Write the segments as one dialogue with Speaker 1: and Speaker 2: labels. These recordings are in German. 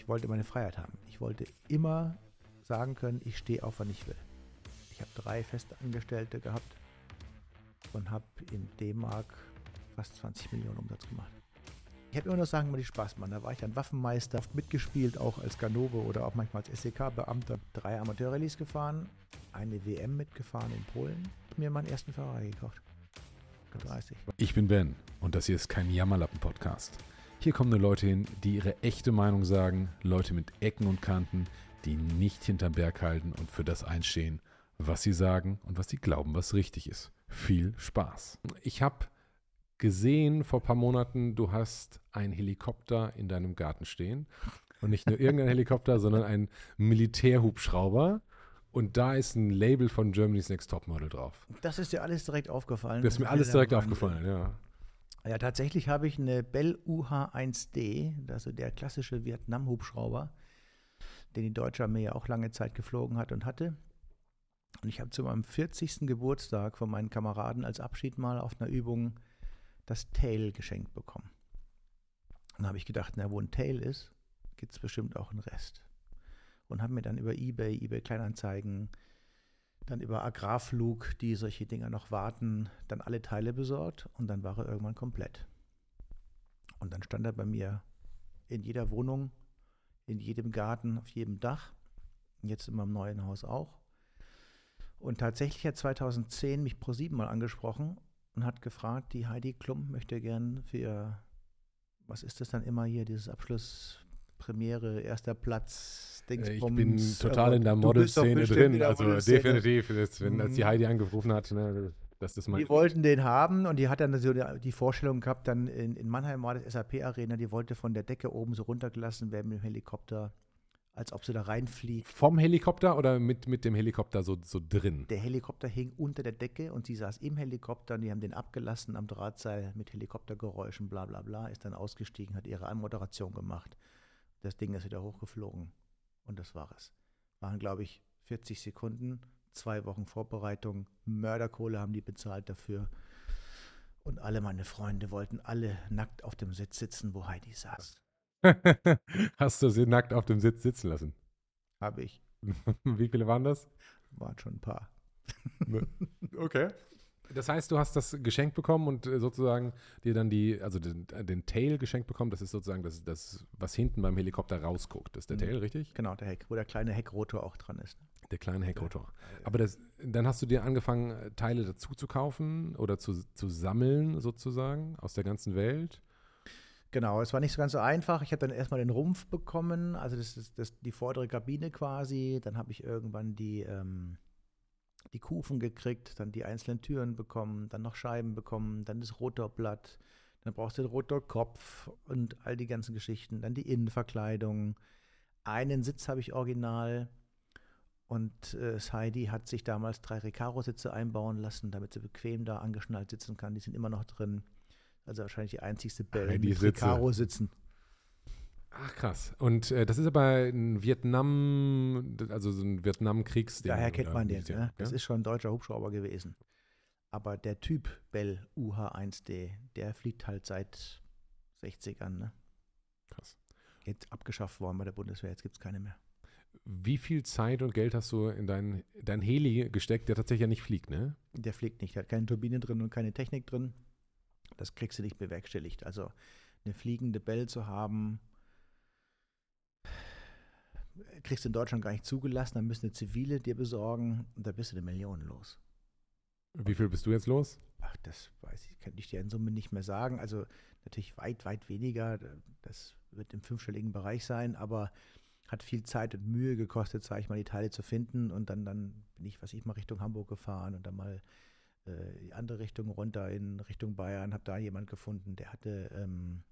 Speaker 1: ich wollte meine Freiheit haben. Ich wollte immer sagen können, ich stehe auf, wann ich will. Ich habe drei Festangestellte gehabt und habe in D-Mark fast 20 Millionen Umsatz gemacht. Ich habe immer nur sagen, die Spaß machen. Da war ich dann Waffenmeister, oft mitgespielt, auch als Ganove oder auch manchmal als SEK-Beamter. Drei Amateurrallyes gefahren, eine WM mitgefahren in Polen, mir meinen ersten Ferrari gekauft.
Speaker 2: 30. Ich bin Ben und das hier ist kein Jammerlappen-Podcast. Hier kommen nur Leute hin, die ihre echte Meinung sagen, Leute mit Ecken und Kanten, die nicht hinterm Berg halten und für das einstehen, was sie sagen und was sie glauben, was richtig ist. Viel Spaß. Ich habe gesehen vor ein paar Monaten, du hast einen Helikopter in deinem Garten stehen. Und nicht nur irgendein Helikopter, sondern ein Militärhubschrauber. Und da ist ein Label von Germany's Next Topmodel drauf.
Speaker 1: Das ist dir alles direkt aufgefallen.
Speaker 2: Das ist mir alles direkt aufgefallen, ja.
Speaker 1: Ja, tatsächlich habe ich eine Bell UH-1D, also der klassische Vietnam-Hubschrauber, den die deutsche Armee ja auch lange Zeit geflogen hat und hatte. Und ich habe zu meinem 40. Geburtstag von meinen Kameraden als Abschied mal auf einer Übung das Tail geschenkt bekommen. Dann habe ich gedacht, na, wo ein Tail ist, gibt es bestimmt auch einen Rest. Und habe mir dann über Ebay, Ebay Kleinanzeigen, dann über Agrarflug, die solche Dinger noch warten, dann alle Teile besorgt und dann war er irgendwann komplett. Und dann stand er bei mir in jeder Wohnung, in jedem Garten, auf jedem Dach, jetzt in meinem neuen Haus auch. Und tatsächlich hat 2010 mich ProSieben mal angesprochen und hat gefragt, die Heidi Klump möchte gern für, was ist das dann immer hier, dieses Abschlusspremiere, erster Platz.
Speaker 2: Ich bin total in der Model-Szene drin, also definitiv, das, wenn, als die mhm. Heidi angerufen hat, ne,
Speaker 1: dass das mal die wollten den haben und die hat dann so die Vorstellung gehabt, dann in, in Mannheim war das SAP-Arena, die wollte von der Decke oben so runtergelassen werden mit dem Helikopter als ob sie da reinfliegt.
Speaker 2: Vom Helikopter oder mit, mit dem Helikopter so, so drin?
Speaker 1: Der Helikopter hing unter der Decke und sie saß im Helikopter und die haben den abgelassen am Drahtseil mit Helikoptergeräuschen, bla bla bla, ist dann ausgestiegen, hat ihre Anmoderation gemacht. Das Ding ist wieder hochgeflogen und das war es. Waren, glaube ich, 40 Sekunden, zwei Wochen Vorbereitung, Mörderkohle haben die bezahlt dafür. Und alle meine Freunde wollten alle nackt auf dem Sitz sitzen, wo Heidi saß.
Speaker 2: Hast du sie nackt auf dem Sitz sitzen lassen?
Speaker 1: Habe ich.
Speaker 2: Wie viele waren das?
Speaker 1: Waren schon ein paar.
Speaker 2: Ne? okay. Das heißt, du hast das geschenkt bekommen und äh, sozusagen dir dann die, also den, den Tail geschenkt bekommen. Das ist sozusagen das, das, was hinten beim Helikopter rausguckt. Das ist der mhm. Tail, richtig?
Speaker 1: Genau, der Heck, wo der kleine Heckrotor auch dran ist.
Speaker 2: Der kleine Heckrotor. Aber das, dann hast du dir angefangen, Teile dazu zu kaufen oder zu, zu sammeln, sozusagen, aus der ganzen Welt.
Speaker 1: Genau, es war nicht so ganz so einfach. Ich habe dann erstmal den Rumpf bekommen, also das ist das, die vordere Kabine quasi. Dann habe ich irgendwann die, ähm, die Kufen gekriegt, dann die einzelnen Türen bekommen, dann noch Scheiben bekommen, dann das Rotorblatt. Dann brauchst du den Rotorkopf und all die ganzen Geschichten. Dann die Innenverkleidung. Einen Sitz habe ich original. Und äh, Heidi hat sich damals drei Recaro-Sitze einbauen lassen, damit sie bequem da angeschnallt sitzen kann. Die sind immer noch drin. Also wahrscheinlich die einzigste Bell
Speaker 2: die mit Recaro sitzen. Ach krass. Und äh, das ist aber ein Vietnam, also so ein Vietnam-Kriegsding.
Speaker 1: Daher kennt man den. Ne? Das ist schon ein deutscher Hubschrauber gewesen. Aber der Typ Bell UH-1D, der fliegt halt seit 60ern. Ne? Krass. Jetzt abgeschafft worden bei der Bundeswehr, jetzt gibt es keine mehr.
Speaker 2: Wie viel Zeit und Geld hast du in dein, dein Heli gesteckt, der tatsächlich ja nicht fliegt, ne?
Speaker 1: Der fliegt nicht, der hat keine Turbine drin und keine Technik drin. Das kriegst du nicht bewerkstelligt. Also eine fliegende Bell zu haben, kriegst du in Deutschland gar nicht zugelassen. Dann müssen eine zivile dir besorgen und da bist du eine Million los.
Speaker 2: Wie viel bist du jetzt los?
Speaker 1: Ach, das weiß ich, kann ich dir in Summe nicht mehr sagen. Also natürlich weit, weit weniger. Das wird im fünfstelligen Bereich sein, aber hat viel Zeit und Mühe gekostet, sage ich mal, die Teile zu finden. Und dann, dann bin ich, was ich mal Richtung Hamburg gefahren und dann mal äh, die andere Richtung runter in Richtung Bayern, habe da jemand gefunden, der hatte, ähm,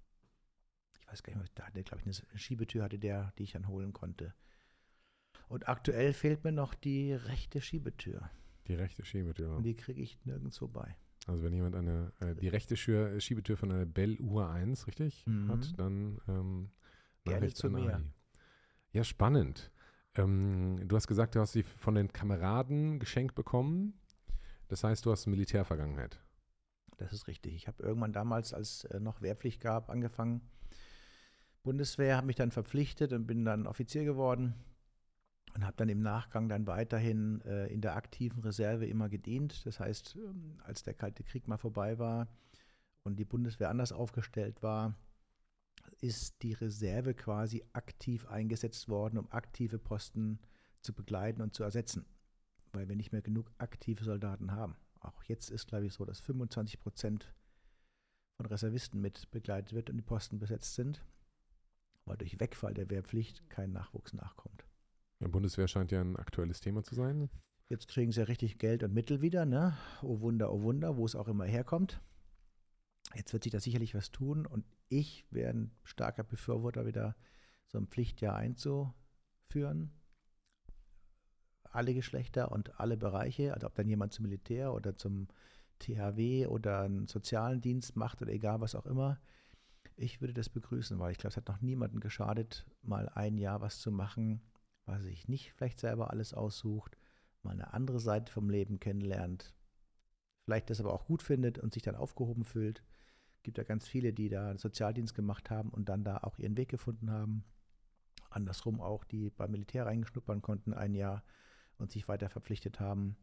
Speaker 1: weiß gar nicht mehr, da hatte, glaube ich, eine Schiebetür hatte der, die ich dann holen konnte. Und aktuell fehlt mir noch die rechte Schiebetür.
Speaker 2: Die rechte Schiebetür.
Speaker 1: Und die kriege ich nirgendwo bei.
Speaker 2: Also wenn jemand eine, äh, die rechte Schür, Schiebetür von einer Bell UR1, richtig, mhm. hat, dann ähm,
Speaker 1: Gerne zu mir.
Speaker 2: Ja, spannend. Ähm, du hast gesagt, du hast sie von den Kameraden geschenkt bekommen. Das heißt, du hast
Speaker 1: Bundeswehr, habe mich dann verpflichtet und bin dann Offizier geworden und habe dann im Nachgang dann weiterhin äh, in der aktiven Reserve immer gedient. Das heißt, ähm, als der Kalte Krieg mal vorbei war und die Bundeswehr anders aufgestellt war, ist die Reserve quasi aktiv eingesetzt worden, um aktive Posten zu begleiten und zu ersetzen, weil wir nicht mehr genug aktive Soldaten haben. Auch jetzt ist, glaube ich, so, dass 25 Prozent von Reservisten mit begleitet wird und die Posten besetzt sind, weil durch Wegfall der Wehrpflicht kein Nachwuchs nachkommt.
Speaker 2: Die Bundeswehr scheint ja ein aktuelles Thema zu sein.
Speaker 1: Jetzt kriegen sie ja richtig Geld und Mittel wieder, ne? Oh Wunder, oh Wunder, wo es auch immer herkommt. Jetzt wird sich da sicherlich was tun und ich wäre ein starker Befürworter, wieder so ein Pflichtjahr einzuführen. Alle Geschlechter und alle Bereiche, also ob dann jemand zum Militär oder zum THW oder einen sozialen Dienst macht oder egal was auch immer. Ich würde das begrüßen, weil ich glaube, es hat noch niemandem geschadet, mal ein Jahr was zu machen, was sich nicht vielleicht selber alles aussucht, mal eine andere Seite vom Leben kennenlernt, vielleicht das aber auch gut findet und sich dann aufgehoben fühlt. Es gibt ja ganz viele, die da einen Sozialdienst gemacht haben und dann da auch ihren Weg gefunden haben. Andersrum auch, die beim Militär reingeschnuppern konnten ein Jahr und sich weiter verpflichtet haben.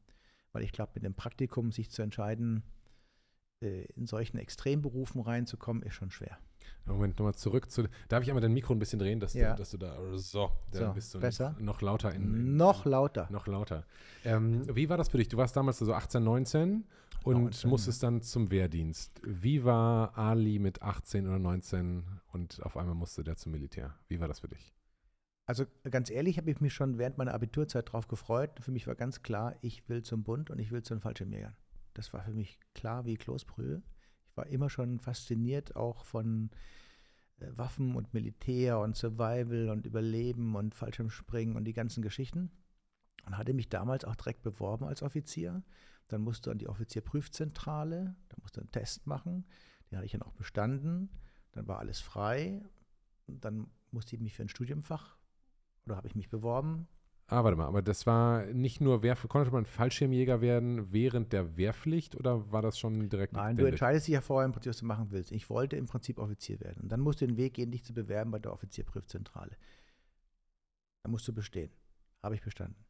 Speaker 1: Weil ich glaube, mit dem Praktikum sich zu entscheiden, äh, in solchen Extremberufen reinzukommen, ist schon schwer.
Speaker 2: Moment, nochmal zurück zu. Darf ich einmal dein Mikro ein bisschen drehen, dass,
Speaker 1: Ja.
Speaker 2: du, dass du da. So, da
Speaker 1: So,
Speaker 2: bist du
Speaker 1: besser?
Speaker 2: noch lauter in. in
Speaker 1: Noch lauter.
Speaker 2: Noch lauter. Ähm, wie war das für dich? Du warst damals so 18, 19 und
Speaker 1: 19,
Speaker 2: musstest dann zum Wehrdienst. Wie war Ali mit 18 oder 19 und auf einmal musste der zum Militär? Wie war das für dich?
Speaker 1: Also ganz ehrlich, habe ich mich schon während meiner Abiturzeit darauf gefreut. Für mich war ganz klar, ich will zum Bund und ich will zu den Fallschirmjägern. Das war für mich klar wie Kloßbrühe. War immer schon fasziniert auch von äh, Waffen und Militär und Survival und Überleben und Fallschirmspringen und die ganzen Geschichten. Und hatte mich damals auch direkt beworben als Offizier. Dann musste an die Offizierprüfzentrale, da musste einen Test machen. Den hatte ich dann auch bestanden. Dann war alles frei. Und dann musste ich mich für ein Studiumfach oder habe ich mich beworben.
Speaker 2: Ah, warte mal, aber das war nicht nur Wehrpflicht. Konnte man Fallschirmjäger werden während der Wehrpflicht oder war das schon direkt?
Speaker 1: Nein, du entscheidest dich ja vorher im Prinzip, was du machen willst. Ich wollte im Prinzip Offizier werden. Und dann musst du den Weg gehen, dich zu bewerben bei der Offizierprüfzentrale. Da musst du bestehen. Habe ich bestanden.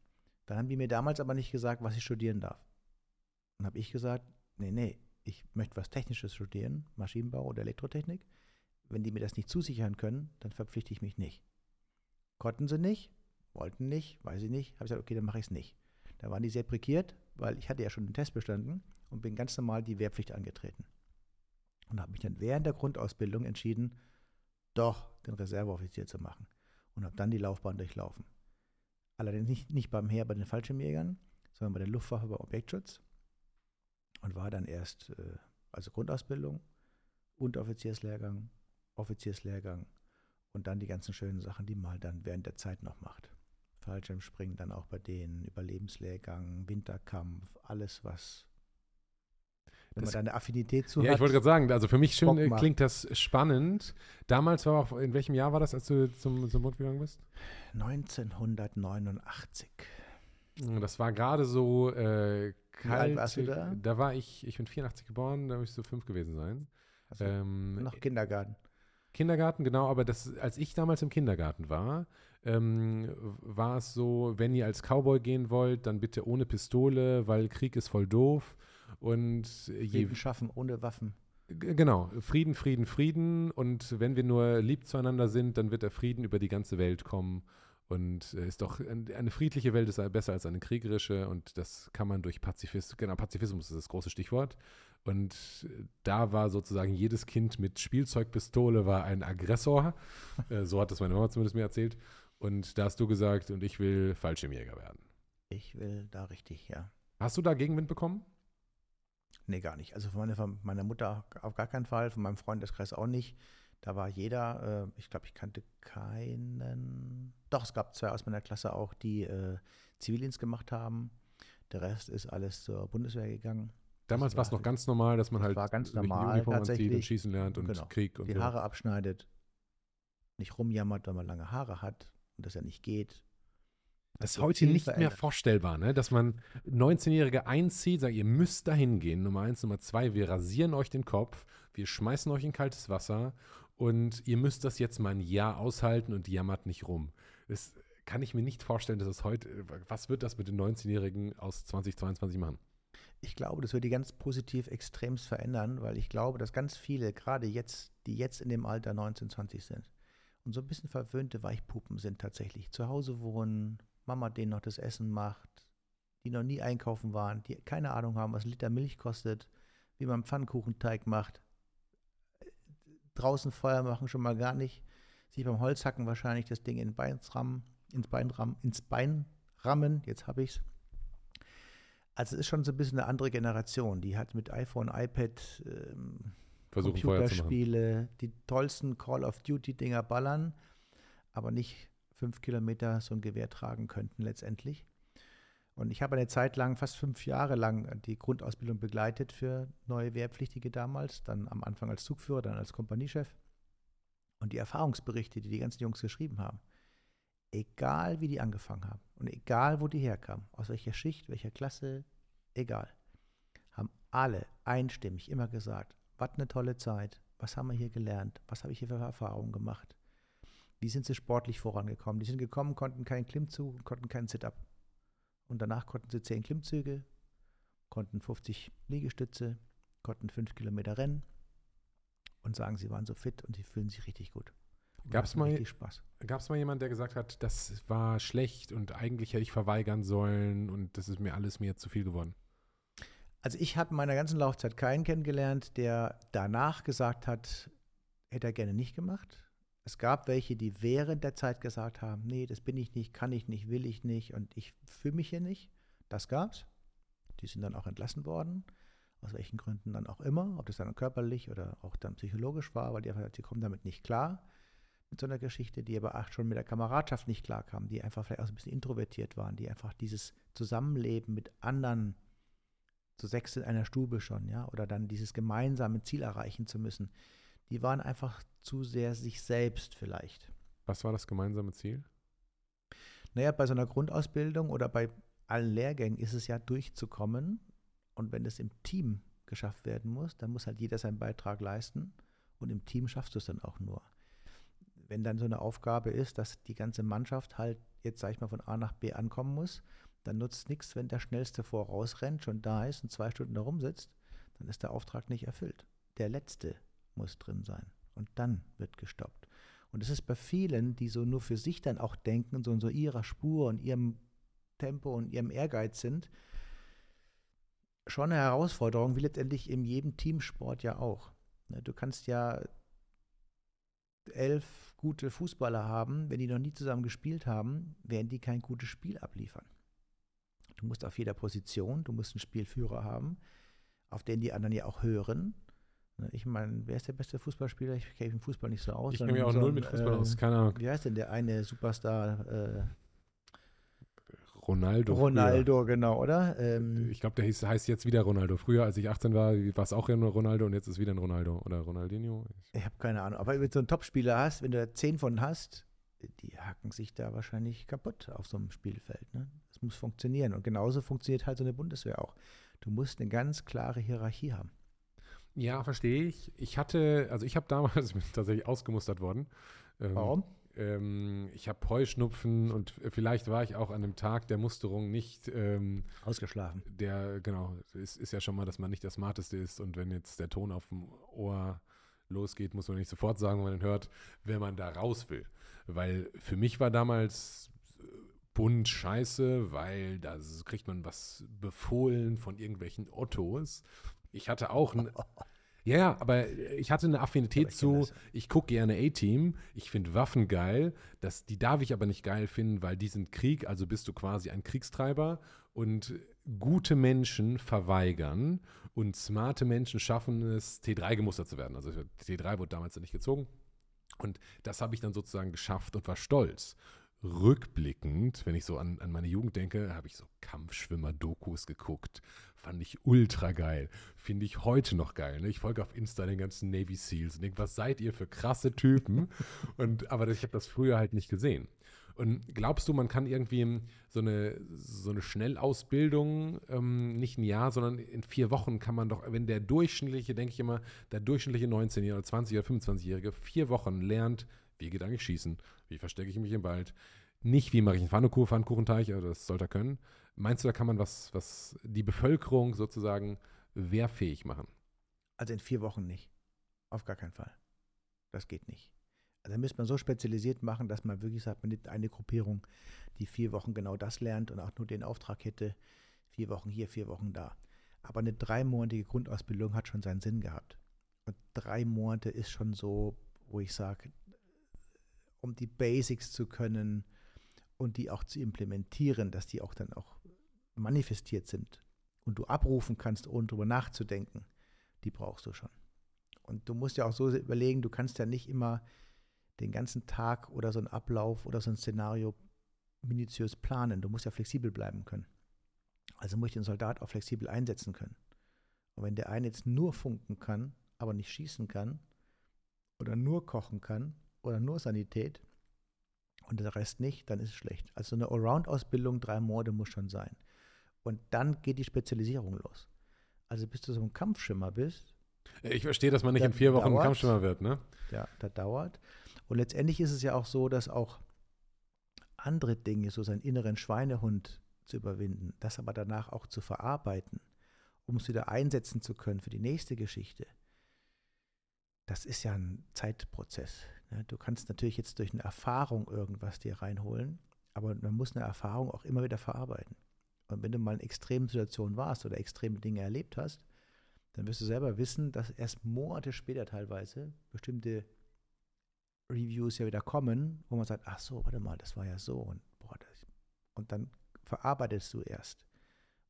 Speaker 1: Dann haben die mir damals aber nicht gesagt, was ich studieren darf. Dann habe ich gesagt, nee, nee, ich möchte was Technisches studieren, Maschinenbau oder Elektrotechnik. Wenn die mir das nicht zusichern können, dann verpflichte ich mich nicht. Konnten sie nicht, wollten nicht, weiß ich nicht. Habe ich gesagt, okay, dann mache ich es nicht. Da waren die sehr prekiert, weil ich hatte ja schon den Test bestanden und bin ganz normal die Wehrpflicht angetreten. Und habe mich dann während der Grundausbildung entschieden, doch den Reserveoffizier zu machen. Und habe dann die Laufbahn durchlaufen. Allerdings nicht, nicht beim Heer bei den Fallschirmjägern, sondern bei der Luftwaffe beim Objektschutz. Und war dann erst, äh, also Grundausbildung, Unteroffizierslehrgang, Offizierslehrgang und dann die ganzen schönen Sachen, die man halt dann während der Zeit noch macht. Fallschirmspringen dann auch bei denen, Überlebenslehrgang, Winterkampf, alles was. Wenn
Speaker 2: Das-
Speaker 1: man da eine Affinität zu
Speaker 2: Ja,
Speaker 1: hat.
Speaker 2: ich wollte gerade sagen, also für mich schön, äh, klingt das spannend. Damals war auch, in welchem Jahr war das, als du zum, zum Bund gegangen bist?
Speaker 1: 1989.
Speaker 2: Das war gerade so äh,
Speaker 1: Wie alt
Speaker 2: kalt.
Speaker 1: warst du da?
Speaker 2: Da war ich, ich bin 84 geboren, da müsste ich so fünf gewesen sein.
Speaker 1: Also
Speaker 2: Ähm,
Speaker 1: noch Kindergarten.
Speaker 2: Kindergarten, genau, aber das, als ich damals im Kindergarten war, ähm, war es so, wenn ihr als Cowboy gehen wollt, dann bitte ohne Pistole, weil Krieg ist voll doof. Und
Speaker 1: Frieden schaffen ohne Waffen.
Speaker 2: Genau, Frieden, Frieden, Frieden. Und wenn wir nur lieb zueinander sind, dann wird der Frieden über die ganze Welt kommen. Und äh, ist doch ein- eine friedliche Welt ist besser als eine kriegerische. Und das kann man durch Pazifismus, genau, Pazifismus ist das große Stichwort. Und da war sozusagen jedes Kind mit Spielzeugpistole war ein Aggressor. äh, so hat das meine Mama zumindest mir erzählt. Und da hast du gesagt, und ich will Fallschirmjäger werden.
Speaker 1: Ich will da richtig, ja.
Speaker 2: Hast du da Gegenwind bekommen?
Speaker 1: Nee, gar nicht. Also von meiner, von meiner Mutter auf gar keinen Fall, von meinem Freundeskreis auch nicht. Da war jeder, äh, ich glaube, ich kannte keinen. Doch, es gab zwei aus meiner Klasse auch, die äh, Zivildienst gemacht haben. Der Rest ist alles zur Bundeswehr gegangen.
Speaker 2: Damals
Speaker 1: Das
Speaker 2: war es noch ganz normal, dass man
Speaker 1: das
Speaker 2: halt
Speaker 1: war ganz
Speaker 2: die
Speaker 1: normal,
Speaker 2: Uniform anzieht und
Speaker 1: tatsächlich.
Speaker 2: schießen lernt und
Speaker 1: Genau.
Speaker 2: Krieg und
Speaker 1: Die
Speaker 2: so.
Speaker 1: Haare abschneidet, nicht rumjammert, weil man lange Haare hat und das ja nicht geht.
Speaker 2: Das ist heute nicht mehr
Speaker 1: verändert.
Speaker 2: vorstellbar, ne? dass man 19-Jährige einzieht, sagt, ihr müsst dahin gehen. Nummer eins, Nummer zwei, wir rasieren euch den Kopf, wir schmeißen euch in kaltes Wasser und ihr müsst das jetzt mal ein Jahr aushalten und jammert nicht rum. Das kann ich mir nicht vorstellen, dass es heute, was wird das mit den 19-Jährigen aus 2022 machen?
Speaker 1: Ich glaube, das wird die ganz positiv extremst verändern, weil ich glaube, dass ganz viele, gerade jetzt, die jetzt in dem Alter 19, 20 sind und so ein bisschen verwöhnte Weichpuppen sind tatsächlich, zu Hause wohnen, Mama denen noch das Essen macht, die noch nie einkaufen waren, die keine Ahnung haben, was ein Liter Milch kostet, wie man Pfannkuchenteig macht, draußen Feuer machen schon mal gar nicht, sich beim Holzhacken wahrscheinlich das Ding in Bein ins Bein rammen, ins Bein rammen, jetzt habe ich es. Also es ist schon so ein bisschen eine andere Generation, die hat mit iPhone, iPad, ähm, Computerspiele, die tollsten Call of Duty Dinger ballern, aber nicht fünf Kilometer so ein Gewehr tragen könnten letztendlich. Und ich habe eine Zeit lang, fast fünf Jahre lang, die Grundausbildung begleitet für neue Wehrpflichtige damals, dann am Anfang als Zugführer, dann als Kompaniechef. Und die Erfahrungsberichte, die die ganzen Jungs geschrieben haben, egal wie die angefangen haben und egal wo die herkamen, aus welcher Schicht, welcher Klasse, egal, haben alle einstimmig immer gesagt, was eine tolle Zeit, was haben wir hier gelernt, was habe ich hier für Erfahrungen gemacht, wie sind sie sportlich vorangekommen. Die sind gekommen, konnten keinen Klimmzug, konnten keinen Sit-up. Und danach konnten sie 10 Klimmzüge, konnten 50 Liegestütze, konnten 5 Kilometer rennen und sagen, sie waren so fit und sie fühlen sich richtig gut.
Speaker 2: Gab es mal, mal jemanden, der gesagt hat, das war schlecht und eigentlich hätte ich verweigern sollen und das ist mir alles mir zu viel geworden?
Speaker 1: Also ich habe in meiner ganzen Laufzeit keinen kennengelernt, der danach gesagt hat, hätte er gerne nicht gemacht. Es gab welche, die während der Zeit gesagt haben, nee, das bin ich nicht, kann ich nicht, will ich nicht und ich fühle mich hier nicht. Das gab's. Die sind dann auch entlassen worden, aus welchen Gründen dann auch immer, ob das dann körperlich oder auch dann psychologisch war, weil die einfach, die kommen damit nicht klar mit so einer Geschichte, die aber auch schon mit der Kameradschaft nicht klar kamen, die einfach vielleicht auch so ein bisschen introvertiert waren, die einfach dieses Zusammenleben mit anderen zu sechs in einer Stube schon, ja, oder dann dieses gemeinsame Ziel erreichen zu müssen, die waren einfach zu sehr sich selbst vielleicht.
Speaker 2: Was war das gemeinsame Ziel?
Speaker 1: Naja, bei so einer Grundausbildung oder bei allen Lehrgängen ist es ja durchzukommen. Und wenn es im Team geschafft werden muss, dann muss halt jeder seinen Beitrag leisten. Und im Team schaffst du es dann auch nur. Wenn dann so eine Aufgabe ist, dass die ganze Mannschaft halt jetzt, sag ich mal, von A nach B ankommen muss, dann nutzt nichts, wenn der Schnellste vorausrennt, schon da ist und zwei Stunden da rumsitzt, dann ist der Auftrag nicht erfüllt. Der Letzte muss drin sein. Und dann wird gestoppt. Und es ist bei vielen, die so nur für sich dann auch denken, so in so ihrer Spur und ihrem Tempo und ihrem Ehrgeiz sind, schon eine Herausforderung, wie letztendlich in jedem Teamsport ja auch. Ne, du kannst ja elf gute Fußballer haben, wenn die noch nie zusammen gespielt haben, werden die kein gutes Spiel abliefern. Du musst auf jeder Position, du musst einen Spielführer haben, auf den die anderen ja auch hören. Ne, ich meine, wer ist der beste Fußballspieler? Ich kenne den Fußball nicht so aus.
Speaker 2: Ich kenne mich auch so null mit Fußball äh, aus, keine Ahnung.
Speaker 1: Wie heißt denn der eine Superstar? Äh,
Speaker 2: Ronaldo.
Speaker 1: Ronaldo, früher. genau, oder?
Speaker 2: Ähm, ich glaube, der hieß, heißt jetzt wieder Ronaldo. Früher, als ich 18 war, war es auch nur Ronaldo und jetzt ist wieder ein Ronaldo oder Ronaldinho.
Speaker 1: Ich, ich habe keine Ahnung. Aber wenn du so einen Topspieler hast, wenn du zehn von hast, die hacken sich da wahrscheinlich kaputt auf so einem Spielfeld. Ne? Das muss funktionieren. Und genauso funktioniert halt so eine Bundeswehr auch. Du musst eine ganz klare Hierarchie haben.
Speaker 2: Ja, verstehe ich. Ich hatte, also ich habe damals tatsächlich ausgemustert worden.
Speaker 1: Ähm, Warum?
Speaker 2: Ähm, ich habe Heuschnupfen und vielleicht war ich auch an dem Tag der Musterung nicht
Speaker 1: ähm, ausgeschlafen.
Speaker 2: Der, genau, es ist ja schon mal, dass man nicht der Smarteste ist und wenn jetzt der Ton auf dem Ohr losgeht, muss man nicht sofort sagen, wenn man hört, wenn man da raus will. Weil für mich war damals bunt scheiße, weil da kriegt man was befohlen von irgendwelchen Ottos ich hatte auch ein. Ja, aber ich hatte eine Affinität zu, ich gucke gerne A-Team, ich finde Waffen geil, das, die darf ich aber nicht geil finden, weil die sind Krieg, also bist du quasi ein Kriegstreiber. Und gute Menschen verweigern und smarte Menschen schaffen es, T3 gemustert zu werden. Also T3 wurde damals ja nicht gezogen. Und das habe ich dann sozusagen geschafft und war stolz. Rückblickend, wenn ich so an, an meine Jugend denke, habe ich so Kampfschwimmer-Dokus geguckt. Fand ich ultra geil. Finde ich heute noch geil. Ne? Ich folge auf Insta den ganzen Navy Seals und denke, was seid ihr für krasse Typen? und, aber ich habe das früher halt nicht gesehen. Und glaubst du, man kann irgendwie so eine, so eine Schnellausbildung, ähm, nicht ein Jahr, sondern in vier Wochen kann man doch, wenn der durchschnittliche, denke ich immer, der durchschnittliche 19- oder 20- oder 25-Jährige vier Wochen lernt, wie geht eigentlich Schießen, wie verstecke ich mich im Wald, nicht wie mache ich einen Pfannkuchen, Pfannkuchenteig, das sollte er können. Meinst du, da kann man was, was die Bevölkerung sozusagen wehrfähig machen?
Speaker 1: Also in vier Wochen nicht. Auf gar keinen Fall. Das geht nicht. Also da müsste man so spezialisiert machen, dass man wirklich sagt, man nimmt eine Gruppierung, die vier Wochen genau das lernt und auch nur den Auftrag hätte, vier Wochen hier, vier Wochen da. Aber eine dreimonatige Grundausbildung hat schon seinen Sinn gehabt. Und drei Monate ist schon so, wo ich sage, um die Basics zu können und die auch zu implementieren, dass die auch dann auch manifestiert sind und du abrufen kannst, ohne drüber nachzudenken, die brauchst du schon. Und du musst ja auch so überlegen, du kannst ja nicht immer den ganzen Tag oder so einen Ablauf oder so ein Szenario minutiös planen. Du musst ja flexibel bleiben können. Also muss ich den Soldat auch flexibel einsetzen können. Und wenn der eine jetzt nur funken kann, aber nicht schießen kann, oder nur kochen kann, oder nur Sanität, und der Rest nicht, dann ist es schlecht. Also eine Allround-Ausbildung, drei Morde muss schon sein. Und dann geht die Spezialisierung los. Also bis du so ein Kampfschimmer bist.
Speaker 2: Ich verstehe, dass man nicht in vier Wochen dauert, ein Kampfschimmer wird, ne?
Speaker 1: Ja, das dauert. Und letztendlich ist es ja auch so, dass auch andere Dinge, so seinen inneren Schweinehund zu überwinden, das aber danach auch zu verarbeiten, um es wieder einsetzen zu können für die nächste Geschichte, das ist ja ein Zeitprozess. Ne? Du kannst natürlich jetzt durch eine Erfahrung irgendwas dir reinholen, aber man muss eine Erfahrung auch immer wieder verarbeiten. Und wenn du mal in extremen Situationen warst oder extreme Dinge erlebt hast, dann wirst du selber wissen, dass erst Monate später teilweise bestimmte Reviews ja wieder kommen, wo man sagt, ach so, warte mal, das war ja so und boah, das, und dann verarbeitest du erst,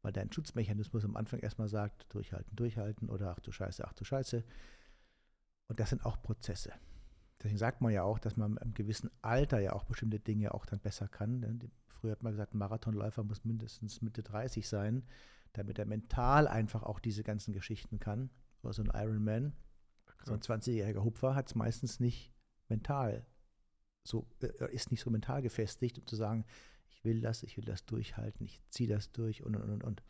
Speaker 1: weil dein Schutzmechanismus am Anfang erstmal sagt, durchhalten, durchhalten oder ach du Scheiße, ach du Scheiße. Und das sind auch Prozesse. Deswegen sagt man ja auch, dass man im gewissen Alter ja auch bestimmte Dinge auch dann besser kann. Früher hat man gesagt, ein Marathonläufer muss mindestens Mitte 30 sein, damit er mental einfach auch diese ganzen Geschichten kann. Oder so ein Ironman. So ein 20-jähriger Hupfer hat es meistens nicht mental so, äh, ist nicht so mental gefestigt, um zu sagen, ich will das, ich will das durchhalten, ich ziehe das durch und und und und.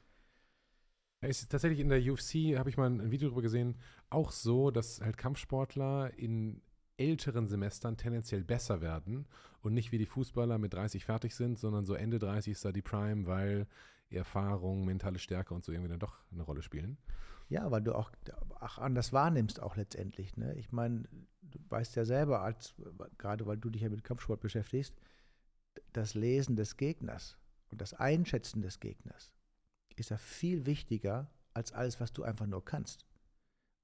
Speaker 2: Es ist tatsächlich in der UFC, habe ich mal ein Video darüber gesehen, auch so, dass halt Kampfsportler in älteren Semestern tendenziell besser werden und nicht wie die Fußballer mit 30 fertig sind, sondern so Ende 30 ist da die Prime, weil Erfahrung, mentale Stärke und so irgendwie dann doch eine Rolle spielen.
Speaker 1: Ja, weil du auch, auch anders wahrnimmst, auch letztendlich. Ne? Ich meine, du weißt ja selber, als, gerade weil du dich ja mit Kampfsport beschäftigst, das Lesen des Gegners und das Einschätzen des Gegners ist ja viel wichtiger als alles, was du einfach nur kannst.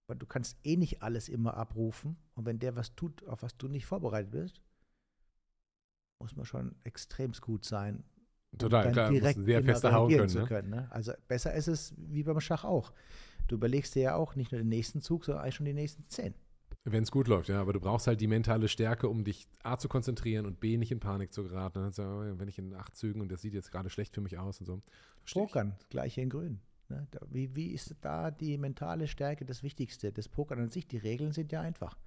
Speaker 1: Weil du kannst eh nicht alles immer abrufen und wenn der was tut, auf was du nicht vorbereitet bist, muss man schon extrem gut sein.
Speaker 2: Total, klar, direkt sehr fester hauen können. Ne? können
Speaker 1: ne? Also besser ist es wie beim Schach auch. Du überlegst dir ja auch nicht nur den nächsten Zug, sondern eigentlich schon die nächsten zehn.
Speaker 2: Wenn es gut läuft, ja, aber du brauchst halt die mentale Stärke, um dich A zu konzentrieren und B nicht in Panik zu geraten. Also, wenn ich in acht Zügen und das sieht jetzt gerade schlecht für mich aus und so.
Speaker 1: Pokern, gleiche in Grün. Ne? Wie, wie ist da die mentale Stärke das Wichtigste? Das Pokern an sich, die Regeln sind ja einfach.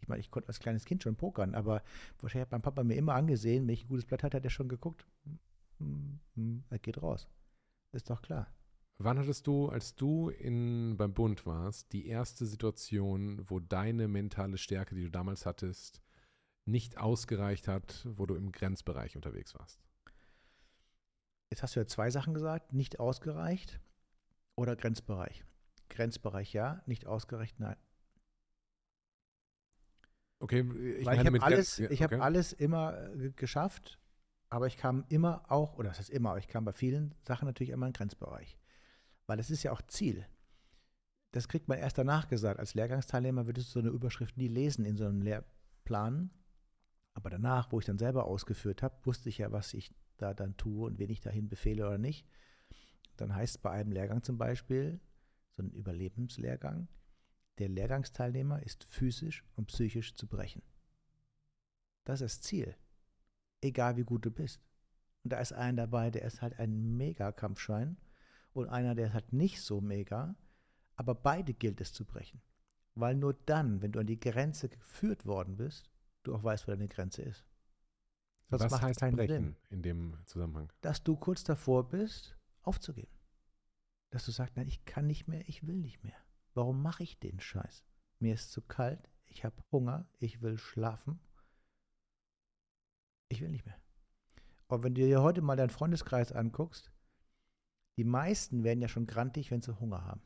Speaker 1: Ich meine, ich konnte als kleines Kind schon pokern, aber wahrscheinlich hat mein Papa mir immer angesehen, wenn ich ein gutes Blatt hatte, hat er schon geguckt. Hm, hm, er geht raus. Ist doch klar.
Speaker 2: Wann hattest du, als du in, beim Bund warst, die erste Situation, wo deine mentale Stärke, die du damals hattest, nicht ausgereicht hat, wo du im Grenzbereich unterwegs warst?
Speaker 1: Jetzt hast du ja zwei Sachen gesagt, nicht ausgereicht oder Grenzbereich. Grenzbereich ja, nicht ausgereicht nein.
Speaker 2: Okay,
Speaker 1: ich Weil ich habe alles, ja, okay. hab alles immer äh, geschafft, aber ich kam immer auch, oder das heißt immer, ich kam bei vielen Sachen natürlich immer in den Grenzbereich. Weil das ist ja auch Ziel. Das kriegt man erst danach gesagt. Als Lehrgangsteilnehmer würdest du so eine Überschrift nie lesen in so einem Lehrplan. Aber danach, wo ich dann selber ausgeführt habe, wusste ich ja, was ich da dann tue und wen ich dahin befehle oder nicht. Dann heißt es bei einem Lehrgang zum Beispiel, so ein Überlebenslehrgang, der Lehrgangsteilnehmer ist physisch und psychisch zu brechen. Das ist das Ziel. Egal wie gut du bist. Und da ist einer dabei, der ist halt ein Mega-Kampfschwein und einer, der ist halt nicht so mega, aber beide gilt es zu brechen. Weil nur dann, wenn du an die Grenze geführt worden bist, du auch weißt, wo deine Grenze ist. Das
Speaker 2: Was
Speaker 1: macht
Speaker 2: heißt
Speaker 1: keinen
Speaker 2: brechen
Speaker 1: Sinn.
Speaker 2: in dem Zusammenhang?
Speaker 1: Dass du kurz davor bist, aufzugeben. Dass du sagst, nein, ich kann nicht mehr, ich will nicht mehr. Warum mache ich den Scheiß? Mir ist zu kalt, ich habe Hunger, ich will schlafen. Ich will nicht mehr. Und wenn du dir heute mal deinen Freundeskreis anguckst, die meisten werden ja schon grantig, wenn sie Hunger haben.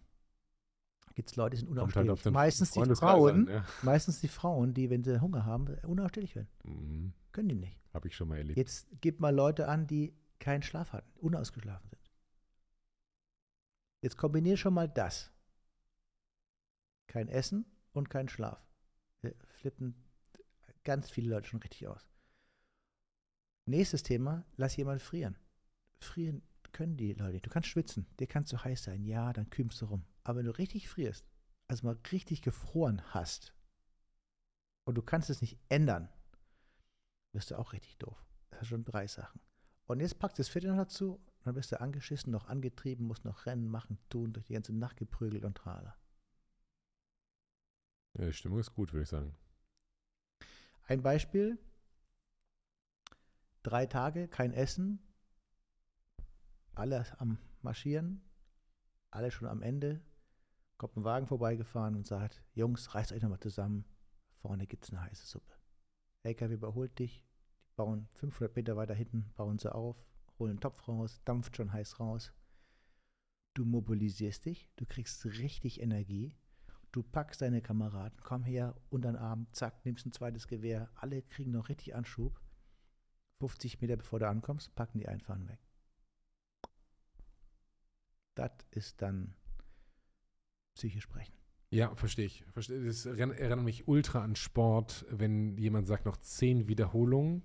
Speaker 1: Gibt es Leute, die sind
Speaker 2: halt
Speaker 1: unausstehlich.
Speaker 2: den
Speaker 1: meistens die Frauen,
Speaker 2: an, ja.
Speaker 1: meistens die Frauen, die, wenn sie Hunger haben, unausstehlich werden.
Speaker 2: Mhm.
Speaker 1: Können die nicht.
Speaker 2: Habe ich schon mal erlebt.
Speaker 1: Jetzt gib mal Leute an, die keinen Schlaf hatten, unausgeschlafen sind. Jetzt kombinier schon mal das. Kein Essen und kein Schlaf. Wir flippen ganz viele Leute schon richtig aus. Nächstes Thema, lass jemand frieren. Frieren können die Leute. Du kannst schwitzen, dir kann zu heiß sein, ja, dann kümmst du rum. Aber wenn du richtig frierst, also mal richtig gefroren hast und du kannst es nicht ändern, wirst du auch richtig doof. Das sind schon drei Sachen. Und jetzt packt das vierte noch dazu, dann bist du angeschissen, noch angetrieben, musst noch rennen, machen, tun, durch die ganze Nacht geprügelt und trala.
Speaker 2: Ja, die Stimmung ist gut, würde ich sagen.
Speaker 1: Ein Beispiel: drei Tage, kein Essen, alle am Marschieren, alle schon am Ende. Kommt ein Wagen vorbeigefahren und sagt: Jungs, reißt euch nochmal zusammen, vorne gibt es eine heiße Suppe. LKW überholt dich, die bauen 500 Meter weiter hinten, bauen sie auf, holen einen Topf raus, dampft schon heiß raus. Du mobilisierst dich, du kriegst richtig Energie, du packst deine Kameraden, komm her, unter den Arm, zack, nimmst ein zweites Gewehr, alle kriegen noch richtig Anschub. 50 Meter bevor du ankommst, packen die einfahren weg. Das ist dann psychisch brechen.
Speaker 2: Ja, verstehe ich. Verstehe. Das erinnert mich ultra an Sport, wenn jemand sagt noch zehn Wiederholungen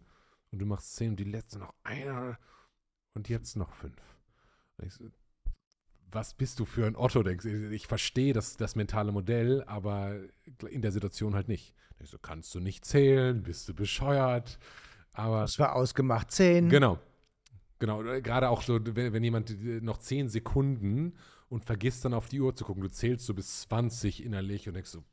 Speaker 2: und du machst zehn und die letzte noch eine und jetzt noch fünf. So, was bist du für ein Otto, denkst? Ich verstehe das, das mentale Modell, aber in der Situation halt nicht. Ich so, kannst du nicht zählen, bist du bescheuert. Aber
Speaker 1: Das war ausgemacht 10.
Speaker 2: Genau. Genau, gerade auch so, wenn, jemand äh, noch 10 Sekunden und vergisst dann auf die Uhr zu gucken, du zählst so bis 20 innerlich und denkst so,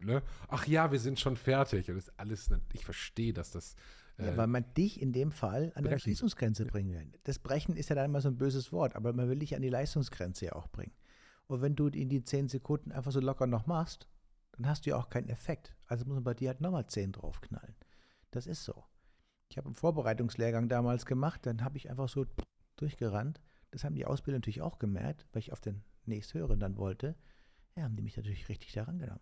Speaker 2: ne? Ach ja, wir sind schon fertig. Und das ist alles, ich verstehe, dass das.
Speaker 1: Ja,
Speaker 2: äh,
Speaker 1: weil man dich in dem Fall an die. Leistungsgrenze bringen will. Das Brechen ist ja dann immer so ein böses Wort, aber man will dich an die Leistungsgrenze ja auch bringen. Und wenn du in die 10 Sekunden einfach so locker noch machst, dann hast du ja auch keinen Effekt. Also muss man bei dir halt nochmal 10 draufknallen. Das ist so. Ich habe einen Vorbereitungslehrgang damals gemacht, dann habe ich einfach so durchgerannt. Das haben die Ausbilder natürlich auch gemerkt, weil ich auf den nächsthöheren dann wollte. Ja, haben die mich natürlich richtig daran genommen.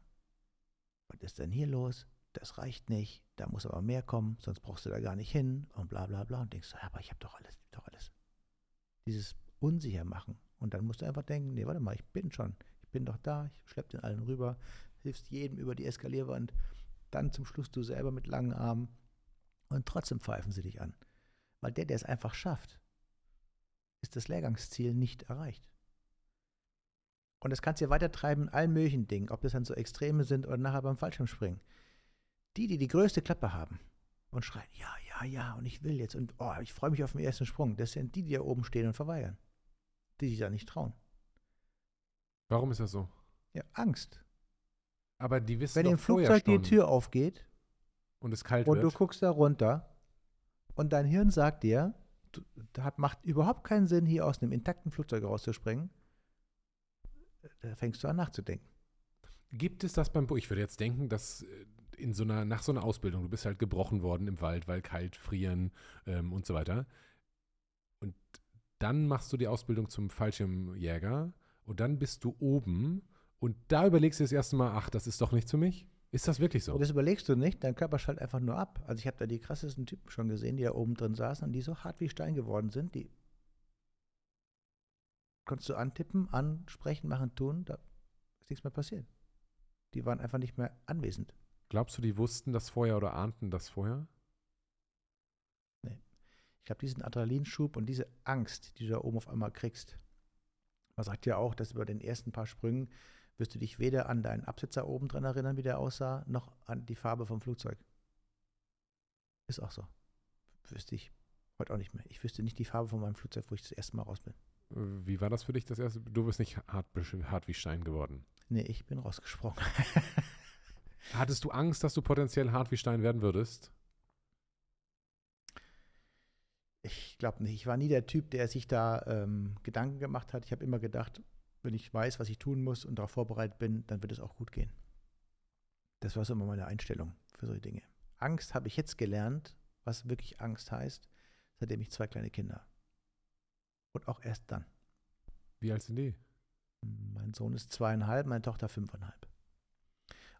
Speaker 1: Was ist denn hier los? Das reicht nicht, da muss aber mehr kommen, sonst brauchst du da gar nicht hin und bla bla bla. Und denkst du, aber ich habe doch alles, ich doch alles. Dieses unsicher machen. Und dann musst du einfach denken, nee, warte mal, ich bin schon, ich bin doch da, ich schlepp den allen rüber, hilfst jedem über die Eskalierwand, dann zum Schluss du selber mit langen Armen und trotzdem pfeifen sie dich an. Weil der, der es einfach schafft, ist das Lehrgangsziel nicht erreicht. Und das kannst du ja weitertreiben in allen möglichen Dingen, ob das dann so Extreme sind oder nachher beim Fallschirmspringen. Die, die die größte Klappe haben und schreien, ja, ja, ja, und ich will jetzt und oh, ich freue mich auf den ersten Sprung, das sind die, die da oben stehen und verweigern. Die sich da nicht trauen.
Speaker 2: warum ist das so?
Speaker 1: Ja, Angst.
Speaker 2: Aber die wissen
Speaker 1: Wenn im Flugzeug die Tür aufgeht
Speaker 2: und es kalt
Speaker 1: und du
Speaker 2: wird.
Speaker 1: guckst da runter und dein Hirn sagt dir, du, das hat, macht überhaupt keinen Sinn, hier aus einem intakten Flugzeug rauszuspringen, da fängst du an nachzudenken.
Speaker 2: Gibt es das beim Bo Ich würde jetzt denken, dass äh, in so einer, nach so einer Ausbildung, du bist halt gebrochen worden im Wald, weil kalt, frieren ähm, und so weiter. Und dann machst du die Ausbildung zum Fallschirmjäger und dann bist du oben und da überlegst du das erste Mal, ach, das ist doch nicht für mich. Ist das wirklich so?
Speaker 1: Und das überlegst du nicht, dein Körper schaltet einfach nur ab. Also ich habe da die krassesten Typen schon gesehen, die da oben drin saßen und die so hart wie Stein geworden sind, die konntest du antippen, ansprechen, machen, tun, da ist nichts mehr passiert. Die waren einfach nicht mehr anwesend.
Speaker 2: Glaubst du, die wussten das vorher oder ahnten das vorher?
Speaker 1: Ich habe diesen Adrenalinschub und diese Angst, die du da oben auf einmal kriegst. Man sagt ja auch, dass über den ersten paar Sprüngen wirst du dich weder an deinen Absitzer oben dran erinnern, wie der aussah, noch an die Farbe vom Flugzeug. Ist auch so. Wüsste ich heute auch nicht mehr. Ich wüsste nicht die Farbe von meinem Flugzeug, wo ich das erste Mal raus bin.
Speaker 2: Wie war das für dich das erste? Du bist nicht hart, hart wie Stein geworden.
Speaker 1: Nee, ich bin rausgesprungen.
Speaker 2: Hattest du Angst, dass du potenziell hart wie Stein werden würdest?
Speaker 1: Ich glaube nicht. Ich war nie der Typ, der sich da ähm, Gedanken gemacht hat. Ich habe immer gedacht, wenn ich weiß, was ich tun muss und darauf vorbereitet bin, dann wird es auch gut gehen. Das war so immer meine Einstellung für solche Dinge. Angst habe ich jetzt gelernt, was wirklich Angst heißt, seitdem ich zwei kleine Kinder habe. Und auch erst dann.
Speaker 2: Wie alt sind die?
Speaker 1: Mein Sohn ist zweieinhalb, meine Tochter fünfeinhalb.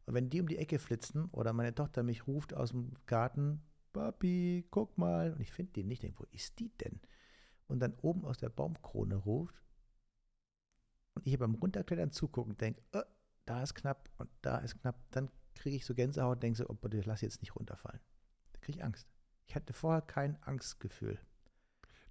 Speaker 1: Und wenn die um die Ecke flitzen oder meine Tochter mich ruft aus dem Garten, Papi, guck mal, und ich finde die nicht, denke, wo ist die denn? Und dann oben aus der Baumkrone ruft und ich beim Runterklettern zugucken denke, oh, da ist knapp und da ist knapp, dann kriege ich so Gänsehaut und denke so, oh, bitte lass jetzt nicht runterfallen. Da kriege ich Angst. Ich hatte vorher kein Angstgefühl.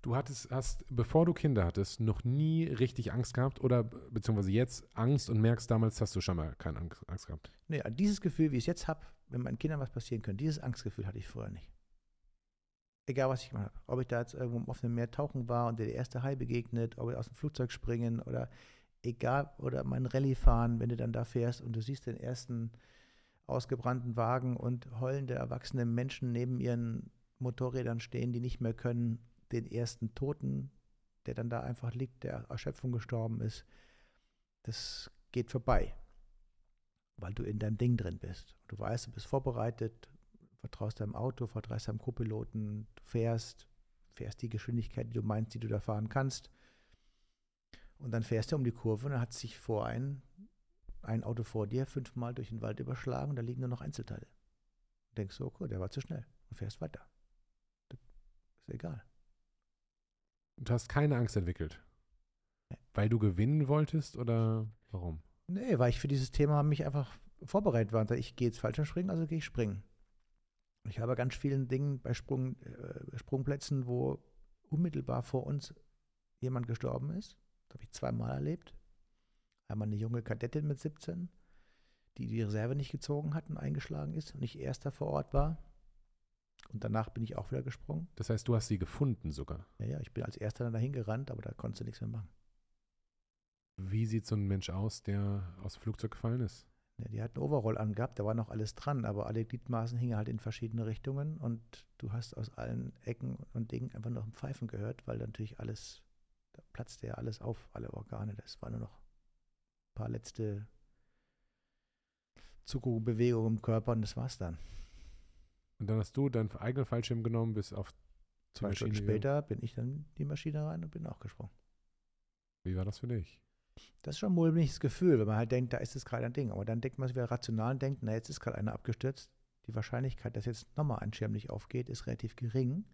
Speaker 2: Du hattest, hast, bevor du Kinder hattest, noch nie richtig Angst gehabt oder beziehungsweise jetzt Angst und merkst, damals hast du schon mal keine Angst, Angst gehabt?
Speaker 1: Nee, dieses Gefühl, wie ich es jetzt habe, wenn meinen Kindern was passieren könnte, dieses Angstgefühl hatte ich vorher nicht. Egal, was ich gemacht habe. Ob ich da jetzt irgendwo auf dem Meer tauchen war und der erste Hai begegnet, ob ich aus dem Flugzeug springen oder egal, oder mein Rallye fahren, wenn du dann da fährst und du siehst den ersten ausgebrannten Wagen und heulende erwachsene Menschen neben ihren Motorrädern stehen, die nicht mehr können, den ersten Toten, der dann da einfach liegt, der Erschöpfung gestorben ist, das geht vorbei, weil du in deinem Ding drin bist. Du weißt, du bist vorbereitet, vertraust deinem Auto, vertraust deinem Co-Piloten, du fährst, fährst die Geschwindigkeit, die du meinst, die du da fahren kannst. Und dann fährst du um die Kurve und dann hat sich vor ein, ein Auto vor dir fünfmal durch den Wald überschlagen und da liegen nur noch Einzelteile. Du denkst so, okay, der war zu schnell und fährst weiter. Das ist egal.
Speaker 2: Du hast keine Angst entwickelt. Weil du gewinnen wolltest oder warum?
Speaker 1: Nee, weil ich für dieses Thema mich einfach vorbereitet war. Ich gehe jetzt falscher springen, also gehe ich springen. Ich habe ganz vielen Dingen bei Sprung, äh, Sprungplätzen, wo unmittelbar vor uns jemand gestorben ist. Das habe ich zweimal erlebt. Einmal eine junge Kadettin mit 17, die die Reserve nicht gezogen hat und eingeschlagen ist und ich erster vor Ort war. Und danach bin ich auch wieder gesprungen.
Speaker 2: Das heißt, du hast sie gefunden sogar.
Speaker 1: Ja, ja, ich bin als erster dann dahin gerannt, aber da konntest du nichts mehr machen.
Speaker 2: Wie sieht so ein Mensch aus, der aus dem Flugzeug gefallen ist?
Speaker 1: Ja, die hat einen Overall angehabt, da war noch alles dran, aber alle Gliedmaßen hingen halt in verschiedene Richtungen und du hast aus allen Ecken und Dingen einfach noch ein Pfeifen gehört, weil natürlich alles, da platzte ja alles auf, alle Organe. Das war nur noch ein paar letzte Zuckerbewegungen im Körper und das war's dann.
Speaker 2: Und dann hast du deinen eigenen Fallschirm genommen, bis auf
Speaker 1: Zwei Stunden später bin ich dann in die Maschine rein und bin auch gesprungen.
Speaker 2: Wie war das für dich?
Speaker 1: Das ist schon ein mulmiges Gefühl, wenn man halt denkt, da ist es gerade ein Ding. Aber dann denkt man sich wieder rational und denkt, na, jetzt ist gerade einer abgestürzt. Die Wahrscheinlichkeit, dass jetzt nochmal ein Schirm nicht aufgeht, ist relativ gering.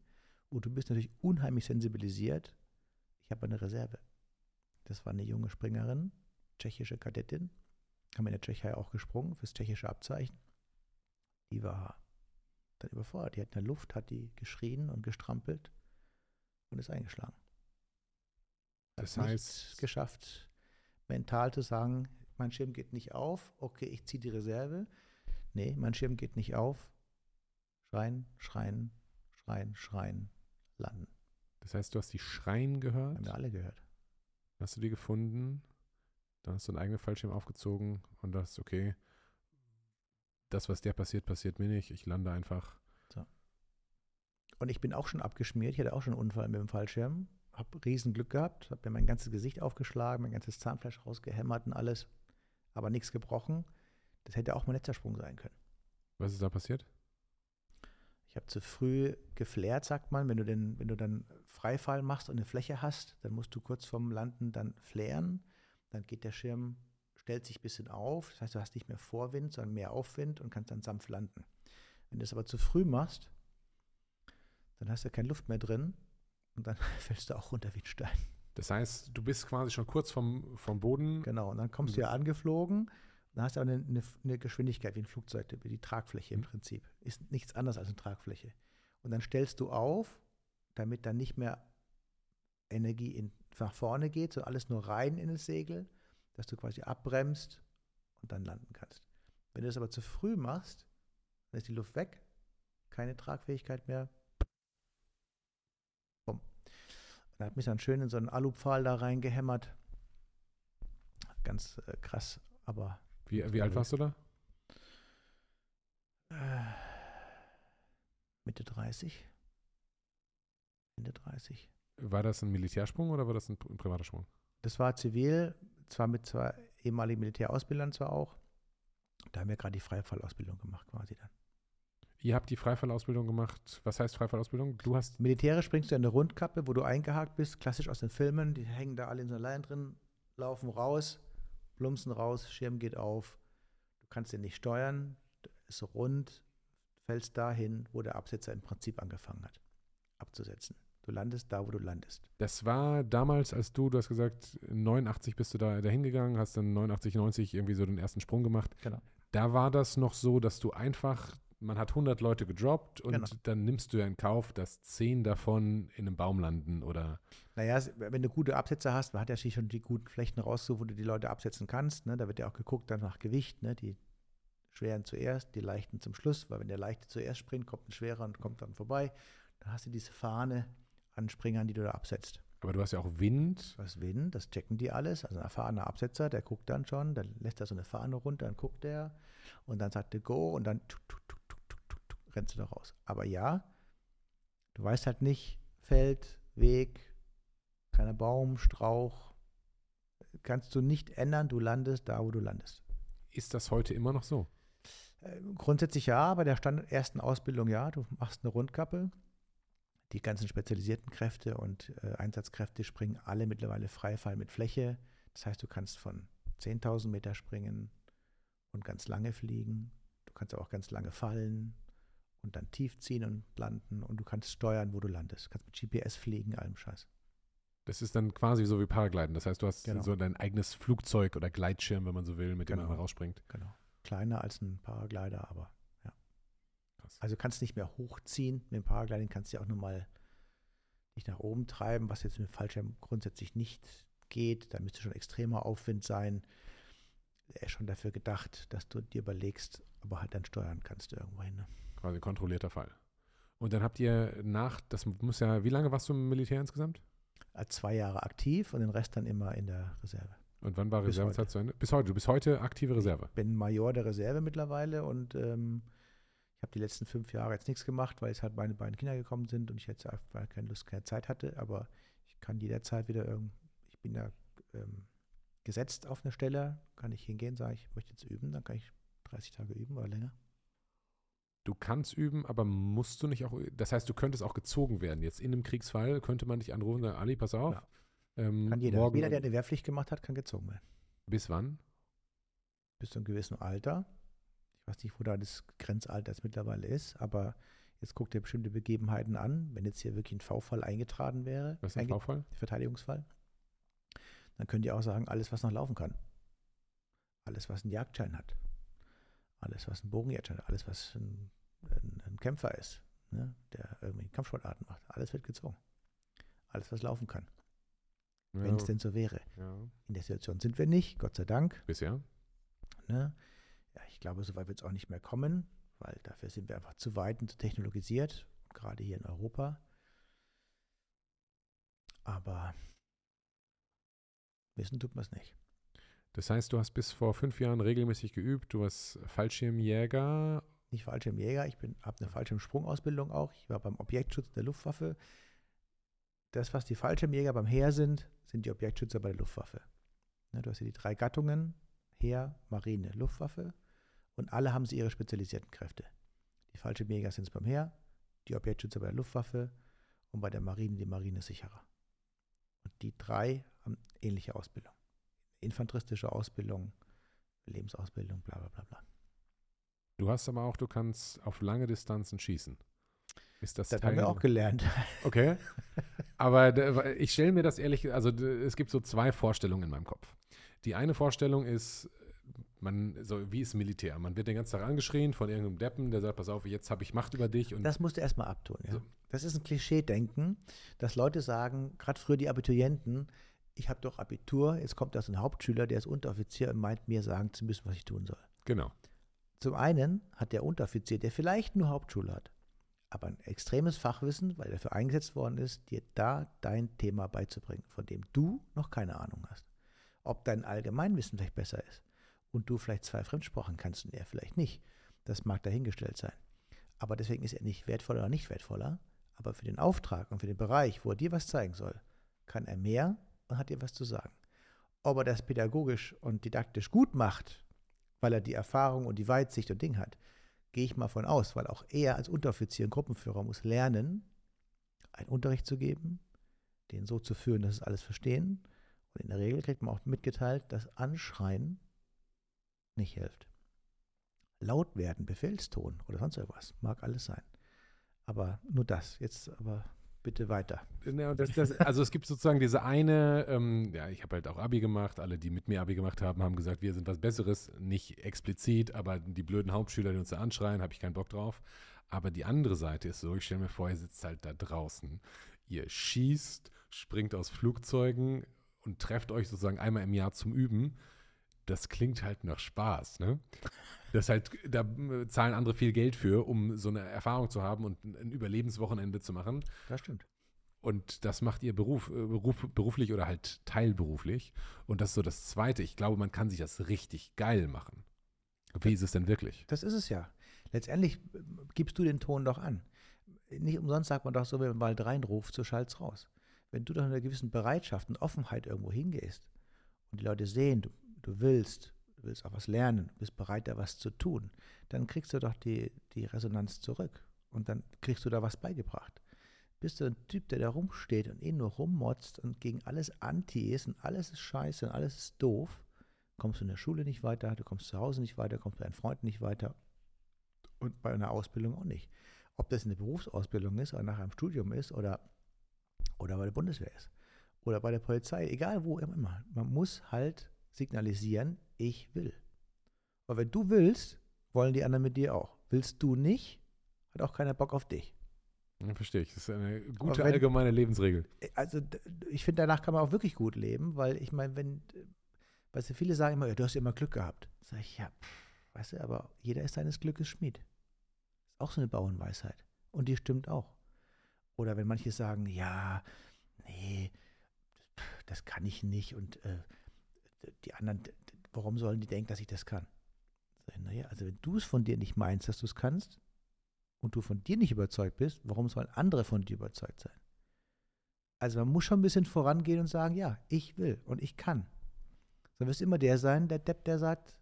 Speaker 1: Und du bist natürlich unheimlich sensibilisiert. Ich habe eine Reserve. Das war eine junge Springerin, tschechische Kadettin. Haben in der Tschechei auch gesprungen fürs tschechische Abzeichen. Die war dann überfordert. Die hat in der Luft, hat die geschrien und gestrampelt und ist eingeschlagen. Hat
Speaker 2: das heißt,
Speaker 1: geschafft, mental zu sagen, mein Schirm geht nicht auf, okay, ich ziehe die Reserve. Nee, mein Schirm geht nicht auf. Schreien, schreien, schreien, schreien, landen.
Speaker 2: Das heißt, du hast die Schreien gehört?
Speaker 1: Haben wir alle gehört.
Speaker 2: Hast du die gefunden? Dann hast du einen eigenen Fallschirm aufgezogen und das, okay, das, was der passiert, passiert mir nicht. Ich lande einfach. So.
Speaker 1: Und ich bin auch schon abgeschmiert. Ich hatte auch schon einen Unfall mit dem Fallschirm. Habe riesen Glück gehabt. Habe mir mein ganzes Gesicht aufgeschlagen, mein ganzes Zahnfleisch rausgehämmert und alles. Aber nichts gebrochen. Das hätte auch mein letzter Sprung sein können.
Speaker 2: Was ist da passiert?
Speaker 1: Ich habe zu früh geflärt, sagt man. Wenn du, den, wenn du dann Freifall machst und eine Fläche hast, dann musst du kurz vorm Landen dann flären. Dann geht der Schirm stellt sich ein bisschen auf. Das heißt, du hast nicht mehr Vorwind, sondern mehr Aufwind und kannst dann sanft landen. Wenn du es aber zu früh machst, dann hast du keine Luft mehr drin und dann fällst du auch runter wie ein Stein.
Speaker 2: Das heißt, du bist quasi schon kurz vom, vom Boden.
Speaker 1: Genau, und dann kommst du ja angeflogen. Dann hast du aber eine, eine, eine Geschwindigkeit wie ein Flugzeug, über die Tragfläche im mhm. Prinzip. Ist nichts anderes als eine Tragfläche. Und dann stellst du auf, damit dann nicht mehr Energie in, nach vorne geht, sondern alles nur rein in das Segel dass du quasi abbremst und dann landen kannst. Wenn du das aber zu früh machst, dann ist die Luft weg, keine Tragfähigkeit mehr. Bumm. Und er hat mich dann schön in so einen Alupfahl da reingehämmert. Ganz äh, krass, aber.
Speaker 2: Wie, wie alt warst du da?
Speaker 1: Äh, Mitte 30. Ende Ende 30.
Speaker 2: War das ein Militärsprung oder war das ein, ein privater Sprung?
Speaker 1: Das war zivil, zwar mit zwei ehemaligen Militärausbildern zwar auch. Da haben wir gerade die Freifallausbildung gemacht quasi dann.
Speaker 2: Ihr habt die Freifallausbildung gemacht. Was heißt Freifallausbildung? Du hast.
Speaker 1: Militärisch springst du in eine Rundkappe, wo du eingehakt bist, klassisch aus den Filmen. Die hängen da alle in so einer Leine drin, laufen raus, plumpsen raus, Schirm geht auf. Du kannst den nicht steuern, ist rund, fällst dahin, wo der Absetzer im Prinzip angefangen hat, abzusetzen. Du landest da, wo du landest.
Speaker 2: Das war damals, als du, du hast gesagt, 89 bist du da dahin gegangen, hast dann 89, 90 irgendwie so den ersten Sprung gemacht.
Speaker 1: Genau.
Speaker 2: Da war das noch so, dass du einfach, man hat 100 Leute gedroppt und
Speaker 1: Genau.
Speaker 2: dann nimmst du ja in Kauf, dass 10 davon in einem Baum landen oder
Speaker 1: Naja, wenn du gute Absetzer hast, man hat ja schon die guten Flächen rausgesucht, wo du die Leute absetzen kannst. Ne? Da wird ja auch geguckt dann nach Gewicht. Ne? Die schweren zuerst, die leichten zum Schluss, weil wenn der leichte zuerst springt, kommt ein schwerer und kommt dann vorbei. Dann hast du diese Fahne an Springern, die du da absetzt.
Speaker 2: aber du hast ja auch Wind.
Speaker 1: Was Wind, das checken die alles. Also ein erfahrener Absetzer, der guckt dann schon, dann lässt er so eine Fahne runter, dann guckt er und dann sagt er Go und dann tuk, tuk, tuk, rennst du da raus. Aber ja, du weißt halt nicht, Feld, Weg, kleiner Baum, Strauch, kannst du nicht ändern, du landest da, wo du landest.
Speaker 2: Ist das heute immer noch so?
Speaker 1: Äh, Grundsätzlich ja, bei der Stand ersten Ausbildung ja. Du machst eine Rundkappe. Die ganzen spezialisierten Kräfte und äh, Einsatzkräfte springen alle mittlerweile Freifall mit Fläche. Das heißt, du kannst von 10.000 Meter springen und ganz lange fliegen. Du kannst auch ganz lange fallen und dann tief ziehen und landen. Und du kannst steuern, wo du landest. Du kannst mit GPS fliegen, allem Scheiß.
Speaker 2: Das ist dann quasi so wie Paragliden. Das heißt, du hast
Speaker 1: Genau.
Speaker 2: so dein eigenes Flugzeug oder Gleitschirm, wenn man so will, mit dem
Speaker 1: Genau.
Speaker 2: man rausspringt.
Speaker 1: Genau. Kleiner als ein Paraglider, aber.
Speaker 2: Krass.
Speaker 1: Also kannst nicht mehr hochziehen. Mit dem Paragliding kannst du ja auch nur mal dich nach oben treiben, was jetzt mit dem Fallschirm grundsätzlich nicht geht. Da müsste schon extremer Aufwind sein. Er ist schon dafür gedacht, dass du dir überlegst, aber halt dann steuern kannst du irgendwo hin. Ne?
Speaker 2: Quasi kontrollierter Fall. Und dann habt ihr nach, das muss ja, wie lange warst du im Militär insgesamt?
Speaker 1: Als zwei Jahre aktiv und den Rest dann immer in der Reserve.
Speaker 2: Und wann war Reservezeit zu Ende? Bis heute. Du bist heute aktive Reserve.
Speaker 1: bin Major der Reserve mittlerweile und ähm, ich habe die letzten fünf Jahre jetzt nichts gemacht, weil jetzt halt meine beiden Kinder gekommen sind und ich jetzt einfach keine Lust, keine Zeit hatte. Aber ich kann jederzeit wieder irgend, ich bin ja ähm, gesetzt auf eine Stelle, kann ich hingehen, sage ich, möchte jetzt üben, dann kann ich 30 Tage üben oder länger.
Speaker 2: Du kannst üben, aber musst du nicht auch, das heißt, du könntest auch gezogen werden. Jetzt in einem Kriegsfall könnte man dich anrufen und sagen, Ali, pass auf.
Speaker 1: Ja.
Speaker 2: Ähm,
Speaker 1: Kann jeder.
Speaker 2: Morgen,
Speaker 1: Jeder, der eine Wehrpflicht gemacht hat, kann gezogen werden.
Speaker 2: bis wann?
Speaker 1: Bis zu einem gewissen Alter. Ich weiß nicht, wo da das Grenzalter jetzt mittlerweile ist, aber jetzt guckt ihr bestimmte Begebenheiten an. Wenn jetzt hier wirklich ein V-Fall eingetragen wäre,
Speaker 2: Was ist ein V-Fall?
Speaker 1: Verteidigungsfall, dann könnt ihr auch sagen, alles, was noch laufen kann. Alles, was einen Jagdschein hat. Alles, was einen Bogenjagdschein hat. Alles, was ein, ein, ein Kämpfer ist, ne, der irgendwie Kampfsportarten macht. Alles wird gezogen. Alles, was laufen kann. Wenn es
Speaker 2: ja,
Speaker 1: denn so wäre.
Speaker 2: ja.
Speaker 1: In der Situation sind wir nicht, Gott sei Dank.
Speaker 2: Bisher.
Speaker 1: Ne? Ja, ich glaube, so weit wird es auch nicht mehr kommen, weil dafür sind wir einfach zu weit und zu technologisiert, gerade hier in Europa. Aber wissen tut man es nicht.
Speaker 2: Das heißt, du hast bis vor fünf Jahren regelmäßig geübt. Du warst Fallschirmjäger.
Speaker 1: Nicht Fallschirmjäger, ich habe eine Fallschirmsprungausbildung auch. Ich war beim Objektschutz der Luftwaffe. Das, was die Fallschirmjäger beim Heer sind, sind die Objektschützer bei der Luftwaffe. Ne, du hast hier die drei Gattungen, Heer, Marine, Luftwaffe. Und alle haben sie ihre spezialisierten Kräfte. Die Fallschirmjäger sind es beim Heer, die Objektschützer bei der Luftwaffe und bei der Marine die Marinesicherer. Und die drei haben ähnliche Ausbildung. Infanteristische Ausbildung, Lebensausbildung, bla bla bla bla.
Speaker 2: Du hast aber auch, du kannst auf lange Distanzen schießen. Ist das,
Speaker 1: Das
Speaker 2: Teil
Speaker 1: haben wir auch gelernt.
Speaker 2: Okay. Aber ich stelle mir das ehrlich, also es gibt so zwei Vorstellungen in meinem Kopf. Die eine Vorstellung ist, man, so wie ist Militär? Man wird den ganzen Tag angeschrien von irgendeinem Deppen, der sagt, pass auf, jetzt habe ich Macht über dich und
Speaker 1: Das musst du erstmal abtun. Ja.
Speaker 2: So.
Speaker 1: Das ist ein Klischee-Denken, dass Leute sagen, gerade früher die Abiturienten, ich habe doch Abitur, jetzt kommt da so ein Hauptschüler, der ist Unteroffizier und meint mir sagen zu müssen, was ich tun soll.
Speaker 2: genau.
Speaker 1: Zum einen hat der Unteroffizier, der vielleicht nur Hauptschule hat, aber ein extremes Fachwissen, weil er dafür eingesetzt worden ist, dir da dein Thema beizubringen, von dem du noch keine Ahnung hast. Ob dein Allgemeinwissen vielleicht besser ist und du vielleicht zwei Fremdsprachen kannst und er vielleicht nicht, das mag dahingestellt sein. Aber deswegen ist er nicht wertvoller oder nicht wertvoller. Aber für den Auftrag und für den Bereich, wo er dir was zeigen soll, kann er mehr und hat dir was zu sagen. Ob er das pädagogisch und didaktisch gut macht, weil er die Erfahrung und die Weitsicht und Ding hat, gehe ich mal von aus, weil auch er als Unteroffizier und Gruppenführer muss lernen, einen Unterricht zu geben, den so zu führen, dass es alles verstehen. Und in der Regel kriegt man auch mitgeteilt, dass Anschreien nicht hilft. Laut werden, Befehlston oder sonst irgendwas, mag alles sein. Aber nur das. Jetzt aber bitte weiter.
Speaker 2: Ja, das, das, also es gibt sozusagen diese eine, ähm, ja, ich habe halt auch Abi gemacht, alle, die mit mir Abi gemacht haben, haben gesagt, wir sind was Besseres, nicht explizit, aber die blöden Hauptschüler, die uns da anschreien, habe ich keinen Bock drauf. Aber die andere Seite ist so, ich stelle mir vor, ihr sitzt halt da draußen, ihr schießt, springt aus Flugzeugen und trefft euch sozusagen einmal im Jahr zum Üben. Das klingt halt nach Spaß, ne? Das halt, da äh, zahlen andere viel Geld für, um so eine Erfahrung zu haben und ein Überlebenswochenende zu machen.
Speaker 1: Das stimmt.
Speaker 2: Und das macht ihr Beruf, äh, Beruf, beruflich oder halt teilberuflich. Und das ist so das Zweite. Ich glaube, man kann sich das richtig geil machen. Wie ist es denn wirklich?
Speaker 1: Das ist es ja. Letztendlich äh, gibst du den Ton doch an. Nicht umsonst sagt man doch so, wenn man bald reinruft, so schallt's raus. Wenn du doch in einer gewissen Bereitschaft und Offenheit irgendwo hingehst und die Leute sehen, du, du willst, du willst auch was lernen, du bist bereit, da was zu tun, dann kriegst du doch die, die Resonanz zurück und dann kriegst du da was beigebracht. Bist du ein Typ, der da rumsteht und eh nur rummotzt und gegen alles anti ist und alles ist scheiße und alles ist doof, kommst du in der Schule nicht weiter, du kommst zu Hause nicht weiter, kommst bei deinen Freunden nicht weiter und bei einer Ausbildung auch nicht. Ob das eine Berufsausbildung ist oder nach einem Studium ist oder, oder bei der Bundeswehr ist oder bei der Polizei, egal wo immer. Man muss halt signalisieren, ich will. Aber wenn du willst, wollen die anderen mit dir auch. Willst du nicht, hat auch keiner Bock auf dich.
Speaker 2: Ja, verstehe ich. Das ist eine gute wenn, allgemeine Lebensregel.
Speaker 1: Also ich finde, danach kann man auch wirklich gut leben, weil ich meine, wenn, weißt du, viele sagen immer, ja, du hast ja immer Glück gehabt. Sag ich, ja, pff, weißt du, aber jeder ist seines Glückes Schmied. Ist auch so eine Bauernweisheit. Und die stimmt auch. Oder wenn manche sagen, ja, nee, das kann ich nicht und äh, die anderen, warum sollen die denken, dass ich das kann? Naja, also wenn du es von dir nicht meinst, dass du es kannst und du von dir nicht überzeugt bist, warum sollen andere von dir überzeugt sein? Also man muss schon ein bisschen vorangehen und sagen, ja, ich will und ich kann. Dann wirst du immer der sein, der Depp, der sagt,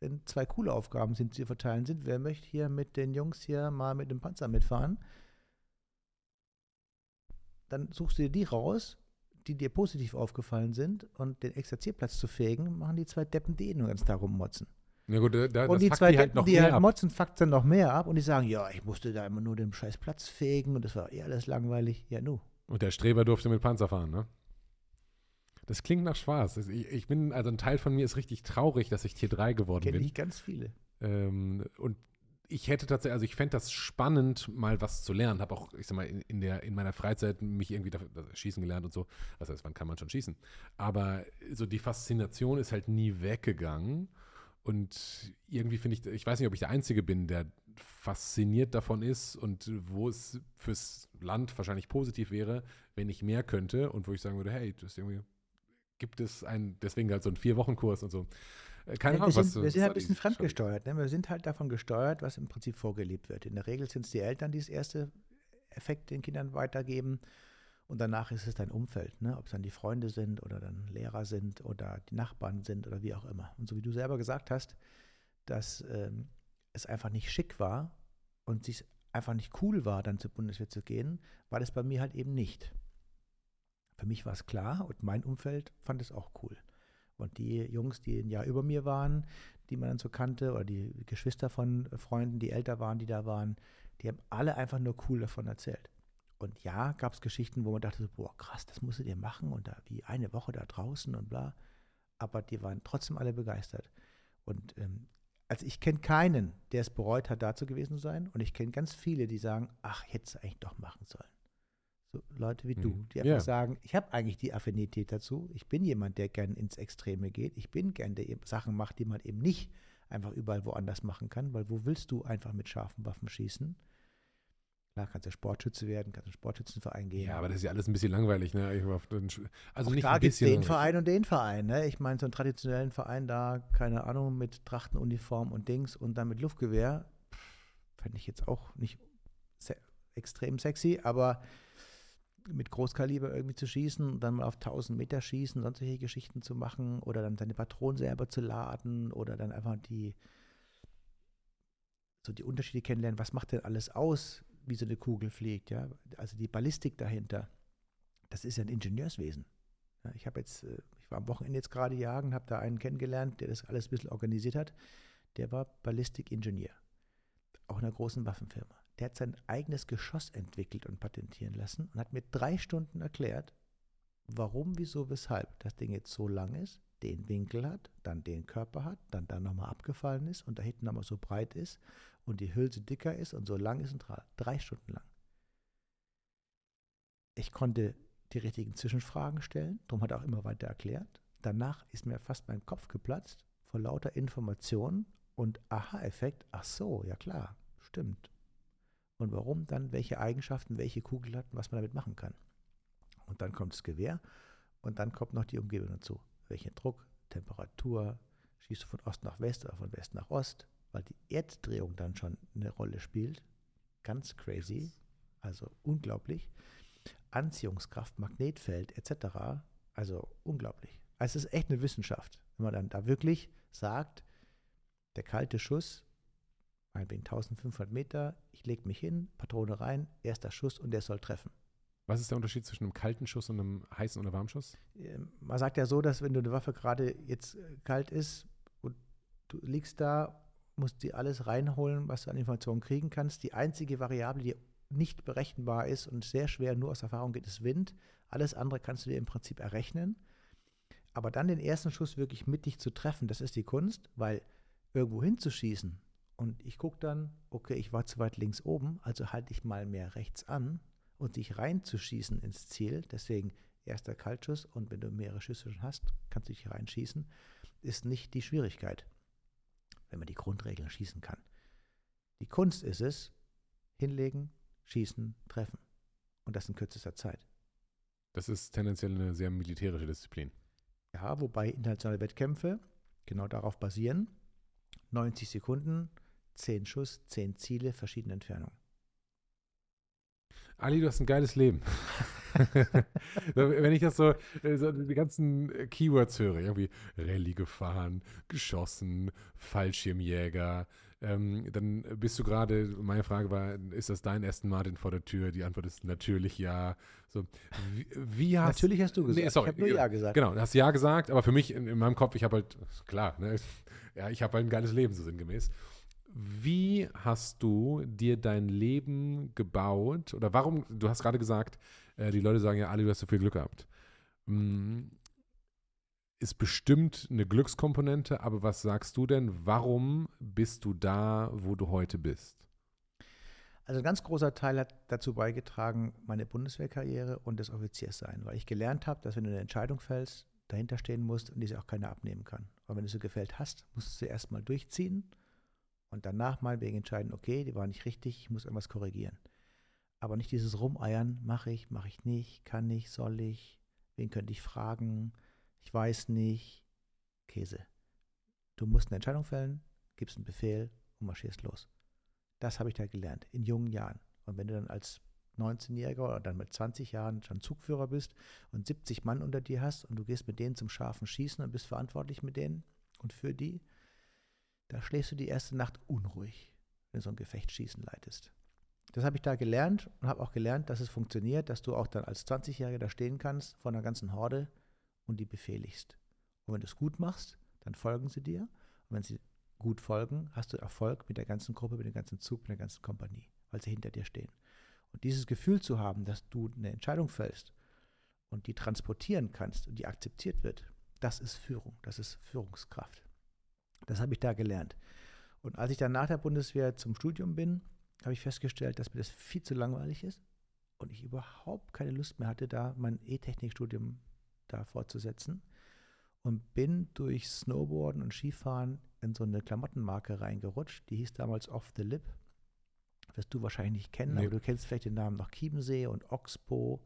Speaker 1: wenn zwei coole Aufgaben sind, zu verteilen sind, wer möchte hier mit den Jungs hier mal mit dem Panzer mitfahren? Dann suchst du dir die raus die dir positiv aufgefallen sind und den Exerzierplatz zu fegen, machen die zwei Deppen, die eh nur ganz Tag rummotzen.
Speaker 2: Ja gut, da,
Speaker 1: und die zwei die halt Deppen, die halt ab. motzen, fuckt dann noch mehr ab und die sagen, ja, ich musste da immer nur den scheiß Platz fegen und das war eh alles langweilig. Ja, nu.
Speaker 2: Und der Streber durfte mit Panzer fahren, ne? Das klingt nach Spaß. Ich, ich, bin, also ein Teil von mir ist richtig traurig, dass ich Tier 3 geworden Kenn bin. Kenne
Speaker 1: ich ganz viele.
Speaker 2: Ähm, und ich hätte tatsächlich, also ich fände das spannend, mal was zu lernen. Habe auch, ich sag mal, in, in, der, in meiner Freizeit mich irgendwie dafür, schießen gelernt und so. Was heißt, wann kann man schon schießen? Aber so die Faszination ist halt nie weggegangen. Und irgendwie finde ich, ich weiß nicht, ob ich der Einzige bin, der fasziniert davon ist und wo es fürs Land wahrscheinlich positiv wäre, wenn ich mehr könnte und wo ich sagen würde, hey, das irgendwie gibt es ein, deswegen halt so ein Vier-Wochen-Kurs und so.
Speaker 1: Äh, keine Ahnung, wir sind, was Wir sind halt ein bisschen fremdgesteuert. Ne? Wir sind halt davon gesteuert, was im Prinzip vorgelebt wird. In der Regel sind es die Eltern, die das erste Effekt den Kindern weitergeben. Und danach ist es dein Umfeld, ne? ob es dann die Freunde sind oder dann Lehrer sind oder die Nachbarn sind oder wie auch immer. Und so wie du selber gesagt hast, dass ähm, es einfach nicht schick war und sich einfach nicht cool war, dann zur Bundeswehr zu gehen, war das bei mir halt eben nicht. Für mich war es klar und mein Umfeld fand es auch cool. Und die Jungs, die ein Jahr über mir waren, die man dann so kannte, oder die Geschwister von Freunden, die älter waren, die da waren, die haben alle einfach nur cool davon erzählt. Und ja, gab es Geschichten, wo man dachte, so, boah, krass, das musstet ihr machen und da wie eine Woche da draußen und bla. Aber die waren trotzdem alle begeistert. Und ähm, also ich kenne keinen, der es bereut hat, dazu gewesen zu sein. Und ich kenne ganz viele, die sagen, ach, hätte es eigentlich doch machen sollen. So Leute wie mhm. du, die einfach yeah. sagen, ich habe eigentlich die Affinität dazu. Ich bin jemand, der gern ins Extreme geht. Ich bin gern, der eben Sachen macht, die man eben nicht einfach überall woanders machen kann, weil wo willst du einfach mit scharfen Waffen schießen? Klar, kannst du Sportschütze werden, kannst du einen Sportschützenverein gehen.
Speaker 2: Ja, aber das ist ja alles ein bisschen langweilig, ne?
Speaker 1: Also Auch nicht da gibt es den Verein und den Verein, ne? Ich meine, so einen traditionellen Verein da, keine Ahnung, mit Trachtenuniform und Dings und dann mit Luftgewehr, fände ich jetzt auch nicht extrem sexy, aber mit Großkaliber irgendwie zu schießen, dann mal auf 1000 Meter schießen, sonst solche Geschichten zu machen oder dann seine Patronen selber zu laden oder dann einfach die, so die Unterschiede kennenlernen, was macht denn alles aus, wie so eine Kugel fliegt, ja, also die Ballistik dahinter, das ist ja ein Ingenieurswesen. Ja, ich habe jetzt, äh, ich war am Wochenende jetzt gerade jagen, habe da einen kennengelernt, der das alles ein bisschen organisiert hat, der war Ballistikingenieur, auch in einer großen Waffenfirma. Der hat sein eigenes Geschoss entwickelt und patentieren lassen und hat mir drei Stunden erklärt, warum, wieso, weshalb das Ding jetzt so lang ist, den Winkel hat, dann den Körper hat, dann da nochmal abgefallen ist und da hinten nochmal so breit ist und die Hülse dicker ist und so lang ist und drei Stunden lang. Ich konnte die richtigen Zwischenfragen stellen, darum hat er auch immer weiter erklärt. Danach ist mir fast mein Kopf geplatzt vor lauter Informationen und Aha-Effekt. Ach so, ja klar, stimmt und warum dann welche Eigenschaften welche Kugel hat und was man damit machen kann. Und dann kommt das Gewehr und dann kommt noch die Umgebung dazu. Welchen Druck, Temperatur, schießt du von Ost nach West oder von West nach Ost, weil die Erddrehung dann schon eine Rolle spielt. Ganz crazy, also unglaublich. Anziehungskraft, Magnetfeld etc. Also unglaublich. Also es ist echt eine Wissenschaft, wenn man dann da wirklich sagt, der kalte Schuss meinetwegen 1500 Meter, ich lege mich hin, Patrone rein, erster Schuss und der soll treffen.
Speaker 2: Was ist der Unterschied zwischen einem kalten Schuss und einem heißen oder warmen Schuss?
Speaker 1: Ähm, man sagt ja so, dass wenn du eine Waffe gerade jetzt äh, kalt ist und du liegst da, musst du alles reinholen, was du an Informationen kriegen kannst. Die einzige Variable, die nicht berechenbar ist und sehr schwer nur aus Erfahrung geht, ist Wind. Alles andere kannst du dir im Prinzip errechnen. Aber dann den ersten Schuss wirklich mittig zu treffen, das ist die Kunst, weil irgendwo hinzuschießen, und ich gucke dann, okay, ich war zu weit links oben, also halte ich mal mehr rechts an und dich reinzuschießen ins Ziel. Deswegen erster Kaltschuss und wenn du mehrere Schüsse schon hast, kannst du dich reinschießen. Ist nicht die Schwierigkeit, wenn man die Grundregeln schießen kann. Die Kunst ist es, hinlegen, schießen, treffen. Und das in kürzester Zeit.
Speaker 2: Das ist tendenziell eine sehr militärische Disziplin.
Speaker 1: Ja, wobei internationale Wettkämpfe genau darauf basieren. 90 Sekunden, zehn Schuss, zehn Ziele, verschiedene Entfernungen.
Speaker 2: Ali, du hast ein geiles Leben. Wenn ich das so, äh, so, die ganzen Keywords höre, irgendwie Rallye gefahren, geschossen, Fallschirmjäger, ähm, dann bist du gerade, meine Frage war, ist das dein Aston Martin vor der Tür? Die Antwort ist natürlich ja. So, wie, wie hast,
Speaker 1: natürlich hast du gesagt. Nee,
Speaker 2: sorry, ich habe nur Ja gesagt. Genau, du hast Ja gesagt, aber für mich in, in meinem Kopf, ich habe halt, klar, ne, ja, ich habe halt ein geiles Leben, so sinngemäß. Wie hast du dir dein Leben gebaut? Oder warum, du hast gerade gesagt, äh, die Leute sagen ja, Ali, du hast so viel Glück gehabt. Hm, ist bestimmt eine Glückskomponente, aber was sagst du denn? Warum bist du da, wo du heute bist?
Speaker 1: Also ein ganz großer Teil hat dazu beigetragen, meine Bundeswehrkarriere und das Offizierssein, weil ich gelernt habe, dass wenn du eine Entscheidung fällst, dahinter stehen musst und diese auch keiner abnehmen kann. Aber wenn du sie gefällt hast, musst du sie erstmal durchziehen und danach meinetwegen entscheiden, okay, die war nicht richtig, ich muss irgendwas korrigieren. Aber nicht dieses Rumeiern, mache ich, mache ich nicht, kann ich, soll ich, wen könnte ich fragen, ich weiß nicht, Käse. Du musst eine Entscheidung fällen, gibst einen Befehl und marschierst los. Das habe ich da gelernt, in jungen Jahren. Und wenn du dann als 19-Jähriger oder dann mit 20 Jahren schon Zugführer bist und 70 Mann unter dir hast und du gehst mit denen zum scharfen Schießen und bist verantwortlich mit denen und für die, da schläfst du die erste Nacht unruhig, wenn du so ein Gefecht schießen leitest. Das habe ich da gelernt und habe auch gelernt, dass es funktioniert, dass du auch dann als 20-Jähriger da stehen kannst vor einer ganzen Horde und die befehligst. Und wenn du es gut machst, dann folgen sie dir. Und wenn sie gut folgen, hast du Erfolg mit der ganzen Gruppe, mit dem ganzen Zug, mit der ganzen Kompanie, weil sie hinter dir stehen. Und dieses Gefühl zu haben, dass du eine Entscheidung fällst und die transportieren kannst und die akzeptiert wird, das ist Führung, das ist Führungskraft. Das habe ich da gelernt. Und als ich dann nach der Bundeswehr zum Studium bin, habe ich festgestellt, dass mir das viel zu langweilig ist und ich überhaupt keine Lust mehr hatte, da mein E-Technik-Studium da fortzusetzen. Und bin durch Snowboarden und Skifahren in so eine Klamottenmarke reingerutscht. Die hieß damals Off the Lip. Wirst du wahrscheinlich nicht kennen, nee. aber du kennst vielleicht den Namen noch Chiemsee und Oxbow.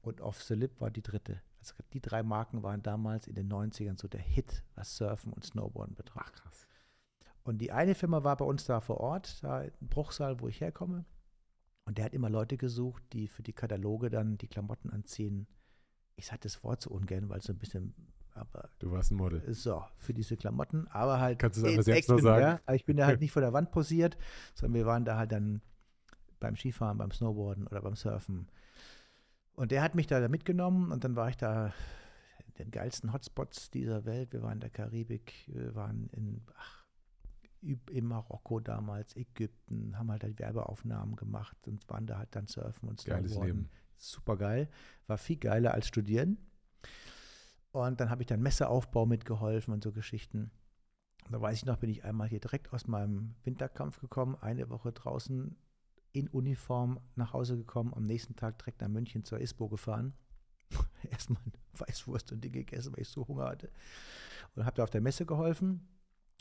Speaker 1: Und Off the Lip war die dritte. Also die drei Marken waren damals in den 90ern so der Hit, was Surfen und Snowboarden betraf. Ach, krass. Und die eine Firma war bei uns da vor Ort, da in Bruchsal, wo ich herkomme. Und der hat immer Leute gesucht, die für die Kataloge dann die Klamotten anziehen. Ich sage das Wort so ungern, weil es so ein bisschen, aber
Speaker 2: Du warst ein Model.
Speaker 1: so, für diese Klamotten, aber halt.
Speaker 2: Kannst du es aber selbst
Speaker 1: Action,
Speaker 2: sagen?
Speaker 1: Ja? Aber ich bin da halt nicht vor der Wand posiert, sondern wir waren da halt dann beim Skifahren, beim Snowboarden oder beim Surfen. Und der hat mich da mitgenommen und dann war ich da in den geilsten Hotspots dieser Welt. Wir waren in der Karibik, wir waren in, ach, in Marokko damals, Ägypten, haben halt, halt Werbeaufnahmen gemacht und waren da halt dann surfen und
Speaker 2: Geiles. Leben.
Speaker 1: Super geil. War viel geiler als studieren. Und dann habe ich dann Messeaufbau mitgeholfen und so Geschichten. Da weiß ich noch, bin ich einmal hier direkt aus meinem Winterkampf gekommen, eine Woche draußen in Uniform nach Hause gekommen, am nächsten Tag direkt nach München zur ISPO gefahren. Erstmal Weißwurst und Dinge gegessen, weil ich so Hunger hatte. Und habe da auf der Messe geholfen.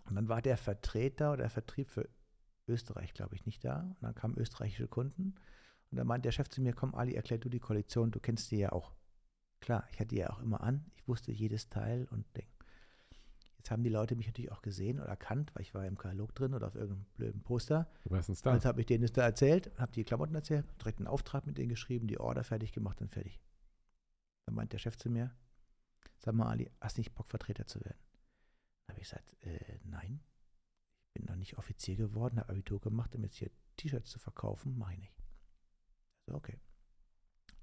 Speaker 1: Und dann war der Vertreter oder der Vertrieb für Österreich, glaube ich, nicht da. Und dann kamen österreichische Kunden. Und dann meinte der Chef zu mir, komm Ali, erklär du die Kollektion, du kennst die ja auch. Klar, ich hatte die ja auch immer an. Ich wusste jedes Teil und Ding. Jetzt haben die Leute mich natürlich auch gesehen oder erkannt, weil ich war im Katalog drin oder auf irgendeinem blöden Poster.
Speaker 2: Du warst ein Star.
Speaker 1: Also habe ich denen das da erzählt, habe die Klamotten erzählt, direkt einen Auftrag mit denen geschrieben, die Order fertig gemacht und fertig. Dann meint der Chef zu mir, sag mal Ali, hast nicht Bock Vertreter zu werden? Dann habe ich gesagt, äh, nein, ich bin noch nicht Offizier geworden, habe Abitur gemacht, um jetzt hier T-Shirts zu verkaufen, mache ich nicht. Also okay.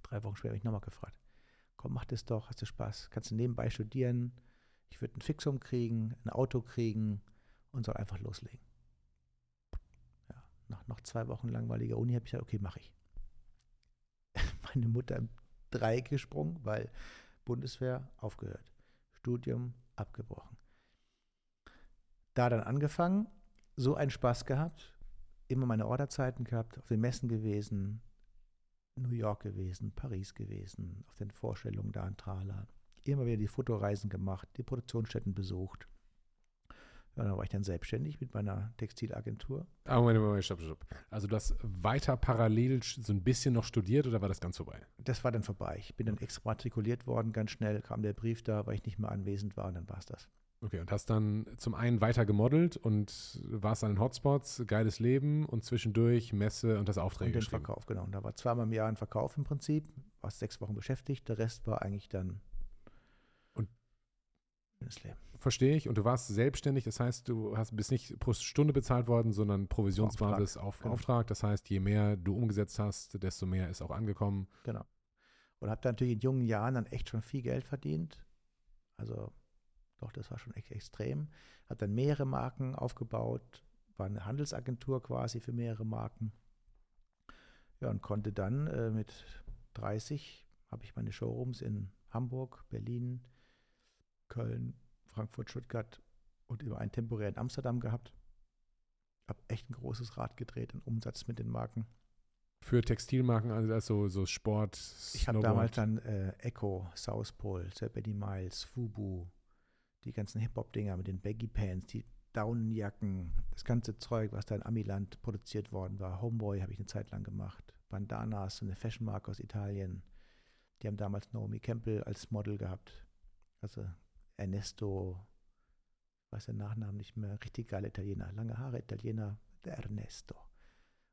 Speaker 1: Drei Wochen später habe ich nochmal gefragt, komm, mach das doch, hast du Spaß, kannst du nebenbei studieren, ich würde ein Fixum kriegen, ein Auto kriegen und soll einfach loslegen. Ja, nach noch zwei Wochen langweiliger Uni habe ich gesagt, okay, mache ich. Meine Mutter im Dreieck gesprungen, weil Bundeswehr aufgehört. Studium abgebrochen. Da dann angefangen, so einen Spaß gehabt, immer meine Orderzeiten gehabt, auf den Messen gewesen, New York gewesen, Paris gewesen, auf den Vorstellungen da in Trala. Immer wieder die Fotoreisen gemacht, die Produktionsstätten besucht. Ja, dann war ich dann selbstständig mit meiner Textilagentur.
Speaker 2: Ah, Moment, Moment, stopp, stopp. Also du hast weiter parallel so ein bisschen noch studiert oder war das ganz vorbei?
Speaker 1: Das war dann vorbei. Ich bin dann exmatrikuliert worden, ganz schnell kam der Brief da, weil ich nicht mehr anwesend war und dann war es das.
Speaker 2: Okay, und hast dann zum einen weiter gemodelt und warst an den Hotspots, geiles Leben und zwischendurch Messe und das Aufträge
Speaker 1: Und den. Verkauf, genau. Und da war zweimal im Jahr ein Verkauf im Prinzip, warst sechs Wochen beschäftigt, der Rest war eigentlich dann.
Speaker 2: Verstehe ich. Und du warst selbstständig, das heißt, du hast, bist nicht pro Stunde bezahlt worden, sondern Provisionsbasis auf
Speaker 1: genau.
Speaker 2: Auftrag. Das heißt, je mehr du umgesetzt hast, desto mehr ist auch angekommen.
Speaker 1: Genau. Und habe dann natürlich in jungen Jahren dann echt schon viel Geld verdient. Also doch, das war schon echt extrem. Habe dann mehrere Marken aufgebaut, war eine Handelsagentur quasi für mehrere Marken. Ja, und konnte dann äh, mit 30 habe ich meine Showrooms in Hamburg, Berlin, Köln, Frankfurt, Stuttgart und über ein temporär in Amsterdam gehabt. Habe echt ein großes Rad gedreht an Umsatz mit den Marken.
Speaker 2: Für Textilmarken, also so, Sport,
Speaker 1: Ich habe
Speaker 2: Snowboard.
Speaker 1: damals dann äh, Echo, South Pole, Sir Benny Miles, Fubu, die ganzen Hip-Hop-Dinger mit den Baggy Pants, die Daunenjacken, das ganze Zeug, was da in Amiland produziert worden war. Homeboy habe ich eine Zeit lang gemacht. Bandanas, so eine Fashion-Marke aus Italien. Die haben damals Naomi Campbell als Model gehabt. Also Ernesto, ich weiß den Nachnamen nicht mehr, richtig geile Italiener, lange Haare Italiener, der Ernesto.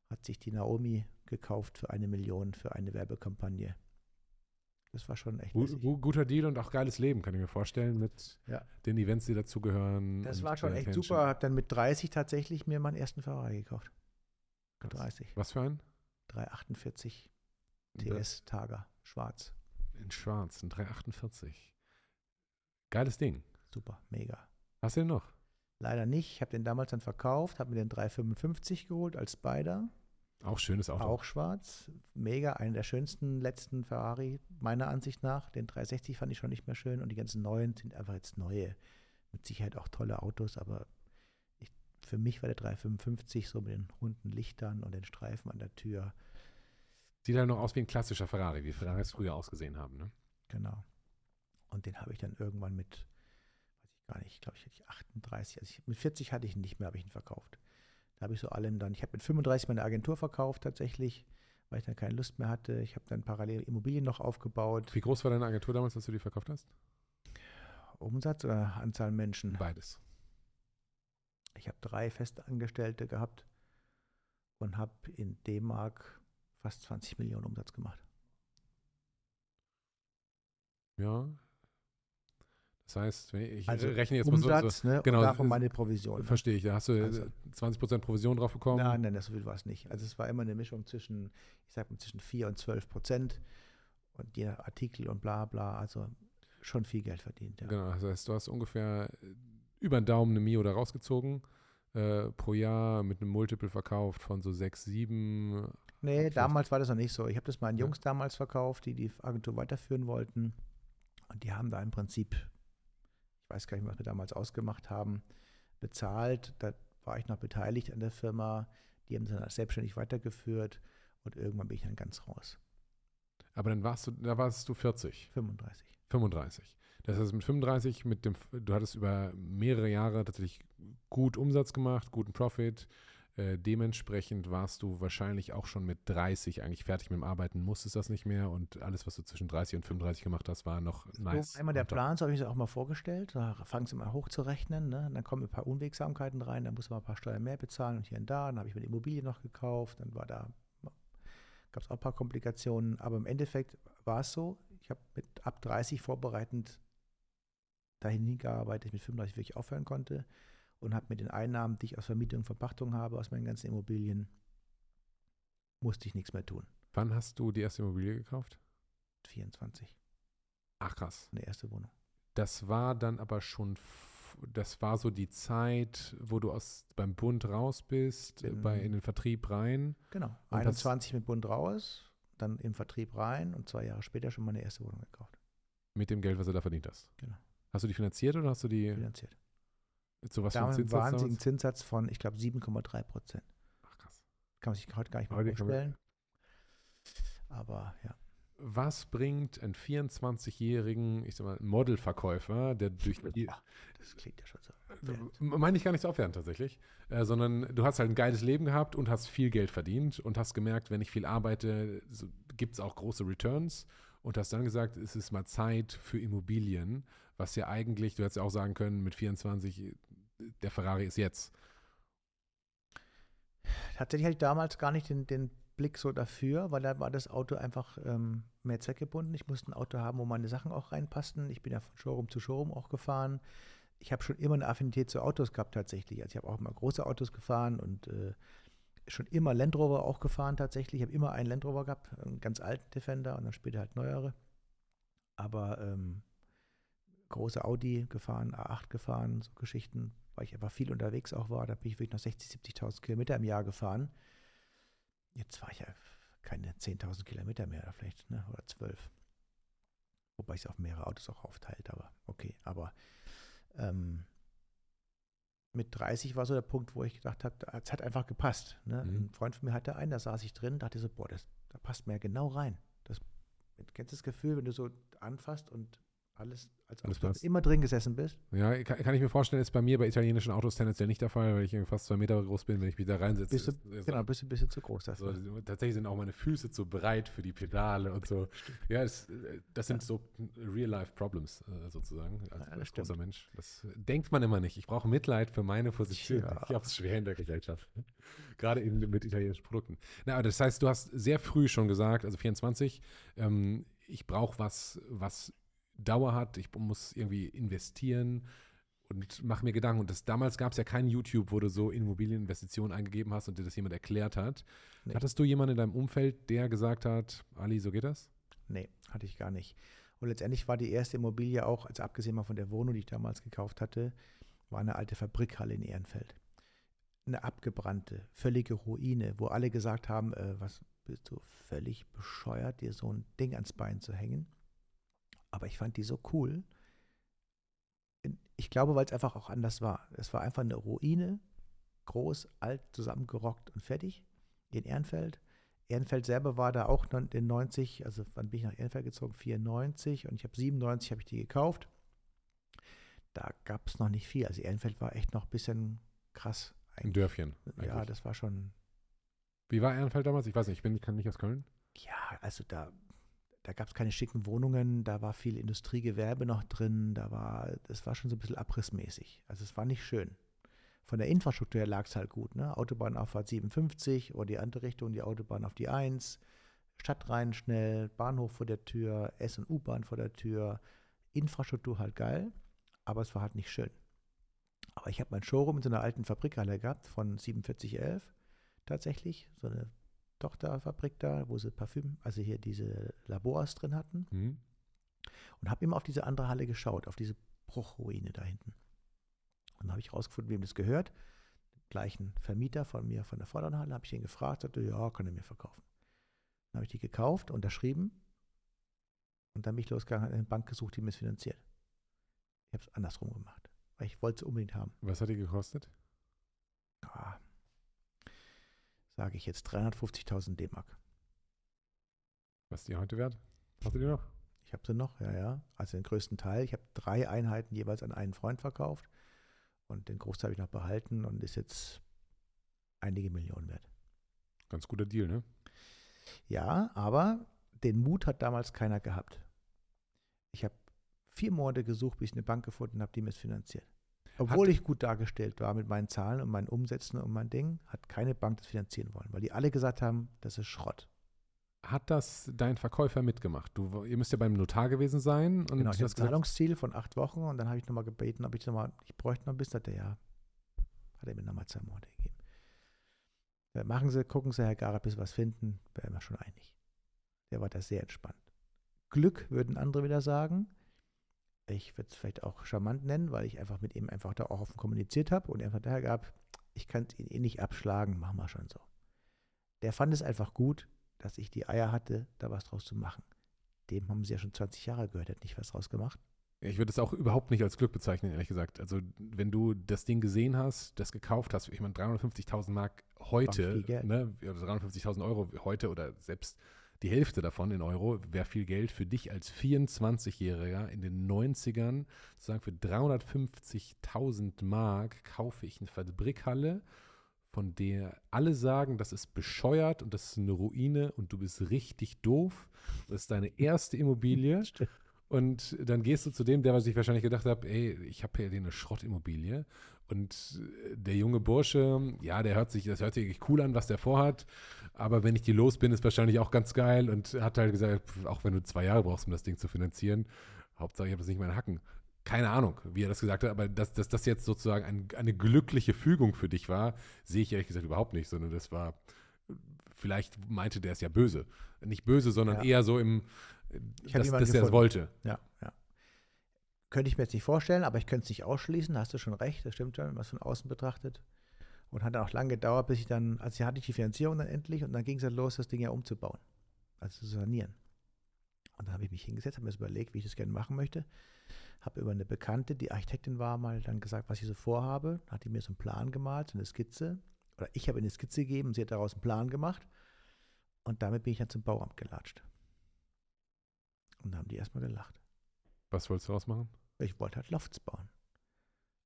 Speaker 1: Hat sich die Naomi gekauft für eine Million für eine Werbekampagne. Das war schon echt
Speaker 2: Gu
Speaker 1: lässig.
Speaker 2: gu guter Deal und auch geiles Leben, kann ich mir vorstellen, mit
Speaker 1: Ja.
Speaker 2: den Events, die dazugehören.
Speaker 1: Das war schon
Speaker 2: der
Speaker 1: echt
Speaker 2: Attention.
Speaker 1: super. Hab dann mit 30 tatsächlich mir meinen ersten Ferrari gekauft. Mit
Speaker 2: Krass.
Speaker 1: 30.
Speaker 2: Was für ein?
Speaker 1: 348
Speaker 2: Das-
Speaker 1: TS Targa, schwarz.
Speaker 2: In schwarz, ein 348. Geiles Ding.
Speaker 1: Super, mega.
Speaker 2: Hast du den noch?
Speaker 1: Leider nicht. Ich habe den damals dann verkauft, habe mir den 355 geholt als Spider.
Speaker 2: Auch schönes Auto.
Speaker 1: Auch schwarz. Mega, einer der schönsten letzten Ferrari, meiner Ansicht nach. Den 360 fand ich schon nicht mehr schön und die ganzen neuen sind einfach jetzt neue. Mit Sicherheit auch tolle Autos, aber ich, für mich war der 355 so mit den runden Lichtern und den Streifen an der Tür.
Speaker 2: Sieht halt noch aus wie ein klassischer Ferrari, wie Ferraris früher ausgesehen haben. Ne?
Speaker 1: Genau. Und den habe ich dann irgendwann mit, weiß ich gar nicht, glaube ich, hatte ich 38, also ich, mit 40 hatte ich ihn nicht mehr, habe ich ihn verkauft. Da habe ich so allen dann, ich habe mit 35 meine Agentur verkauft tatsächlich, weil ich dann keine Lust mehr hatte. Ich habe dann parallel Immobilien noch aufgebaut.
Speaker 2: Wie groß war deine Agentur damals, als du die verkauft hast?
Speaker 1: Umsatz oder Anzahl Menschen?
Speaker 2: Beides.
Speaker 1: Ich habe drei Festangestellte gehabt und habe in D-Mark fast 20 Millionen Umsatz gemacht.
Speaker 2: Ja. Das heißt, ich
Speaker 1: Also
Speaker 2: rechne jetzt
Speaker 1: Umsatz,
Speaker 2: mal so.
Speaker 1: ne?
Speaker 2: genau,
Speaker 1: davon
Speaker 2: äh,
Speaker 1: meine Provision.
Speaker 2: Verstehe ich. Da hast du
Speaker 1: Also-
Speaker 2: äh, 20% Provision drauf bekommen.
Speaker 1: Nein, nein, das so viel war es nicht. Also es war immer eine Mischung zwischen, ich sag mal, zwischen 4 und 12 Prozent und nach Artikel und bla bla, also schon viel Geld verdient. Ja.
Speaker 2: Genau, das heißt, du hast ungefähr äh, über den Daumen eine Mio da rausgezogen. Äh, pro Jahr mit einem Multiple verkauft von so 6, 7.
Speaker 1: Nee, damals war das noch nicht so. Ich habe das meinen
Speaker 2: Ja.
Speaker 1: Jungs damals verkauft, die die Agentur weiterführen wollten. Und die haben da im Prinzip, ich weiß gar nicht was wir damals ausgemacht haben, bezahlt. Da war ich noch beteiligt an der Firma. Die haben es dann selbstständig weitergeführt. Und irgendwann bin ich dann ganz raus.
Speaker 2: Aber dann warst du, da warst du 40,
Speaker 1: 35.
Speaker 2: 35. Das heißt, mit 35, mit dem, du hattest über mehrere Jahre tatsächlich gut Umsatz gemacht, guten Profit. Äh, dementsprechend warst du wahrscheinlich auch schon mit 30 eigentlich fertig mit dem Arbeiten, musstest das nicht mehr und alles, was du zwischen 30 und 35 gemacht hast, war noch nice.
Speaker 1: So, einmal der. Plan, so habe ich es auch mal vorgestellt. Da fangen sie mal hochzurechnen. Ne? Dann kommen ein paar Unwegsamkeiten rein, dann muss man ein paar Steuern mehr bezahlen und hier und da. Dann habe ich mir die Immobilie noch gekauft, dann war da, gab es auch ein paar Komplikationen. Aber im Endeffekt war es so, ich habe mit ab 30 vorbereitend dahin hingearbeitet, dass ich mit 35 wirklich aufhören konnte und habe mit den Einnahmen, die ich aus Vermietung und Verpachtung habe, aus meinen ganzen Immobilien, musste ich nichts mehr tun.
Speaker 2: Wann hast du die erste Immobilie gekauft?
Speaker 1: 24,
Speaker 2: Ach krass.
Speaker 1: eine erste Wohnung.
Speaker 2: Das war dann aber schon, das war so die Zeit, wo du aus beim Bund raus bist, äh,
Speaker 1: Bin-
Speaker 2: bei, in den Vertrieb rein.
Speaker 1: Genau.
Speaker 2: Und das-
Speaker 1: 21 mit Bund raus, dann im Vertrieb rein und zwei Jahre später schon meine erste Wohnung gekauft.
Speaker 2: Mit dem Geld, was du da verdient hast.
Speaker 1: Genau.
Speaker 2: Hast du die finanziert oder hast du die
Speaker 1: Finanziert.
Speaker 2: Zu was für
Speaker 1: Damals
Speaker 2: einem
Speaker 1: einen
Speaker 2: Zinssatz
Speaker 1: wahnsinnigen? Zinssatz von, ich glaube, 7,3 Prozent.
Speaker 2: Ach krass.
Speaker 1: Kann man sich heute gar nicht mehr vorstellen. Aber ja.
Speaker 2: Was bringt einen 24-jährigen, ich sag mal, Modelverkäufer, der durch die,
Speaker 1: Boah, das klingt ja schon so.
Speaker 2: M- Meine ich gar nicht so aufwärend tatsächlich, äh, sondern du hast halt ein geiles Leben gehabt und hast viel Geld verdient und hast gemerkt, wenn ich viel arbeite, so, gibt es auch große Returns und hast dann gesagt, es ist mal Zeit für Immobilien, was ja eigentlich, du hättest ja auch sagen können, mit 24, äh, der Ferrari ist jetzt.
Speaker 1: Tatsächlich hatte ich damals gar nicht den, den Blick so dafür, weil da war das Auto einfach ähm, mehr zweckgebunden. Ich musste ein Auto haben, wo meine Sachen auch reinpassten. Ich bin ja von Showroom zu Showroom auch gefahren. Ich habe schon immer eine Affinität zu Autos gehabt tatsächlich. Also ich habe auch immer große Autos gefahren und äh, schon immer Land Rover auch gefahren tatsächlich. Ich habe immer einen Land Rover gehabt, einen ganz alten Defender und dann später halt neuere. Aber ähm, große Audi gefahren, A8 gefahren, so Geschichten, weil ich einfach viel unterwegs auch war. Da bin ich wirklich noch 60.000, 70.000 Kilometer im Jahr gefahren. Jetzt fahre ich ja keine 10.000 Kilometer mehr, vielleicht, ne? oder 12. Wobei ich es auf mehrere Autos auch aufteilt, aber okay. Aber ähm, mit 30 war so der Punkt, wo ich gedacht habe, es hat einfach gepasst. Ne?
Speaker 2: Mhm.
Speaker 1: Ein Freund von mir hatte einen, da saß ich drin, dachte so, boah, das, da passt mir ja genau rein. Das, kennst du das Gefühl, wenn du so anfasst und alles, als ob
Speaker 2: Alles
Speaker 1: du
Speaker 2: passt.
Speaker 1: immer drin gesessen bist?
Speaker 2: Ja, kann, kann ich mir vorstellen, ist bei mir bei italienischen Autos tendenziell nicht der Fall, weil ich fast zwei Meter groß bin, wenn ich mich da reinsetze.
Speaker 1: Bist du,
Speaker 2: ist-
Speaker 1: genau, bist du ein bisschen zu groß
Speaker 2: So,
Speaker 1: dafür.
Speaker 2: tatsächlich sind auch meine Füße zu breit für die Pedale und so. Ja, das, das sind so Real-Life-Problems äh, sozusagen als,
Speaker 1: Ja, das
Speaker 2: als großer. Mensch. Das denkt man immer nicht. Ich brauche Mitleid für meine Position.
Speaker 1: Tja.
Speaker 2: Ich habe es schwer in der Gesellschaft. Gerade in, mit italienischen Produkten. Na, aber das heißt, du hast sehr früh schon gesagt, also 24, ähm, ich brauche was, was Dauer hat. Ich muss irgendwie investieren und mache mir Gedanken. Und das, damals gab es ja kein YouTube, wo du so Immobilieninvestitionen eingegeben hast und dir das jemand erklärt hat.
Speaker 1: Nee.
Speaker 2: Hattest du jemanden in deinem Umfeld, der gesagt hat, Ali, so geht das?
Speaker 1: Nee, hatte ich gar nicht. Und letztendlich war die erste Immobilie auch, also abgesehen mal von der Wohnung, die ich damals gekauft hatte, war eine alte Fabrikhalle in Ehrenfeld. Eine abgebrannte, völlige Ruine, wo alle gesagt haben, äh, was bist du völlig bescheuert, dir so ein Ding ans Bein zu hängen. Aber ich fand die so cool. Ich glaube, weil es einfach auch anders war. Es war einfach eine Ruine, groß, alt, zusammengerockt und fertig in Ehrenfeld. Ehrenfeld selber war da auch in 90, also wann bin ich nach Ehrenfeld gezogen? 94 und ich habe 97 habe ich die gekauft. Da gab es noch nicht viel. Also Ehrenfeld war echt noch ein bisschen krass.
Speaker 2: Ein Dörfchen.
Speaker 1: Ja,
Speaker 2: eigentlich.
Speaker 1: das war schon,
Speaker 2: Wie war Ehrenfeld damals? Ich weiß nicht, ich bin, ich kann nicht aus Köln.
Speaker 1: ja, also da, da gab es keine schicken Wohnungen, da war viel Industriegewerbe noch drin, da war, das war schon so ein bisschen abrissmäßig. Also es war nicht schön. Von der Infrastruktur her lag es halt gut. Ne? Autobahnauffahrt 57 oder die andere Richtung, die Autobahn auf die 1, Stadt rein schnell, Bahnhof vor der Tür, S- und U-Bahn vor der Tür. Infrastruktur halt geil, aber es war halt nicht schön. Aber ich habe mein Showroom in so einer alten Fabrikhalle gehabt von 4711 tatsächlich, so eine Tochterfabrik da, wo sie Parfüm, also hier diese Labors drin hatten.
Speaker 2: Mhm.
Speaker 1: Und habe immer auf diese andere Halle geschaut, auf diese Bruchruine da hinten. Und dann habe ich rausgefunden, wem das gehört. Den gleichen Vermieter von mir von der vorderen Halle, habe ich ihn gefragt, sagte, ja, kann er mir verkaufen. Dann habe ich die gekauft, unterschrieben und dann bin ich losgegangen, habe eine Bank gesucht, die mir es finanziert. Ich habe es andersrum gemacht, weil ich wollte es unbedingt haben.
Speaker 2: Was hat die gekostet?
Speaker 1: Ah, Sage ich jetzt 350.000 D-Mark.
Speaker 2: Was ist die heute wert? Hast du die noch?
Speaker 1: Ich habe sie noch, ja, ja. Also den größten Teil. Ich habe drei Einheiten jeweils an einen Freund verkauft und den Großteil habe ich noch behalten und ist jetzt einige Millionen wert.
Speaker 2: Ganz guter Deal, ne?
Speaker 1: Ja, aber den Mut hat damals keiner gehabt. Ich habe vier Monate gesucht, bis ich eine Bank gefunden habe, die mir es finanziert. Obwohl
Speaker 2: Hat-
Speaker 1: ich gut dargestellt war mit meinen Zahlen und meinen Umsätzen und mein Ding, hat keine Bank das finanzieren wollen, weil die alle gesagt haben, das ist Schrott.
Speaker 2: Hat das dein Verkäufer mitgemacht? Du, ihr müsst ja beim Notar gewesen sein und
Speaker 1: genau, ich
Speaker 2: gesagt,
Speaker 1: Zahlungsziel von acht Wochen und dann habe ich nochmal gebeten, ob ich nochmal, ich bräuchte noch ein bisschen, hat er ja, hat er mir nochmal zwei Monate gegeben. Ja, machen Sie, gucken Sie, Herr Gara, bis Sie was finden, wären wir schon einig. Der war da sehr entspannt. Glück würden andere wieder sagen. Ich würde es vielleicht auch charmant nennen, weil ich einfach mit ihm einfach da auch offen kommuniziert habe und er einfach daher gab, ich kann es ihn eh nicht abschlagen, machen wir schon so. Der fand es einfach gut, dass ich die Eier hatte, da was draus zu machen. Dem haben sie ja schon 20 Jahre gehört, hat nicht was draus gemacht.
Speaker 2: ich würde es auch überhaupt nicht als Glück bezeichnen, ehrlich gesagt. Also, wenn du das Ding gesehen hast, das gekauft hast, ich meine, 350.000 Mark heute, ne, oder 350.000 Euro heute oder selbst die Hälfte davon in Euro wäre viel Geld für dich als 24-Jähriger in den 90ern, zu sagen, für 350.000 Mark kaufe ich eine Fabrikhalle, von der alle sagen, das ist bescheuert und das ist eine Ruine und du bist richtig doof. Das ist deine erste Immobilie. Und dann gehst du zu dem, der sich wahrscheinlich gedacht hat, ey, ich habe hier eine Schrottimmobilie. Und äh, der junge Bursche, ja, der hört sich, das hört sich echt cool an, was der vorhat. Aber wenn ich die los bin, ist wahrscheinlich auch ganz geil. Und hat halt gesagt, auch wenn du zwei Jahre brauchst, um das Ding zu finanzieren, Hauptsache ich habe das nicht meine Hacken. Keine Ahnung, wie er das gesagt hat, aber dass, dass das jetzt sozusagen ein, eine glückliche Fügung für dich war, sehe ich ehrlich gesagt überhaupt nicht, sondern das war, vielleicht meinte der es ja böse. Nicht böse, sondern
Speaker 1: Ja.
Speaker 2: eher so im, dass, dass er es wollte.
Speaker 1: Ja, ja. Könnte ich mir jetzt nicht vorstellen, aber ich könnte es nicht ausschließen, hast du schon recht, das stimmt schon, es von außen betrachtet. Und hat dann auch lange gedauert, bis ich dann, also hatte ich die Finanzierung dann endlich und dann ging es dann los, das Ding ja umzubauen, also zu sanieren. Und dann habe ich mich hingesetzt, habe mir das überlegt, wie ich das gerne machen möchte. Habe über eine Bekannte, die Architektin war, mal dann gesagt, was ich so vorhabe. Dann hat die mir so einen Plan gemalt, so eine Skizze. Oder ich habe eine Skizze gegeben, sie hat daraus einen Plan gemacht. Und damit bin ich dann zum Bauamt gelatscht. Und da haben die erstmal gelacht.
Speaker 2: Was wolltest du ausmachen?
Speaker 1: Ich wollte halt Lofts bauen.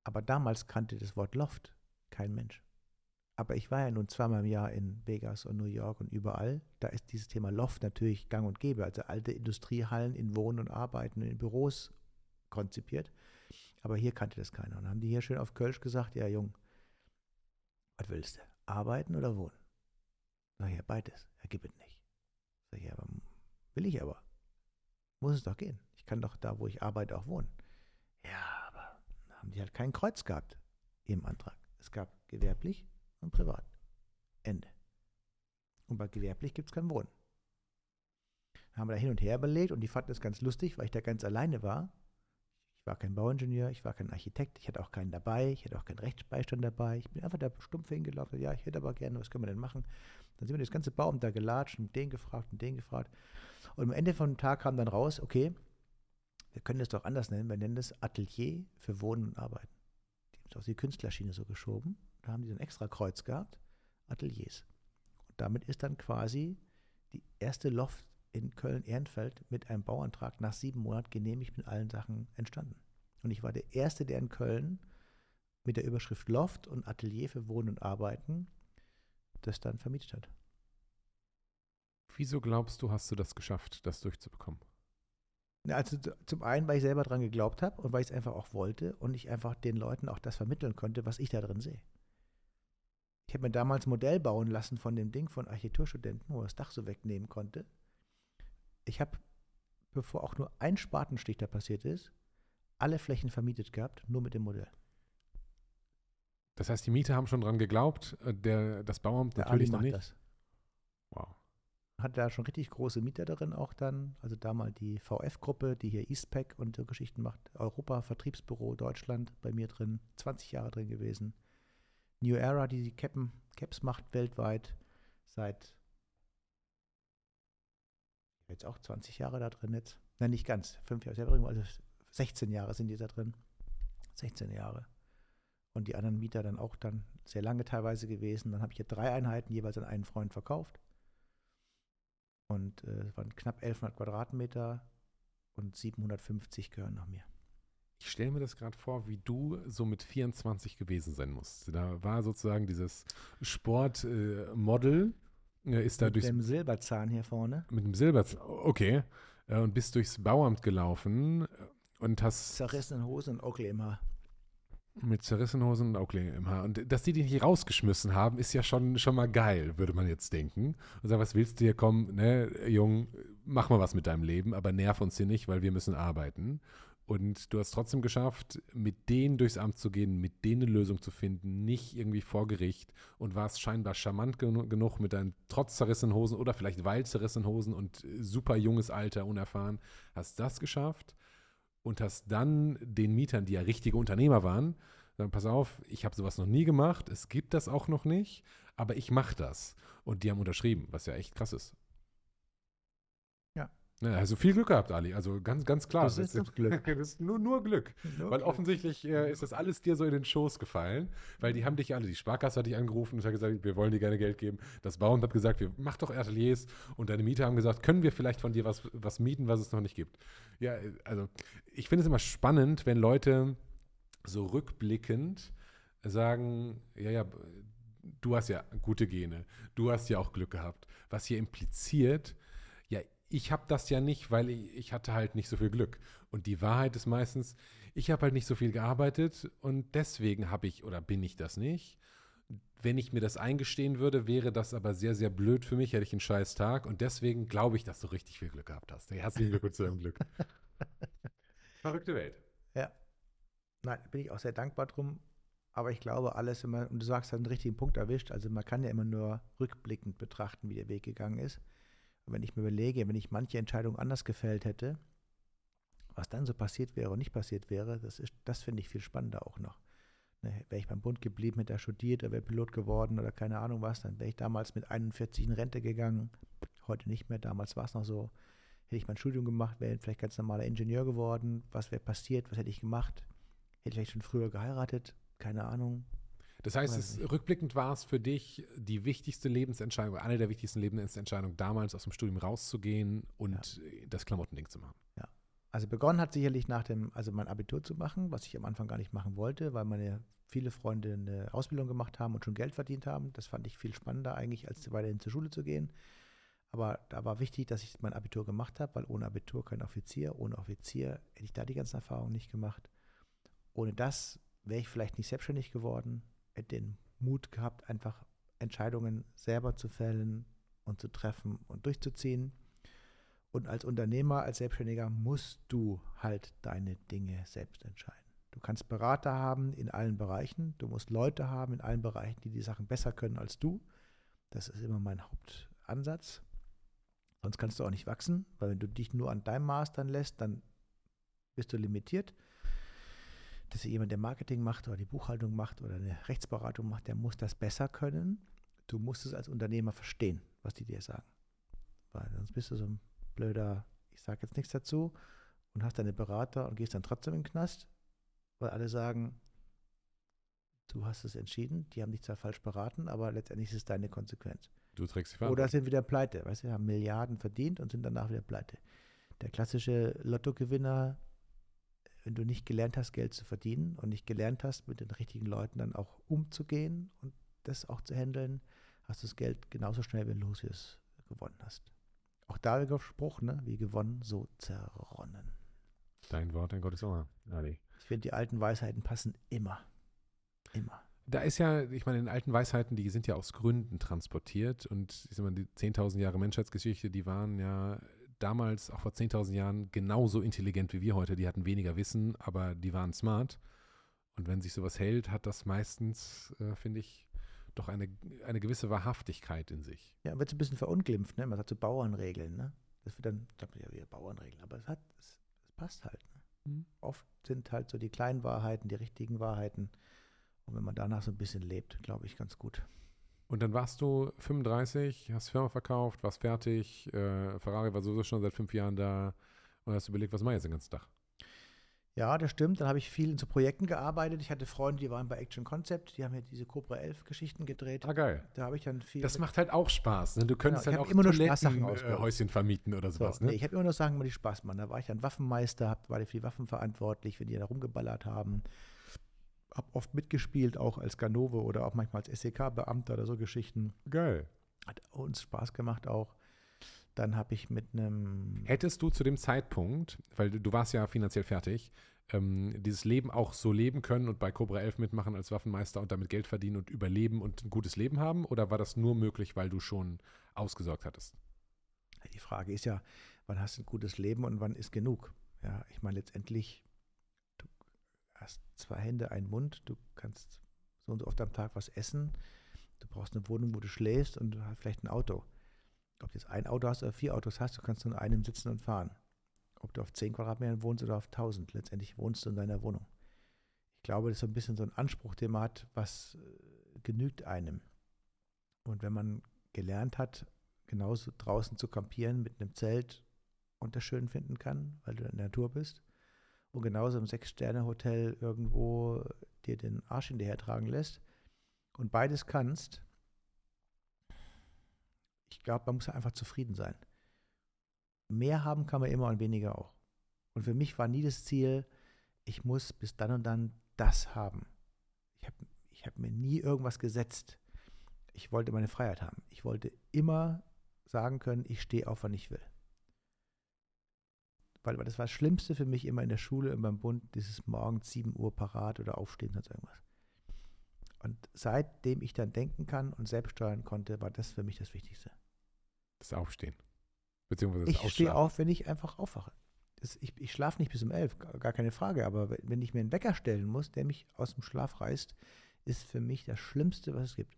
Speaker 1: Aber damals kannte das Wort Loft kein Mensch. Aber ich war ja nun zweimal im Jahr in Vegas und New York und überall. Da ist dieses Thema Loft natürlich gang und gäbe. Also alte Industriehallen in Wohnen und Arbeiten, in Büros konzipiert. Aber hier kannte das keiner. Und dann haben die hier schön auf Kölsch gesagt, ja Jung, was willst du? Arbeiten oder wohnen? Sag ich, ja, beides. Er gibt es nicht. Sag ich, ja, will ich aber. Muss es doch gehen. Ich kann doch da, wo ich arbeite, auch wohnen. Ja, aber haben die halt kein Kreuz gehabt im Antrag. Es gab gewerblich und privat. Ende. Und bei gewerblich gibt es kein Wohnen. Dann haben wir da hin und her überlegt und die fanden es ganz lustig, weil ich da ganz alleine war. Ich war kein Bauingenieur, ich war kein Architekt, ich hatte auch keinen dabei, ich hatte auch keinen Rechtsbeistand dabei. Ich bin einfach da stumpf hingelaufen. Ja, ich hätte aber gerne, was können wir denn machen? Dann sind wir das ganze Baum da gelatscht und den gefragt und den gefragt. Und am Ende von dem Tag kam dann raus, okay, wir können das doch anders nennen, wir nennen das Atelier für Wohnen und Arbeiten. Die haben es auf die Künstlerschiene so geschoben. Da haben die so ein extra Kreuz gehabt, Ateliers. Und damit ist dann quasi die erste Loft in Köln-Ehrenfeld mit einem Bauantrag nach sieben Monaten genehmigt mit allen Sachen entstanden. Und ich war der Erste, der in Köln mit der Überschrift Loft und Atelier für Wohnen und Arbeiten das dann vermietet hat.
Speaker 2: Wieso glaubst du, hast du das geschafft, das durchzubekommen?
Speaker 1: Also zum einen, weil ich selber dran geglaubt habe und weil ich es einfach auch wollte und ich einfach den Leuten auch das vermitteln konnte, was ich da drin sehe. Ich habe mir damals ein Modell bauen lassen von dem Ding von Architekturstudenten, wo das Dach so wegnehmen konnte. Ich habe, bevor auch nur ein Spatenstich da passiert ist, alle Flächen vermietet gehabt, nur mit dem Modell.
Speaker 2: Das heißt, die Mieter haben schon dran geglaubt, äh, der, das Bauamt der natürlich noch nicht. Das.
Speaker 1: Wow. Hat da schon richtig große Mieter darin auch dann. Also da mal die VF-Gruppe, die hier Eastpack und so Geschichten macht. Europa, Vertriebsbüro Deutschland bei mir drin, 20 Jahre drin gewesen. New Era, die die Cappen, Caps macht weltweit seit jetzt auch 20 Jahre da drin jetzt. Nein, nicht ganz. Fünf Jahre selber, also 16 Jahre sind die da drin. 16 Jahre. Und die anderen Mieter dann auch dann sehr lange teilweise gewesen. Dann habe ich hier drei Einheiten jeweils an einen Freund verkauft. Und äh, es waren knapp 1100 Quadratmeter und 750 gehören noch mir.
Speaker 2: Ich stelle mir das gerade vor, wie du so mit 24 gewesen sein musst. Da war sozusagen dieses Sportmodel, äh, äh, ist da
Speaker 1: mit dem Silberzahn hier vorne.
Speaker 2: Mit dem Silberzahn, okay. Äh, und bist durchs Bauamt gelaufen und hast.
Speaker 1: Zerrissenen Hosen und Oakley im Haar.
Speaker 2: Mit zerrissenen Hosen und Oakley im Haar. Und dass die dich hier rausgeschmissen haben, ist ja schon, schon mal geil, würde man jetzt denken. Und sagen, was willst du hier kommen, ne, Jung, mach mal was mit deinem Leben, aber nerv uns hier nicht, weil wir müssen arbeiten. Und du hast trotzdem geschafft, mit denen durchs Amt zu gehen, mit denen eine Lösung zu finden, nicht irgendwie vor Gericht und warst scheinbar charmant genu genug mit deinen trotz zerrissenen Hosen oder vielleicht weil zerrissenen Hosen und super junges Alter, unerfahren, hast das geschafft und hast dann den Mietern, die ja richtige Unternehmer waren, sagen, pass auf, ich habe sowas noch nie gemacht, es gibt das auch noch nicht, aber ich mache das. Und die haben unterschrieben, was ja echt krass ist. Ja, also viel Glück gehabt, Ali. Also ganz, ganz klar.
Speaker 1: Das ist das Glück.
Speaker 2: das ist nur, nur Glück. Nur weil Glück. offensichtlich äh, ist das alles dir so in den Schoß gefallen, weil die haben dich alle, die Sparkasse hat dich angerufen und hat gesagt, wir wollen dir gerne Geld geben. Das Bauamt hat gesagt, wir mach doch Ateliers und deine Mieter haben gesagt, können wir vielleicht von dir was, was mieten, was es noch nicht gibt. Ja, also ich finde es immer spannend, wenn Leute so rückblickend sagen, ja, ja, du hast ja gute Gene, du hast ja auch Glück gehabt. Was hier impliziert, ich habe das ja nicht, weil ich, ich, hatte halt nicht so viel Glück. Und die Wahrheit ist meistens, ich habe halt nicht so viel gearbeitet und deswegen habe ich oder bin ich das nicht. Wenn ich mir das eingestehen würde, wäre das aber sehr, sehr blöd für mich, hätte ich einen scheiß Tag und deswegen glaube ich, dass du richtig viel Glück gehabt hast. Herzlichen Glückwunsch zu deinem Glück. Verrückte Welt.
Speaker 1: Ja. Nein, bin ich auch sehr dankbar drum. Aber ich glaube, alles immer, und du sagst, einen richtigen Punkt erwischt. Also man kann ja immer nur rückblickend betrachten, wie der Weg gegangen ist. Wenn ich mir überlege, wenn ich manche Entscheidung anders gefällt hätte, was dann so passiert wäre und nicht passiert wäre, das, das finde ich viel spannender auch noch. Ne, wäre ich beim Bund geblieben, hätte er studiert, er wäre Pilot geworden oder keine Ahnung was, dann wäre ich damals mit 41 in Rente gegangen. Heute nicht mehr, damals war es noch so. Hätte ich mein Studium gemacht, wäre vielleicht ganz normaler Ingenieur geworden. Was wäre passiert? Was hätte ich gemacht? Hätte ich vielleicht schon früher geheiratet? Keine Ahnung.
Speaker 2: Das heißt, es, rückblickend war es für dich die wichtigste Lebensentscheidung, eine der wichtigsten Lebensentscheidungen damals aus dem Studium rauszugehen und ja. das Klamottending zu machen.
Speaker 1: Ja. Also begonnen hat sicherlich nach dem, also mein Abitur zu machen, was ich am Anfang gar nicht machen wollte, weil meine viele Freunde eine Ausbildung gemacht haben und schon Geld verdient haben. Das fand ich viel spannender eigentlich, als weiterhin zur Schule zu gehen. Aber da war wichtig, dass ich mein Abitur gemacht habe, weil ohne Abitur kein Offizier, ohne Offizier hätte ich da die ganzen Erfahrungen nicht gemacht. Ohne das wäre ich vielleicht nicht selbstständig geworden, den Mut gehabt, einfach Entscheidungen selber zu fällen und zu treffen und durchzuziehen. Und als Unternehmer, als Selbstständiger musst du halt deine Dinge selbst entscheiden. Du kannst Berater haben in allen Bereichen. Du musst Leute haben in allen Bereichen, die die Sachen besser können als du. Das ist immer mein Hauptansatz. Sonst kannst du auch nicht wachsen, weil wenn du dich nur an deinem dann lässt, dann bist du limitiert dass jemand, der Marketing macht oder die Buchhaltung macht oder eine Rechtsberatung macht, der muss das besser können. Du musst es als Unternehmer verstehen, was die dir sagen. Weil sonst bist du so ein blöder, ich sage jetzt nichts dazu und hast deine Berater und gehst dann trotzdem in den Knast, weil alle sagen, du hast es entschieden, die haben dich zwar falsch beraten, aber letztendlich ist es deine Konsequenz.
Speaker 2: Du trägst die
Speaker 1: Verantwortung. Oder sind wieder pleite, weißt du, haben Milliarden verdient und sind danach wieder pleite. Der klassische Lottogewinner wenn du nicht gelernt hast, Geld zu verdienen und nicht gelernt hast, mit den richtigen Leuten dann auch umzugehen und das auch zu handeln, hast du das Geld genauso schnell, wenn du es gewonnen hast. Auch da der Spruch, ne? wie gewonnen, so zerronnen.
Speaker 2: Dein Wort, dein Gottes Ohr, Ali.
Speaker 1: Ich finde, die alten Weisheiten passen immer. Immer.
Speaker 2: Da ist ja, ich meine, in alten Weisheiten, die sind ja aus Gründen transportiert und ich sag mal, die 10.000 Jahre Menschheitsgeschichte, die waren ja damals, auch vor 10.000 Jahren, genauso intelligent wie wir heute. Die hatten weniger Wissen, aber die waren smart. Und wenn sich sowas hält, hat das meistens, äh, finde ich, doch eine, eine gewisse Wahrhaftigkeit in sich.
Speaker 1: Ja, wird so ein bisschen verunglimpft, ne? Man sagt so Bauernregeln, ne? Das wird dann, sagt man ja wieder Bauernregeln, aber es hat, es, es passt halt. Ne? Mhm. Oft sind halt so die kleinen Wahrheiten, die richtigen Wahrheiten. Und wenn man danach so ein bisschen lebt, glaube ich, ganz gut.
Speaker 2: Und dann warst du 35, hast Firma verkauft, warst fertig, äh, Ferrari war sowieso schon seit fünf Jahren da und hast überlegt, was mache ich jetzt den ganzen Tag?
Speaker 1: Ja, das stimmt. Dann habe ich viel in so Projekten gearbeitet. Ich hatte Freunde, die waren bei Action Concept, die haben ja diese Cobra 11 Geschichten gedreht.
Speaker 2: Ah, geil.
Speaker 1: Da habe ich dann viel.
Speaker 2: Das macht halt auch Spaß. Ne? Du könntest
Speaker 1: Genau,
Speaker 2: dann auch
Speaker 1: immer nur Spaßsachen
Speaker 2: äh, Häuschen vermieten oder
Speaker 1: so,
Speaker 2: sowas.
Speaker 1: nee,
Speaker 2: ne?
Speaker 1: ich habe immer nur Sachen, die Spaß machen. Da war ich dann Waffenmeister, hab, war für die Waffen verantwortlich, wenn die da rumgeballert haben. Hab oft mitgespielt, auch als Ganove oder auch manchmal als SEK-Beamter oder so Geschichten.
Speaker 2: Geil.
Speaker 1: Hat uns Spaß gemacht auch. Dann habe ich mit einem
Speaker 2: Hättest du zu dem Zeitpunkt, weil du, du warst ja finanziell fertig, ähm, dieses Leben auch so leben können und bei Cobra 11 mitmachen als Waffenmeister und damit Geld verdienen und überleben und ein gutes Leben haben? Oder war das nur möglich, weil du schon ausgesorgt hattest?
Speaker 1: Die Frage ist ja, wann hast du ein gutes Leben und wann ist genug? Ja, ich meine letztendlich, hast zwei Hände, einen Mund, du kannst so und so oft am Tag was essen, du brauchst eine Wohnung, wo du schläfst und du hast vielleicht ein Auto. Ob du jetzt ein Auto hast oder vier Autos hast, du kannst nur in einem sitzen und fahren. Ob du auf 10 Quadratmetern wohnst oder auf 1000, letztendlich wohnst du in deiner Wohnung. Ich glaube, das ist so ein bisschen so ein Anspruch, den man hat, was äh, genügt einem. Und wenn man gelernt hat, genauso draußen zu kampieren mit einem Zelt und das schön finden kann, weil du in der Natur bist. Und genauso im Sechs-Sterne-Hotel irgendwo dir den Arsch hinterher tragen lässt und beides kannst, ich glaube, man muss einfach zufrieden sein. Mehr haben kann man immer und weniger auch. Und für mich war nie das Ziel, ich muss bis dann und dann das haben. Ich habe ich hab mir nie irgendwas gesetzt. Ich wollte meine Freiheit haben. Ich wollte immer sagen können, ich stehe auf, wann ich will. Weil, weil das war das Schlimmste für mich immer in der Schule, und beim Bund, dieses morgens 7 Uhr parat oder aufstehen oder irgendwas. Und seitdem ich dann denken kann und selbst steuern konnte, war das für mich das Wichtigste.
Speaker 2: Das Aufstehen. Beziehungsweise das
Speaker 1: Ich stehe auf, wenn ich einfach aufwache. Das, ich ich schlafe nicht bis um elf, gar keine Frage. Aber wenn- wenn ich mir einen Wecker stellen muss, der mich aus dem Schlaf reißt, ist für mich das Schlimmste, was es gibt.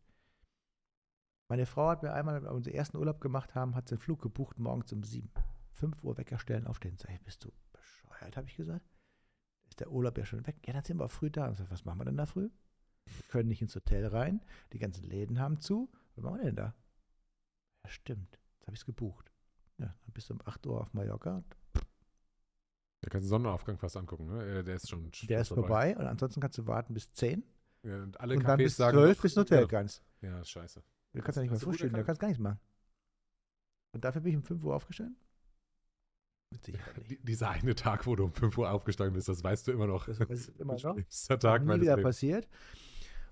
Speaker 1: Meine Frau hat mir einmal, als wir unseren ersten Urlaub gemacht haben, hat sie einen Flug gebucht morgens um sieben. Fünf Uhr Wecker stellen, aufstehen. Sag ich, bist du bescheuert, habe ich gesagt. Ist der Urlaub ja schon weg? Ja, dann sind wir früh da. Und sag, was machen wir denn da früh? Wir können nicht ins Hotel rein. Die ganzen Läden haben zu. Was machen wir denn da? Ja, stimmt. Jetzt habe ich es gebucht. Ja, dann bist du um 8 Uhr auf Mallorca.
Speaker 2: Da kannst du den Sonnenaufgang fast angucken. Ne? Äh, Der ist schon
Speaker 1: Der ist vorbei und ansonsten kannst du warten bis 10
Speaker 2: Ja, und alle
Speaker 1: und dann
Speaker 2: Cafés
Speaker 1: bis
Speaker 2: sagen
Speaker 1: 12
Speaker 2: noch-
Speaker 1: bis Hotel
Speaker 2: Ja,
Speaker 1: kannst.
Speaker 2: ja, scheiße.
Speaker 1: Du kannst ja nicht mehr frühstücken, du kannst gar nichts machen. Und dafür bin ich um 5 Uhr aufgestanden? Mit Sicherheit
Speaker 2: Die,
Speaker 1: nicht.
Speaker 2: dieser eine Tag, wo du um 5 Uhr aufgestanden bist, das weißt du immer noch.
Speaker 1: Das ist immer noch.
Speaker 2: Schlimmster Tag meines
Speaker 1: wieder
Speaker 2: Lebens.
Speaker 1: passiert.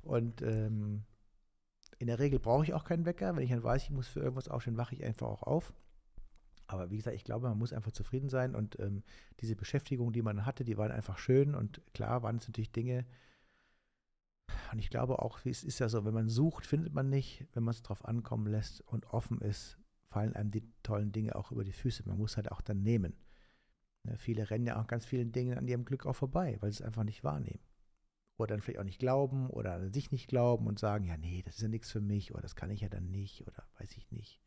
Speaker 1: Und ähm, in der Regel brauche ich auch keinen Wecker. Wenn ich dann weiß, ich muss für irgendwas aufstehen, wache ich einfach auch auf. Aber wie gesagt, ich glaube, man muss einfach zufrieden sein. Und ähm, diese Beschäftigung, die man hatte, die waren einfach schön. Und klar waren es natürlich Dinge. Und ich glaube auch, es ist ja so, wenn man sucht, findet man nicht. Wenn man es drauf ankommen lässt und offen ist, fallen einem die tollen Dinge auch über die Füße. Man muss halt auch dann nehmen. Ne, viele rennen ja auch ganz vielen Dingen an ihrem Glück auch vorbei, weil sie es einfach nicht wahrnehmen oder dann vielleicht auch nicht glauben oder an sich nicht glauben und sagen, ja, nee, das ist ja nichts für mich oder das kann ich ja dann nicht oder weiß ich nicht.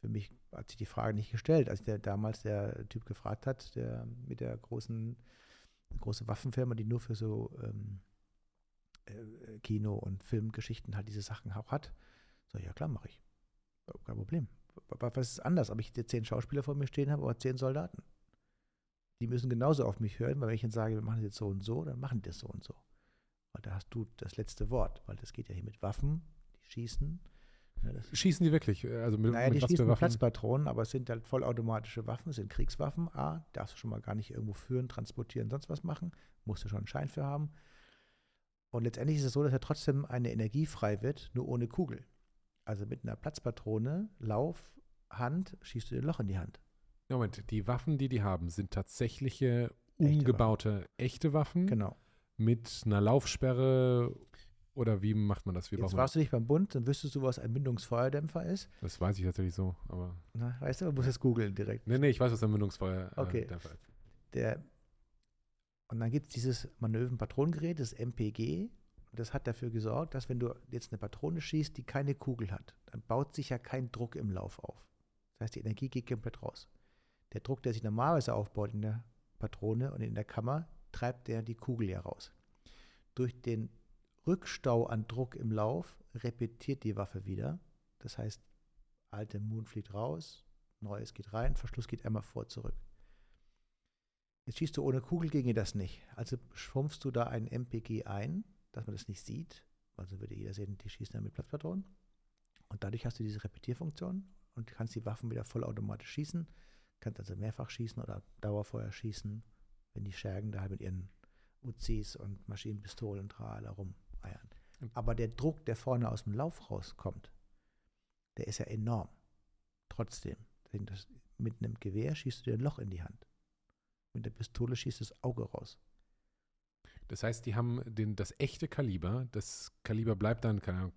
Speaker 1: Für mich hat sich die Frage nicht gestellt, als der damals der Typ gefragt hat, der mit der großen große Waffenfirma, die nur für so ähm, äh, Kino- und Filmgeschichten halt diese Sachen auch hat. So, ja klar, mache ich. Kein Problem. Was ist anders, ob ich jetzt zehn Schauspieler vor mir stehen habe oder zehn Soldaten? Die müssen genauso auf mich hören, weil wenn ich ihnen sage, wir machen das jetzt so und so, dann machen die das so und so. Weil da hast du das letzte Wort, weil das geht ja hier mit Waffen, die schießen. Ja, das,
Speaker 2: Schießen die wirklich? Also mit,
Speaker 1: naja, die
Speaker 2: mit was
Speaker 1: schießen mit? Platzpatronen, aber es sind halt vollautomatische Waffen, es sind Kriegswaffen. A, darfst du schon mal gar nicht irgendwo führen, transportieren, sonst was machen. Musst du schon einen Schein für haben. Und letztendlich ist es so, dass ja trotzdem eine Energie frei wird, nur ohne Kugel. Also mit einer Platzpatrone, Lauf, Hand, schießt du dir ein Loch in die Hand.
Speaker 2: Moment, die Waffen, die die haben, sind tatsächliche umgebaute echte Waffen
Speaker 1: Genau.
Speaker 2: mit einer Laufsperre oder wie macht man das? Wie
Speaker 1: Jetzt
Speaker 2: man
Speaker 1: warst du nicht beim Bund, dann wüsstest du, was ein Mündungsfeuerdämpfer ist.
Speaker 2: das? Das weiß ich tatsächlich so, aber.
Speaker 1: Na, weißt du, du musst jetzt googeln direkt.
Speaker 2: Nee, nee, ich weiß, was ein Mündungsfeuer äh,
Speaker 1: Okay.
Speaker 2: Ist.
Speaker 1: Der, und dann gibt es dieses Manövenpatronengerät, das MPG. Und das hat dafür gesorgt, dass wenn du jetzt eine Patrone schießt, die keine Kugel hat, dann baut sich ja kein Druck im Lauf auf. Das heißt, die Energie geht komplett raus. Der Druck, der sich normalerweise aufbaut in der Patrone und in der Kammer, treibt der die Kugel ja raus. Durch den Rückstau an Druck im Lauf repetiert die Waffe wieder. Das heißt, alte Moon fliegt raus, neues geht rein, Verschluss geht einmal vor zurück. Jetzt schießt du ohne Kugel, ginge das nicht. Also schrumpfst du da ein MPG ein, dass man das nicht sieht. Also würde jeder sehen, die schießen dann mit Platzpatronen. Und dadurch hast du diese Repetierfunktion und kannst die Waffen wieder vollautomatisch schießen. Kannst also mehrfach schießen oder Dauerfeuer schießen, wenn die Schergen da halt mit ihren Uzis und Maschinenpistolen und Trala rumeiern. Aber der Druck, der vorne aus dem Lauf rauskommt, der ist ja enorm. Trotzdem. Mit einem Gewehr schießt du dir ein Loch in die Hand. Mit der Pistole schießt das Auge raus.
Speaker 2: Das heißt, die haben den, das echte Kaliber, das Kaliber bleibt dann, keine Ahnung,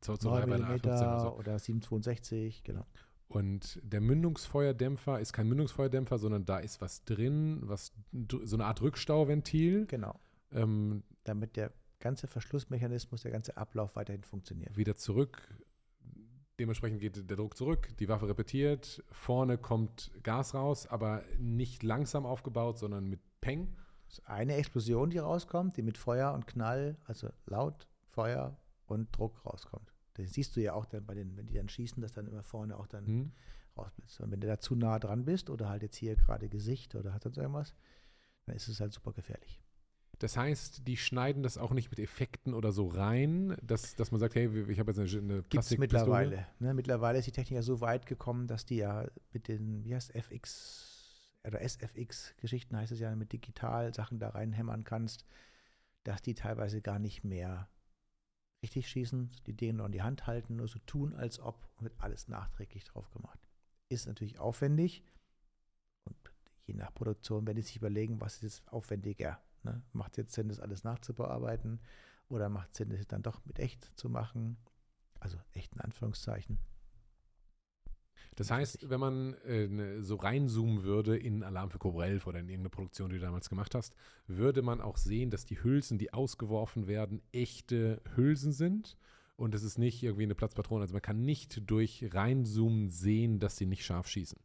Speaker 2: 223 bei einer
Speaker 1: 9
Speaker 2: A15 oder so.
Speaker 1: oder 762, genau.
Speaker 2: Und der Mündungsfeuerdämpfer ist kein Mündungsfeuerdämpfer, sondern da ist was drin, was so eine Art Rückstauventil.
Speaker 1: Genau.
Speaker 2: Ähm,
Speaker 1: Damit der ganze Verschlussmechanismus, der ganze Ablauf weiterhin funktioniert.
Speaker 2: wieder zurück. Dementsprechend geht der Druck zurück, die Waffe repetiert, vorne kommt Gas raus, aber nicht langsam aufgebaut, sondern mit Peng.
Speaker 1: Eine Explosion, die rauskommt, die mit Feuer und Knall, also laut, Feuer und Druck rauskommt. Das siehst du ja auch dann bei den, wenn die dann schießen, dass dann immer vorne auch dann
Speaker 2: Hm?
Speaker 1: rausblitzt. Und wenn du da zu nah dran bist oder halt jetzt hier gerade Gesicht oder hat sonst irgendwas, dann ist es halt super gefährlich.
Speaker 2: Das heißt, die schneiden das auch nicht mit Effekten oder so rein, dass, dass man sagt, hey, ich habe jetzt eine, eine
Speaker 1: Gibt es
Speaker 2: Plastikpistole.
Speaker 1: mittlerweile. Ne, mittlerweile ist die Technik ja so weit gekommen, dass die ja mit den, wie heißt FX oder SFX-Geschichten heißt es ja, mit Digital-Sachen da reinhämmern kannst, dass die teilweise gar nicht mehr richtig schießen, die Dinge nur in die Hand halten, nur so tun, als ob und wird alles nachträglich drauf gemacht. Ist natürlich aufwendig und je nach Produktion werden die sich überlegen, was ist jetzt aufwendiger. Ne? Macht jetzt Sinn, das alles nachzubearbeiten oder macht Sinn, das dann doch mit echt zu machen? Also echt in Anführungszeichen.
Speaker 2: Das heißt, wenn man äh, ne, so reinzoomen würde in Alarm für Cobra 11 oder in irgendeine Produktion, die du damals gemacht hast, würde man auch sehen, dass die Hülsen, die ausgeworfen werden, echte Hülsen sind. Und es ist nicht irgendwie eine Platzpatrone. Also man kann nicht durch Reinzoomen sehen, dass sie nicht scharf schießen.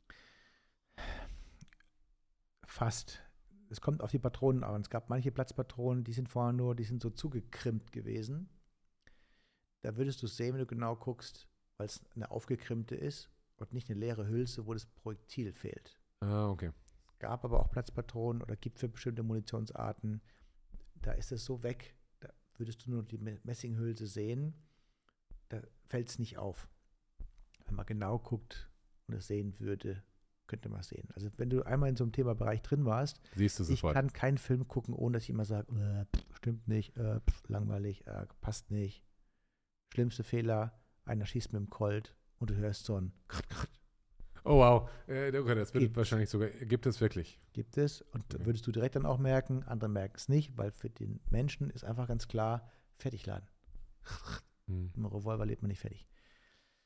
Speaker 1: Fast. Es kommt auf die Patronen an. Es gab manche Platzpatronen, die sind vorher nur, die sind so zugekrimmt gewesen. Da würdest du es sehen, wenn du genau guckst, weil es eine aufgekrimmte ist und nicht eine leere Hülse, wo das Projektil fehlt.
Speaker 2: Ah, okay.
Speaker 1: gab aber auch Platzpatronen oder gibt für bestimmte Munitionsarten. Da ist es so weg, da würdest du nur die Me- Messinghülse sehen, da fällt es nicht auf. Wenn man genau guckt und es sehen würde, könnte man es sehen. Also wenn du einmal in so einem Themabereich drin warst,
Speaker 2: Siehst du
Speaker 1: ich
Speaker 2: sofort.
Speaker 1: kann keinen Film gucken, ohne dass ich immer sage, äh, pff, stimmt nicht, äh, pff, langweilig, äh, passt nicht. Schlimmste Fehler, einer schießt mit dem Colt und du hörst so ein
Speaker 2: Oh, wow. Äh, okay, das wird
Speaker 1: Gibt's.
Speaker 2: wahrscheinlich sogar, gibt es wirklich.
Speaker 1: gibt es. Und
Speaker 2: Okay.
Speaker 1: würdest du direkt dann auch merken, andere merken es nicht, weil für den Menschen ist einfach ganz klar, fertig laden.
Speaker 2: Hm.
Speaker 1: Mit dem Revolver lebt man nicht fertig.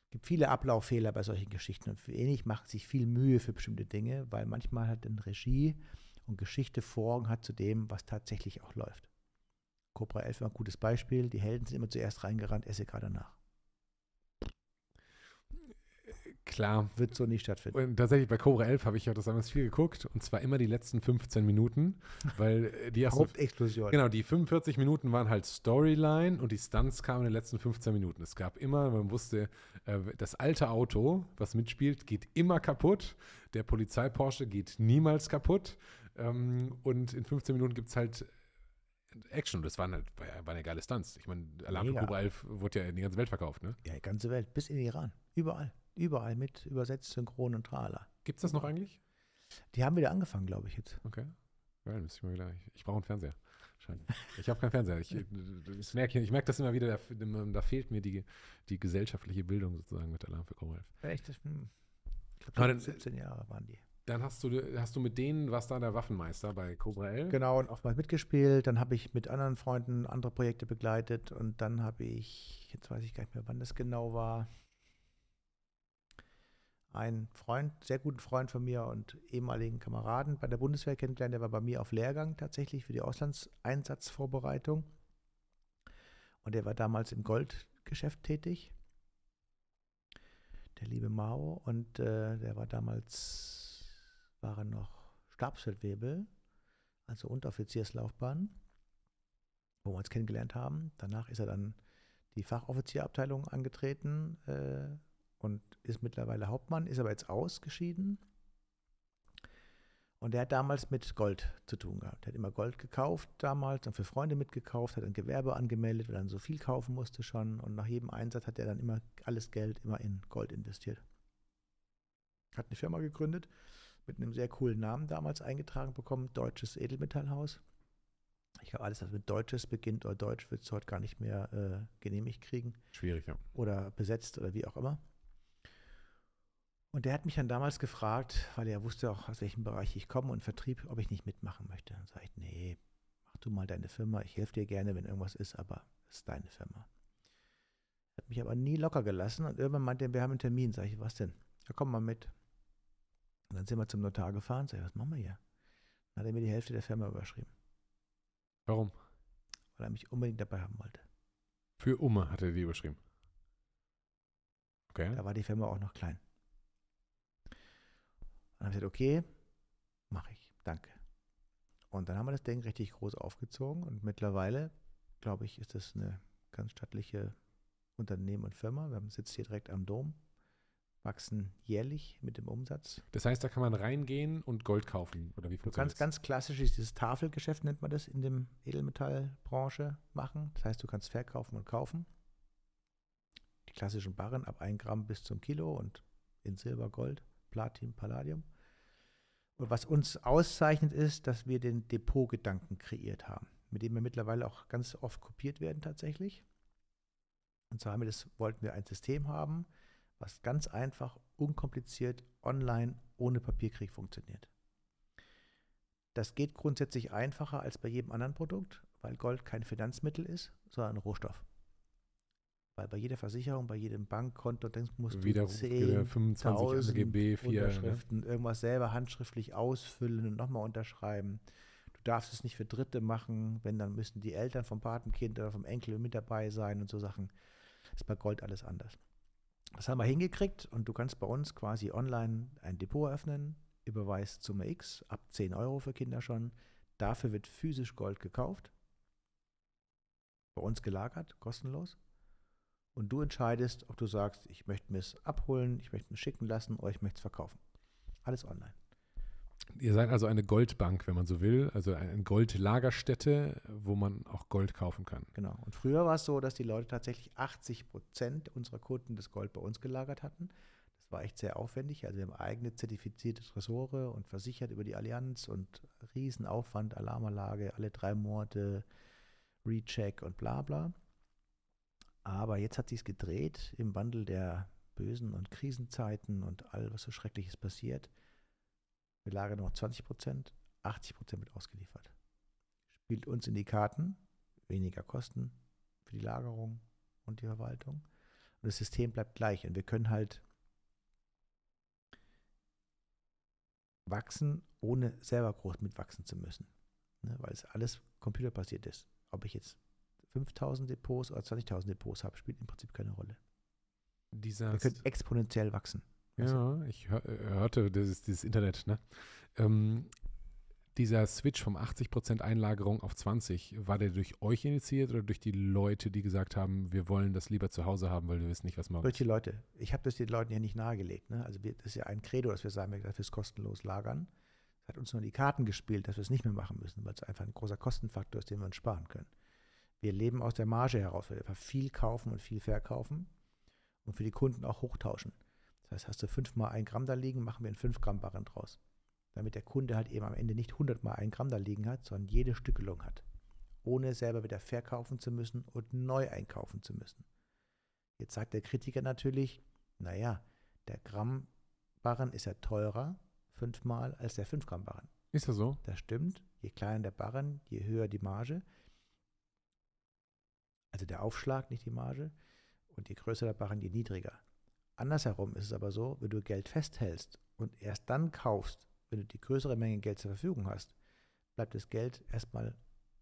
Speaker 1: Es gibt viele Ablauffehler bei solchen Geschichten und für ähnlich macht sich viel Mühe für bestimmte Dinge, weil manchmal halt dann Regie und Geschichte Vorrang hat zu dem, was tatsächlich auch läuft. Cobra 11 war ein gutes Beispiel. Die Helden sind immer zuerst reingerannt, esse gerade nach.
Speaker 2: Klar.
Speaker 1: Wird so nicht stattfinden.
Speaker 2: Und tatsächlich bei Cobra 11 habe ich ja das damals viel geguckt und zwar immer die letzten 15 Minuten, weil äh, die
Speaker 1: Hauptexplosion.
Speaker 2: genau, die 45 Minuten waren halt Storyline und die Stunts kamen in den letzten 15 Minuten. Es gab immer, man wusste, äh, das alte Auto, was mitspielt, geht immer kaputt. Der Polizei-Porsche geht niemals kaputt. Ähm, und in 15 Minuten gibt es halt Action. Das waren halt, waren ja geile Stunts. Ich meine, Alarm für
Speaker 1: Mega.
Speaker 2: Cobra 11 wurde ja in die ganze Welt verkauft, ne?
Speaker 1: Ja, die ganze Welt, bis in den Iran. Überall. Überall mit übersetzt, synchron und trala.
Speaker 2: Gibt es das noch eigentlich?
Speaker 1: Die haben wieder angefangen, glaube ich, jetzt.
Speaker 2: Okay. Ja, müsste ich mal wieder. Ich, ich brauche einen Fernseher. Scheint. Ich habe keinen Fernseher. Ich, ich merke ich merk das immer wieder, da, da fehlt mir die, die gesellschaftliche Bildung sozusagen mit Alarm für Cobra 11.
Speaker 1: Echt? das- hm. Ich glaube,
Speaker 2: dann-
Speaker 1: 17 Jahre waren die.
Speaker 2: Dann hast du, hast du mit denen, was da der Waffenmeister bei Cobra L?
Speaker 1: Genau, und auch mal mitgespielt. Dann habe ich mit anderen Freunden andere Projekte begleitet und dann habe ich, jetzt weiß ich gar nicht mehr, wann das genau war, einen Freund, sehr guten Freund von mir und ehemaligen Kameraden bei der Bundeswehr kennengelernt. Der war bei mir auf Lehrgang tatsächlich für die Auslandseinsatzvorbereitung. Und der war damals im Goldgeschäft tätig. Der liebe Mao. Und äh, der war damals, war er noch Stabsfeldwebel, also Unteroffizierslaufbahn, wo wir uns kennengelernt haben. Danach ist er dann die Fachoffizierabteilung angetreten. Äh, und ist mittlerweile Hauptmann, ist aber jetzt ausgeschieden. Und er hat damals mit Gold zu tun gehabt. Er hat immer Gold gekauft damals, dann für Freunde mitgekauft, hat ein Gewerbe angemeldet, weil er dann so viel kaufen musste schon. Und nach jedem Einsatz hat er dann immer alles Geld immer in Gold investiert. Hat eine Firma gegründet, mit einem sehr coolen Namen damals eingetragen bekommen, Deutsches Edelmetallhaus. Ich glaube, alles, was mit Deutsches beginnt oder Deutsch, wird es heute gar nicht mehr äh, genehmigt kriegen.
Speaker 2: Schwierig, ja.
Speaker 1: Oder besetzt oder wie auch immer. Und der hat mich dann damals gefragt, weil er wusste auch, aus welchem Bereich ich komme und Vertrieb, ob ich nicht mitmachen möchte. Dann sage ich, nee, mach du mal deine Firma. Ich helfe dir gerne, wenn irgendwas ist, aber es ist deine Firma. Hat mich aber nie locker gelassen und irgendwann meinte er, wir haben einen Termin. Sag ich, was denn? Ja, komm mal mit. Und dann sind wir zum Notar gefahren. Sag ich, was machen wir hier? Dann hat er mir die Hälfte der Firma überschrieben.
Speaker 2: Warum?
Speaker 1: Weil er mich unbedingt dabei haben wollte.
Speaker 2: Für Umme hat er die überschrieben.
Speaker 1: Okay. Da war die Firma auch noch klein. Dann habe ich gesagt, okay, mache ich, danke. Und dann haben wir das Ding richtig groß aufgezogen und mittlerweile, glaube ich, ist das eine ganz stattliche Unternehmen und Firma. Wir haben sitzt hier direkt am Dom, wachsen jährlich mit dem Umsatz.
Speaker 2: Das heißt, da kann man reingehen und Gold kaufen oder wie
Speaker 1: Du kannst ganz klassisch dieses Tafelgeschäft nennt man das in dem Edelmetallbranche machen. Das heißt, du kannst verkaufen und kaufen. Die klassischen Barren ab 1 Gramm bis zum Kilo und in Silber, Gold. Platin, Palladium. Und was uns auszeichnet, ist, dass wir den Depotgedanken kreiert haben, mit dem wir mittlerweile auch ganz oft kopiert werden tatsächlich. Und zwar haben wir das, wollten wir ein System haben, was ganz einfach, unkompliziert, online, ohne Papierkrieg funktioniert. Das geht grundsätzlich einfacher als bei jedem anderen Produkt, weil Gold kein Finanzmittel ist, sondern ein Rohstoff. Weil bei jeder Versicherung, bei jedem Bankkonto denkst, musst
Speaker 2: wieder, du 10, 25 AGB, 4,
Speaker 1: Unterschriften, ne? irgendwas selber handschriftlich ausfüllen und nochmal unterschreiben. Du darfst es nicht für Dritte machen, wenn dann müssen die Eltern vom Patenkind oder vom Enkel mit dabei sein und so Sachen. Das ist bei Gold alles anders. Das haben wir hingekriegt und du kannst bei uns quasi online ein Depot eröffnen, überweist Summe X, ab 10 Euro für Kinder schon. Dafür wird physisch Gold gekauft, bei uns gelagert, kostenlos und du entscheidest, ob du sagst, ich möchte mir es abholen, ich möchte es schicken lassen oder ich möchte es verkaufen. Alles online.
Speaker 2: Ihr seid also eine Goldbank, wenn man so will, also eine Goldlagerstätte, wo man auch Gold kaufen kann.
Speaker 1: Genau. Und früher war es so, dass die Leute tatsächlich 80 Prozent unserer Kunden das Gold bei uns gelagert hatten. Das war echt sehr aufwendig. Also wir haben eigene zertifizierte Tresore und versichert über die Allianz und Riesenaufwand, Alarmanlage, alle drei Monate Recheck und bla bla. Aber jetzt hat sich gedreht im Wandel der bösen und Krisenzeiten und all, was so Schreckliches passiert. Wir lagern noch 20 Prozent, 80 Prozent wird ausgeliefert. Spielt uns in die Karten, weniger Kosten für die Lagerung und die Verwaltung. Und das System bleibt gleich. Und wir können halt wachsen, ohne selber groß mitwachsen zu müssen. Ne, weil es alles computerbasiert ist. Ob ich jetzt 5000 Depots oder 20.000 Depots habe, spielt im Prinzip keine Rolle.
Speaker 2: Dieser
Speaker 1: Wir können exponentiell wachsen.
Speaker 2: Ja, ich hör, hörte dieses, dieses Internet, ne? Ähm, dieser Switch vom 80% Einlagerung auf 20, war der durch euch initiiert oder durch die Leute, die gesagt haben, wir wollen das lieber zu Hause haben, weil wir wissen nicht, was machen?
Speaker 1: Durch die Leute. Ich habe das den Leuten ja nicht nahegelegt. Ne? Also wir, das ist ja ein Credo, dass wir sagen, dass wir es kostenlos lagern. Es hat uns nur die Karten gespielt, dass wir es nicht mehr machen müssen, weil es einfach ein großer Kostenfaktor ist, den wir uns sparen können. Wir leben aus der Marge heraus, weil wir einfach viel kaufen und viel verkaufen und für die Kunden auch hochtauschen. Das heißt, hast du fünfmal ein Gramm da liegen, machen wir einen 5 Gramm Barren draus. Damit der Kunde halt eben am Ende nicht 100 mal ein Gramm da liegen hat, sondern jede Stückelung hat. Ohne selber wieder verkaufen zu müssen und neu einkaufen zu müssen. Jetzt sagt der Kritiker natürlich, naja, der Gramm Barren ist ja teurer, fünfmal als der 5 Gramm Barren.
Speaker 2: Ist das so?
Speaker 1: Das stimmt. Je kleiner der Barren, je höher die Marge. Also der Aufschlag, nicht die Marge. Und je größer der Barren, je niedriger. Andersherum ist es aber so, wenn du Geld festhältst und erst dann kaufst, wenn du die größere Menge Geld zur Verfügung hast, bleibt das Geld erstmal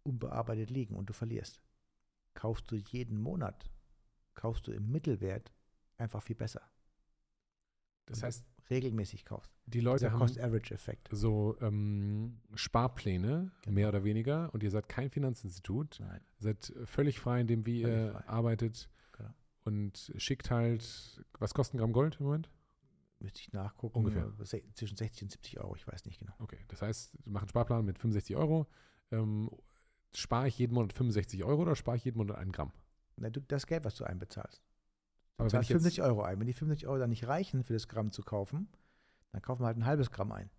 Speaker 1: unbearbeitet liegen und du verlierst. Kaufst du jeden Monat, kaufst du im Mittelwert einfach viel besser.
Speaker 2: Das heißt,
Speaker 1: regelmäßig kaufst.
Speaker 2: Die Leute
Speaker 1: Der
Speaker 2: haben
Speaker 1: Cost-Average-Effekt.
Speaker 2: so ähm, Sparpläne,
Speaker 1: Genau.
Speaker 2: mehr oder weniger, und ihr seid kein Finanzinstitut,
Speaker 1: Nein.
Speaker 2: seid völlig frei in dem, wie
Speaker 1: Völlig
Speaker 2: ihr
Speaker 1: frei.
Speaker 2: arbeitet
Speaker 1: Genau.
Speaker 2: und schickt halt, was kostet ein Gramm Gold im Moment?
Speaker 1: Müsste ich nachgucken.
Speaker 2: Ungefähr.
Speaker 1: äh, Zwischen 60 und 70 Euro, ich weiß nicht genau.
Speaker 2: Okay, das heißt, du machst einen Sparplan mit 65 Euro. Ähm, spare ich jeden Monat 65 Euro oder spare ich jeden Monat einen Gramm?
Speaker 1: Na, du, das Geld, was du einbezahlst.
Speaker 2: Aber wenn ich jetzt-
Speaker 1: 65 Euro ein. Wenn die 65 Euro dann nicht reichen, für das Gramm zu kaufen, dann kaufen wir halt ein halbes Gramm ein.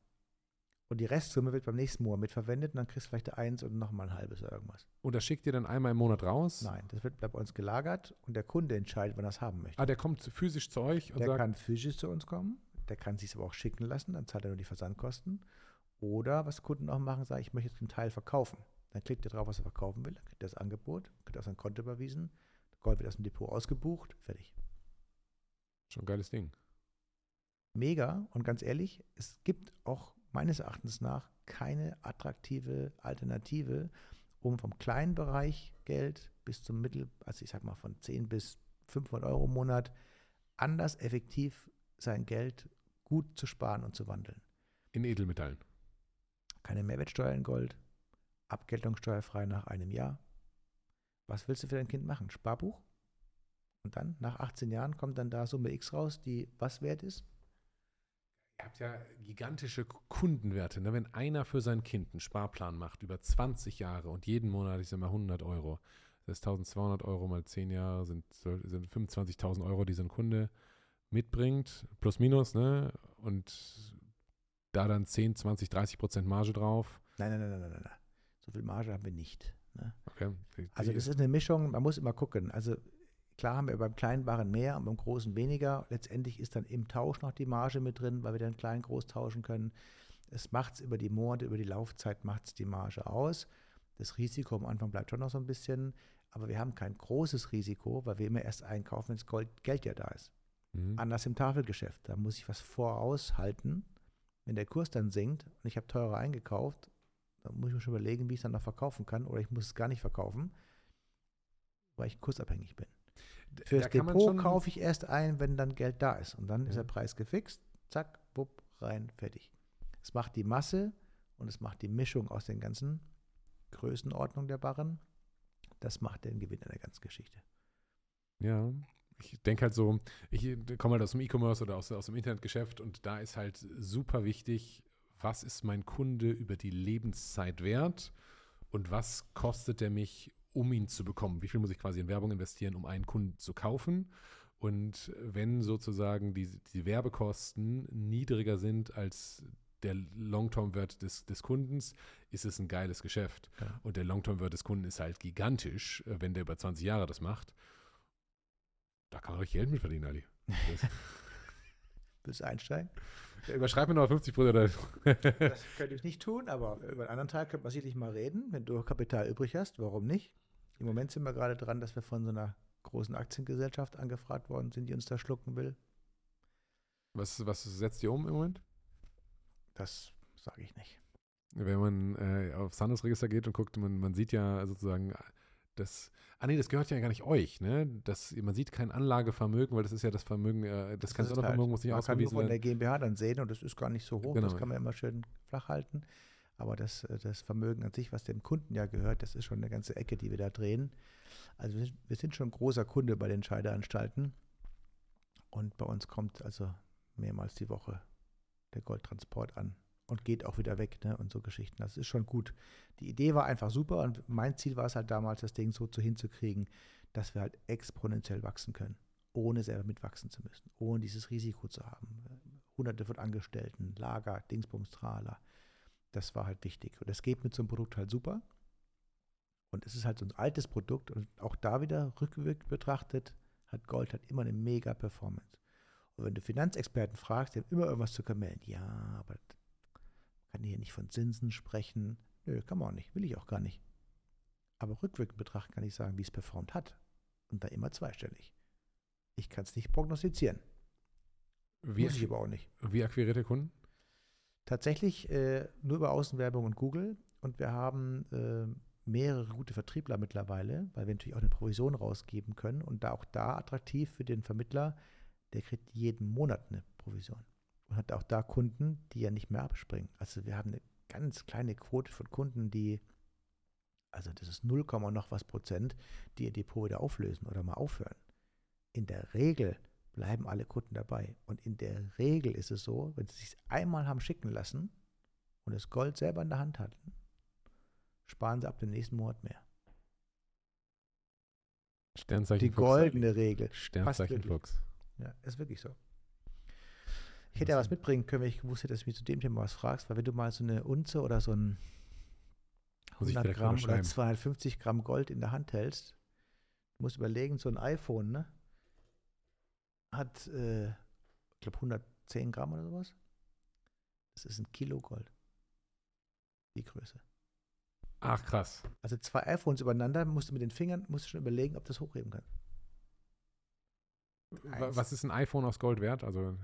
Speaker 1: Und die Restsumme wird beim nächsten Monat mitverwendet und dann kriegst du vielleicht eins und nochmal ein halbes oder irgendwas.
Speaker 2: Und das schickt ihr dann einmal im Monat raus?
Speaker 1: Nein, das wird bleibt bei uns gelagert und der Kunde entscheidet, wann er es haben möchte.
Speaker 2: Ah, der kommt physisch zu euch und
Speaker 1: Der
Speaker 2: sagt,
Speaker 1: kann physisch zu uns kommen, der kann sich aber auch schicken lassen, dann zahlt er nur die Versandkosten. Oder was Kunden auch machen, sagen, ich möchte jetzt einen Teil verkaufen. Dann klickt er drauf, was er verkaufen will, dann kriegt er das Angebot, kriegt auf sein Konto überwiesen, Gold wird aus dem Depot ausgebucht, fertig.
Speaker 2: Schon ein geiles Ding.
Speaker 1: Mega und ganz ehrlich, es gibt auch meines Erachtens nach keine attraktive Alternative, um vom kleinen Bereich Geld bis zum Mittel, also ich sag mal von 10 bis 500 Euro im Monat, anders effektiv sein Geld gut zu sparen und zu wandeln.
Speaker 2: In Edelmetallen.
Speaker 1: Keine Mehrwertsteuer in Gold, Abgeltungssteuerfrei nach einem Jahr. Was willst du für dein Kind machen? Sparbuch? Und dann, nach 18 Jahren, kommt dann da Summe X raus, die was wert ist?
Speaker 2: Ihr habt ja gigantische Kundenwerte. Ne? Wenn einer für sein Kind einen Sparplan macht über 20 Jahre und jeden Monat, ich sag mal 100 Euro, das ist 1200 Euro mal 10 Jahre, sind, sind 25.000 Euro, die so ein Kunde mitbringt, plus minus, ne? Und da dann 10, 20, 30 Prozent Marge drauf.
Speaker 1: Nein, nein, nein, nein, nein, nein. So viel Marge haben wir nicht. Ne?
Speaker 2: Okay.
Speaker 1: Also das ist eine Mischung, man muss immer gucken. Also klar haben wir beim kleinen Waren mehr und beim großen weniger. Letztendlich ist dann im Tausch noch die Marge mit drin, weil wir dann klein groß tauschen können. Es macht es über die Monate, über die Laufzeit macht es die Marge aus. Das Risiko am Anfang bleibt schon noch so ein bisschen, aber wir haben kein großes Risiko, weil wir immer erst einkaufen, wenn das Gold, Geld ja da ist.
Speaker 2: Mhm.
Speaker 1: Anders im Tafelgeschäft. Da muss ich was voraushalten. Wenn der Kurs dann sinkt und ich habe teurer eingekauft, dann muss ich mir schon überlegen, wie ich es dann noch verkaufen kann. Oder ich muss es gar nicht verkaufen, weil ich kursabhängig bin. Fürs Depot kaufe ich erst ein, wenn dann Geld da ist. Und dann ist
Speaker 2: Ja.
Speaker 1: der Preis gefixt. Zack, wupp, rein, fertig. Es macht die Masse und es macht die Mischung aus den ganzen Größenordnungen der Barren. Das macht den Gewinn in der ganzen Geschichte.
Speaker 2: Ja, ich denke halt so, ich komme halt aus dem E-Commerce oder aus, aus dem Internetgeschäft und da ist halt super wichtig, was ist mein Kunde über die Lebenszeit wert und was kostet er mich, um ihn zu bekommen? Wie viel muss ich quasi in Werbung investieren, um einen Kunden zu kaufen? Und wenn sozusagen die, die Werbekosten niedriger sind als der Long-Term-Wert des, des Kundens, ist es ein geiles Geschäft.
Speaker 1: Ja.
Speaker 2: Und der Long-Term-Wert des Kunden ist halt gigantisch, äh, wenn der über 20 Jahre das macht. Da kann man richtig Geld mit verdienen, Ali.
Speaker 1: Willst du einsteigen?
Speaker 2: Ja, Überschreib mir noch 50 Prozent.
Speaker 1: Das könnte ich nicht tun, aber über einen anderen Teil könnte man sicherlich mal reden. Wenn du Kapital übrig hast, warum nicht? Im Moment sind wir gerade dran, dass wir von so einer großen Aktiengesellschaft angefragt worden sind, die uns da schlucken will.
Speaker 2: Was, was setzt ihr um im Moment?
Speaker 1: Das sage ich nicht.
Speaker 2: Wenn man äh, aufs Handelsregister geht und guckt, man, man sieht ja sozusagen, das, ah nee, das gehört ja gar nicht euch, ne? Das, man sieht kein Anlagevermögen, weil das ist ja das Vermögen, äh, das,
Speaker 1: ist
Speaker 2: Kanzlervermögen
Speaker 1: halt-
Speaker 2: muss nicht
Speaker 1: Man kann nur
Speaker 2: ausgewiesen
Speaker 1: von der
Speaker 2: werden.
Speaker 1: GmbH dann sehen und das ist gar nicht so hoch.
Speaker 2: Genau.
Speaker 1: Das kann man immer schön flach halten. Aber das, äh, das Vermögen an sich, was dem Kunden ja gehört, das ist schon eine ganze Ecke, die wir da drehen. Also wir sind, schon großer Kunde bei den Scheideanstalten. Und bei uns kommt also mehrmals die Woche der Goldtransport an und geht auch wieder weg ne? und so Geschichten. Das ist schon gut. Die Idee war einfach super und mein Ziel war es halt damals, das Ding so zu hinzukriegen, dass wir halt exponentiell wachsen können, ohne selber mitwachsen zu müssen, ohne dieses Risiko zu haben. Hunderte von Angestellten, Lager, Dingsbums, Trala. Das war halt wichtig. Und das geht mit so einem Produkt halt super. Und es ist halt so ein altes Produkt und auch da wieder rückwirkend betrachtet, hat Gold halt immer eine mega Performance. Und wenn du Finanzexperten fragst, die haben immer irgendwas zu kamellen. Ja, aber kann hier nicht von Zinsen sprechen. Nö, kann man auch nicht, will ich auch gar nicht. Aber rückwirkend betrachtet kann ich sagen, wie es performt hat. Und da immer zweistellig. Ich kann es nicht prognostizieren.
Speaker 2: Wie,
Speaker 1: Muss ich aber auch nicht.
Speaker 2: wie akquiriert der Kunden?
Speaker 1: Tatsächlich äh, nur über Außenwerbung und Google. Und wir haben äh, mehrere gute Vertriebler mittlerweile, weil wir natürlich auch eine Provision rausgeben können. Und da auch da attraktiv für den Vermittler, der kriegt jeden Monat eine Provision. Und hat auch da Kunden, die ja nicht mehr abspringen. Also wir haben eine ganz kleine Quote von Kunden, die, also das ist 0, noch was Prozent, die ihr Depot wieder auflösen oder mal aufhören. In der Regel bleiben alle Kunden dabei. Und in der Regel ist es so, wenn sie sich einmal haben schicken lassen und das Gold selber in der Hand hatten, sparen sie ab dem nächsten Monat mehr.
Speaker 2: Sternzeichen
Speaker 1: Die goldene Regel.
Speaker 2: Sternzeichen. Fuchs.
Speaker 1: Ja, ist wirklich so. Ich hätte ja was mitbringen können, wenn ich gewusst hätte, dass du mich zu dem Thema was fragst, weil wenn du mal so eine Unze oder so ein
Speaker 2: Muss ich
Speaker 1: 100
Speaker 2: vielleicht
Speaker 1: Gramm oder
Speaker 2: unterschreiben.
Speaker 1: 250 Gramm Gold in der Hand hältst, du musst überlegen, so ein iPhone, ne? Hat, äh, ich glaube, 110 Gramm oder sowas. Das ist ein Kilo Gold. Die Größe.
Speaker 2: Ach, krass.
Speaker 1: Also zwei iPhones übereinander, musst du mit den Fingern, musst du schon überlegen, ob das hochheben kann. Eins.
Speaker 2: Was ist ein iPhone aus Gold wert? Also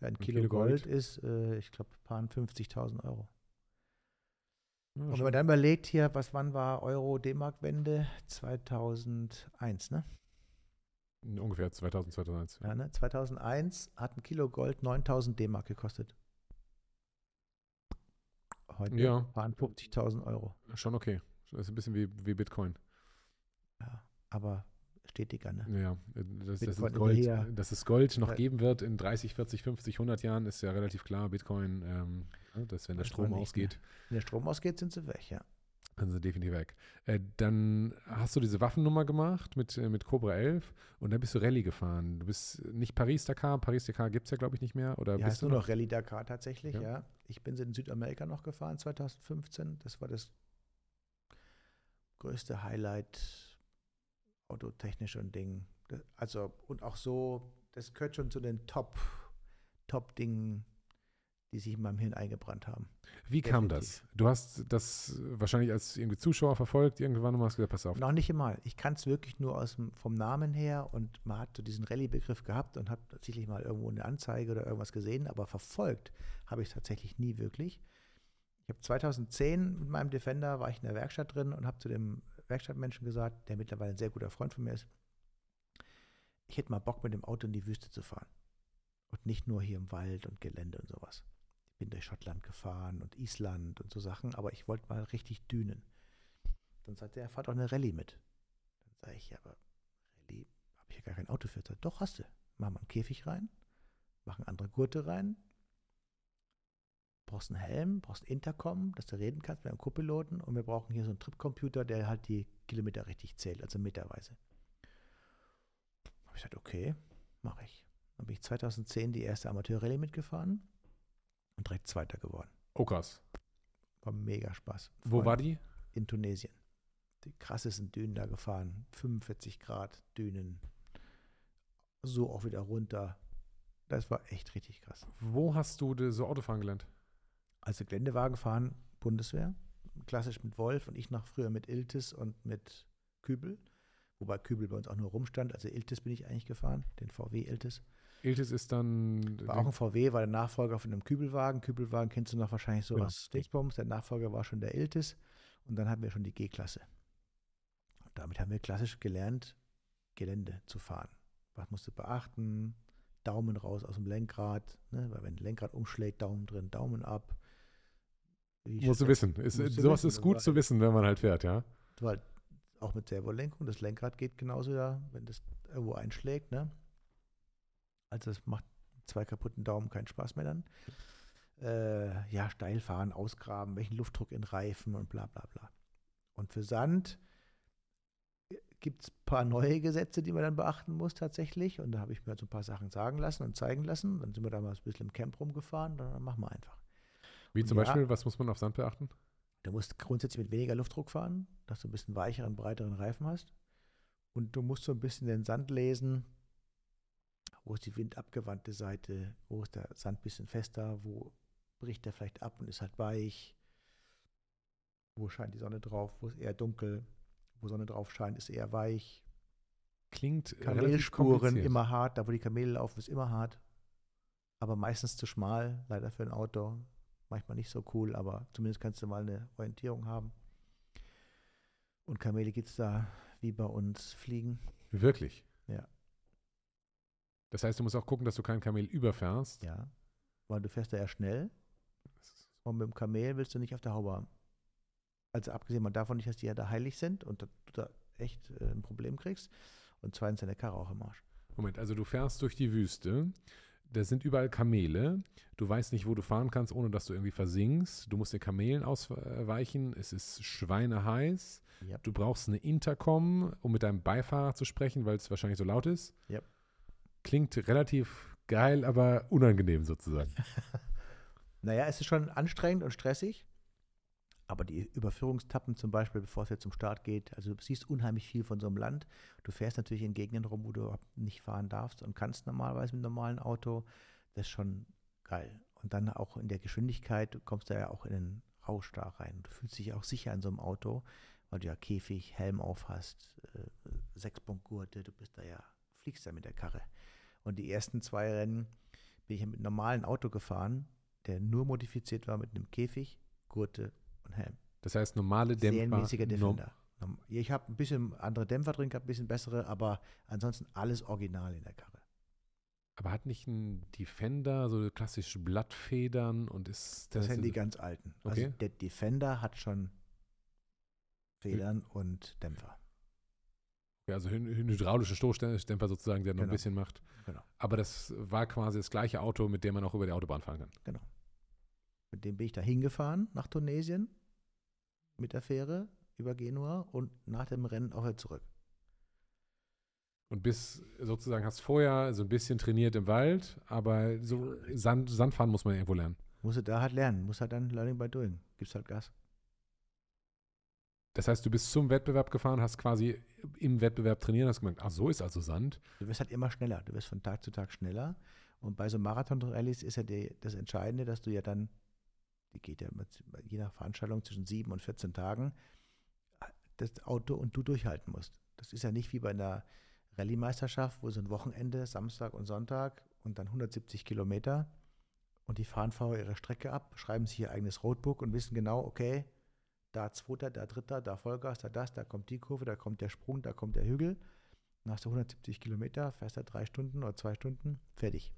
Speaker 1: Ja, ein,
Speaker 2: Ein
Speaker 1: Kilo,
Speaker 2: Kilo
Speaker 1: Gold,
Speaker 2: Gold.
Speaker 1: ist, äh, ich glaube, paar 50.000 Euro.
Speaker 2: ja,
Speaker 1: Und wenn man dann überlegt hier, was wann war Euro-D-Mark-Wende? 2001, ne?
Speaker 2: Ungefähr 2000, 2001.
Speaker 1: Ja, ne? 2001 hat ein Kilo Gold 9000 D-Mark gekostet. Heute
Speaker 2: Ja.
Speaker 1: waren 50.000 Euro.
Speaker 2: Schon okay. Das ist ein bisschen wie, wie Bitcoin.
Speaker 1: Ja, aber stetiger, ne?
Speaker 2: Ja, äh, dass, dass, es Gold, dass es Gold noch geben wird in 30, 40, 50, 100 Jahren, ist ja relativ klar. Bitcoin, ähm, ne, dass wenn der Strom
Speaker 1: nicht
Speaker 2: ausgeht,
Speaker 1: Wenn der Strom ausgeht, sind sie weg, ja.
Speaker 2: Dann sind sie definitiv weg. Äh, dann hast du diese Waffennummer gemacht mit, äh, mit Cobra 11 und dann bist du Rallye gefahren. Du bist nicht Paris-Dakar. Paris-Dakar gibt es ja, glaube ich, nicht mehr. Oder
Speaker 1: Die
Speaker 2: bist du
Speaker 1: nur noch Rallye Dakar tatsächlich,
Speaker 2: Ja.
Speaker 1: ja. Ich bin sie in Südamerika noch gefahren 2015. Das war das größte Highlight autotechnisch und Ding. Das- Also, und auch so, das gehört schon zu den Top, Top-Dingen, die sich in meinem Hirn eingebrannt haben.
Speaker 2: Wie kam
Speaker 1: definitiv.
Speaker 2: das? Du hast das wahrscheinlich als irgendwie Zuschauer verfolgt irgendwann und hast gesagt, pass auf.
Speaker 1: Noch nicht einmal. Ich kann es wirklich nur aus dem, vom Namen her und man hat so diesen Rallye-Begriff gehabt und hat tatsächlich mal irgendwo eine Anzeige oder irgendwas gesehen, aber verfolgt habe ich es tatsächlich nie wirklich. Ich habe 2010 mit meinem Defender, war ich in der Werkstatt drin und habe zu dem Werkstattmenschen gesagt, der mittlerweile ein sehr guter Freund von mir ist, ich hätte mal Bock mit dem Auto in die Wüste zu fahren. Und nicht nur hier im Wald und Gelände und sowas. Bin durch Schottland gefahren und Island und so Sachen, aber ich wollte mal richtig dünen. Dann sagt er, fahr doch eine Rallye mit. Dann sage ich, ja, aber Rallye, habe ich ja gar kein Auto für. Sagt, doch, hast du. Mach mal einen Käfig rein, machen andere Gurte rein, brauchst einen Helm, brauchst Intercom, dass du reden kannst mit einem Co-Piloten und wir brauchen hier so einen Tripcomputer, der halt die Kilometer richtig zählt, also meterweise. Habe ich gesagt, okay, mache ich. Dann bin ich 2010 die erste Amateur-Rallye mitgefahren und direkt Zweiter geworden.
Speaker 2: Oh krass.
Speaker 1: War mega Spaß.
Speaker 2: Wo
Speaker 1: Freunde.
Speaker 2: war die?
Speaker 1: in Tunesien. Die krassesten Dünen da gefahren. 45 Grad Dünen. So auch wieder runter. Das war echt richtig krass.
Speaker 2: Wo hast du so Autofahren gelernt?
Speaker 1: Also Geländewagen fahren, Bundeswehr. Klassisch mit Wolf und ich noch früher mit Iltis und mit Kübel. Wobei Kübel bei uns auch nur rumstand. Also Iltis bin ich eigentlich gefahren, den VW Iltis.
Speaker 2: Iltis ist dann.
Speaker 1: War auch ein VW, war der Nachfolger von einem Kübelwagen. Kübelwagen kennst du noch wahrscheinlich so
Speaker 2: Genau.
Speaker 1: aus Dingsbums. Der Nachfolger war schon der Iltis. Und dann hatten wir schon die G-Klasse. Und damit haben wir klassisch gelernt, Gelände zu fahren. Was musst du beachten? Daumen raus aus dem Lenkrad. Ne? Weil wenn Lenkrad umschlägt, Daumen drin, Daumen ab. Wie
Speaker 2: Musst du wissen. Ist,
Speaker 1: musst
Speaker 2: sowas
Speaker 1: wissen,
Speaker 2: ist gut zu wissen, wenn man halt fährt, ja.
Speaker 1: weil auch mit Servolenkung, das Lenkrad geht genauso da, wenn das irgendwo einschlägt, ne? Also es macht zwei kaputten Daumen keinen Spaß mehr dann. Äh, ja, steil fahren, ausgraben, welchen Luftdruck in Reifen und bla bla bla. Und für Sand gibt es ein paar neue Gesetze, die man dann beachten muss tatsächlich. Und da habe ich mir so ein paar Sachen sagen lassen und zeigen lassen. Dann sind wir da mal ein bisschen im Camp rumgefahren, dann machen wir einfach.
Speaker 2: Wie zum
Speaker 1: Ja.
Speaker 2: Beispiel, was muss man auf Sand beachten?
Speaker 1: Du musst grundsätzlich mit weniger Luftdruck fahren, dass du ein bisschen weicheren, breiteren Reifen hast. Und du musst so ein bisschen den Sand lesen. Wo ist die windabgewandte Seite? Wo ist der Sand ein bisschen fester? Wo bricht der vielleicht ab und ist halt weich. Wo scheint die Sonne drauf? Wo ist eher dunkel? Wo Sonne drauf scheint, ist eher weich.
Speaker 2: Klingt
Speaker 1: Kamelspuren immer hart. Da, wo die Kamele laufen, ist immer hart. Aber meistens zu schmal, leider für ein Auto. Manchmal nicht so cool, aber zumindest kannst du mal eine Orientierung haben. Und Kamele gibt es da wie bei uns fliegen.
Speaker 2: Wirklich? Das heißt, du musst auch gucken, dass du kein Kamel überfährst.
Speaker 1: Ja. Weil du fährst da ja schnell. Und mit dem Kamel willst du nicht auf der Haube haben. Also abgesehen mal davon nicht, dass die ja da heilig sind und du da echt äh, ein Problem kriegst. Und zweitens deine Karre auch im Arsch.
Speaker 2: Moment, also du fährst durch die Wüste. Da sind überall Kamele. Du weißt nicht, wo du fahren kannst, ohne dass du irgendwie versinkst. Du musst den Kamelen ausweichen. Es ist schweineheiß.
Speaker 1: Yep.
Speaker 2: Du brauchst eine Intercom, um mit deinem Beifahrer zu sprechen, weil es wahrscheinlich so laut ist.
Speaker 1: Yep.
Speaker 2: Klingt relativ geil, aber unangenehm sozusagen.
Speaker 1: naja, es ist schon anstrengend und stressig. Aber die Überführungstappen zum Beispiel, bevor es jetzt zum Start geht, also du siehst unheimlich viel von so einem Land. Du fährst natürlich in Gegenden rum, wo du nicht fahren darfst und kannst normalerweise mit einem normalen Auto. Das ist schon geil. Und dann auch in der Geschwindigkeit, du kommst da ja auch in den Rausch da rein. Du fühlst dich auch sicher in so einem Auto, weil du ja Käfig, Helm auf hast, äh, Sechspunktgurte, du bist da ja, fliegst da mit der Karre. Und die ersten zwei Rennen bin ich mit einem normalen Auto gefahren, der nur modifiziert war mit einem Käfig, Gurte und Helm.
Speaker 2: Das heißt, normale Dämpfer.
Speaker 1: Serienmäßiger Defender. Ich habe ein bisschen andere Dämpfer drin gehabt, ein bisschen bessere, aber ansonsten alles original in der Karre.
Speaker 2: Aber hat nicht ein Defender so klassische Blattfedern und ist
Speaker 1: das? Das sind die ganz alten. Also okay. Also der Defender hat schon Federn und Dämpfer.
Speaker 2: Ja, also ein hydraulischer Stoßdämpfer sozusagen, der noch genau. ein bisschen macht.
Speaker 1: Genau.
Speaker 2: Aber das war quasi das gleiche Auto, mit dem man auch über die Autobahn fahren kann.
Speaker 1: Genau. Mit dem bin ich da hingefahren nach Tunesien mit der Fähre über Genua und nach dem Rennen auch wieder zurück.
Speaker 2: Und bis sozusagen hast vorher so ein bisschen trainiert im Wald, aber so Sand, Sandfahren muss man irgendwo lernen.
Speaker 1: Muss da halt lernen, muss halt dann Learning by Doing. Gibst halt Gas.
Speaker 2: Das heißt, du bist zum Wettbewerb gefahren, hast quasi im Wettbewerb trainiert, hast gemerkt, ach, so ist also Sand.
Speaker 1: Du wirst halt immer schneller. Du wirst von Tag zu Tag schneller. Und bei so Marathon-Rallyes ist ja die, das Entscheidende, dass du ja dann, die geht ja mit, je nach Veranstaltung zwischen sieben und 14 Tagen, das Auto und du durchhalten musst. Das ist ja nicht wie bei einer Rallye-Meisterschaft, wo so ein Wochenende, Samstag und Sonntag und dann 170 Kilometer und die fahren vorher ihre Strecke ab, schreiben sich ihr eigenes Roadbook und wissen genau, okay, da zweiter, da dritter, da Vollgas, da das, da kommt die Kurve, da kommt der Sprung, da kommt der Hügel. Nach so 170 Kilometer fährst du drei Stunden oder zwei Stunden, fertig.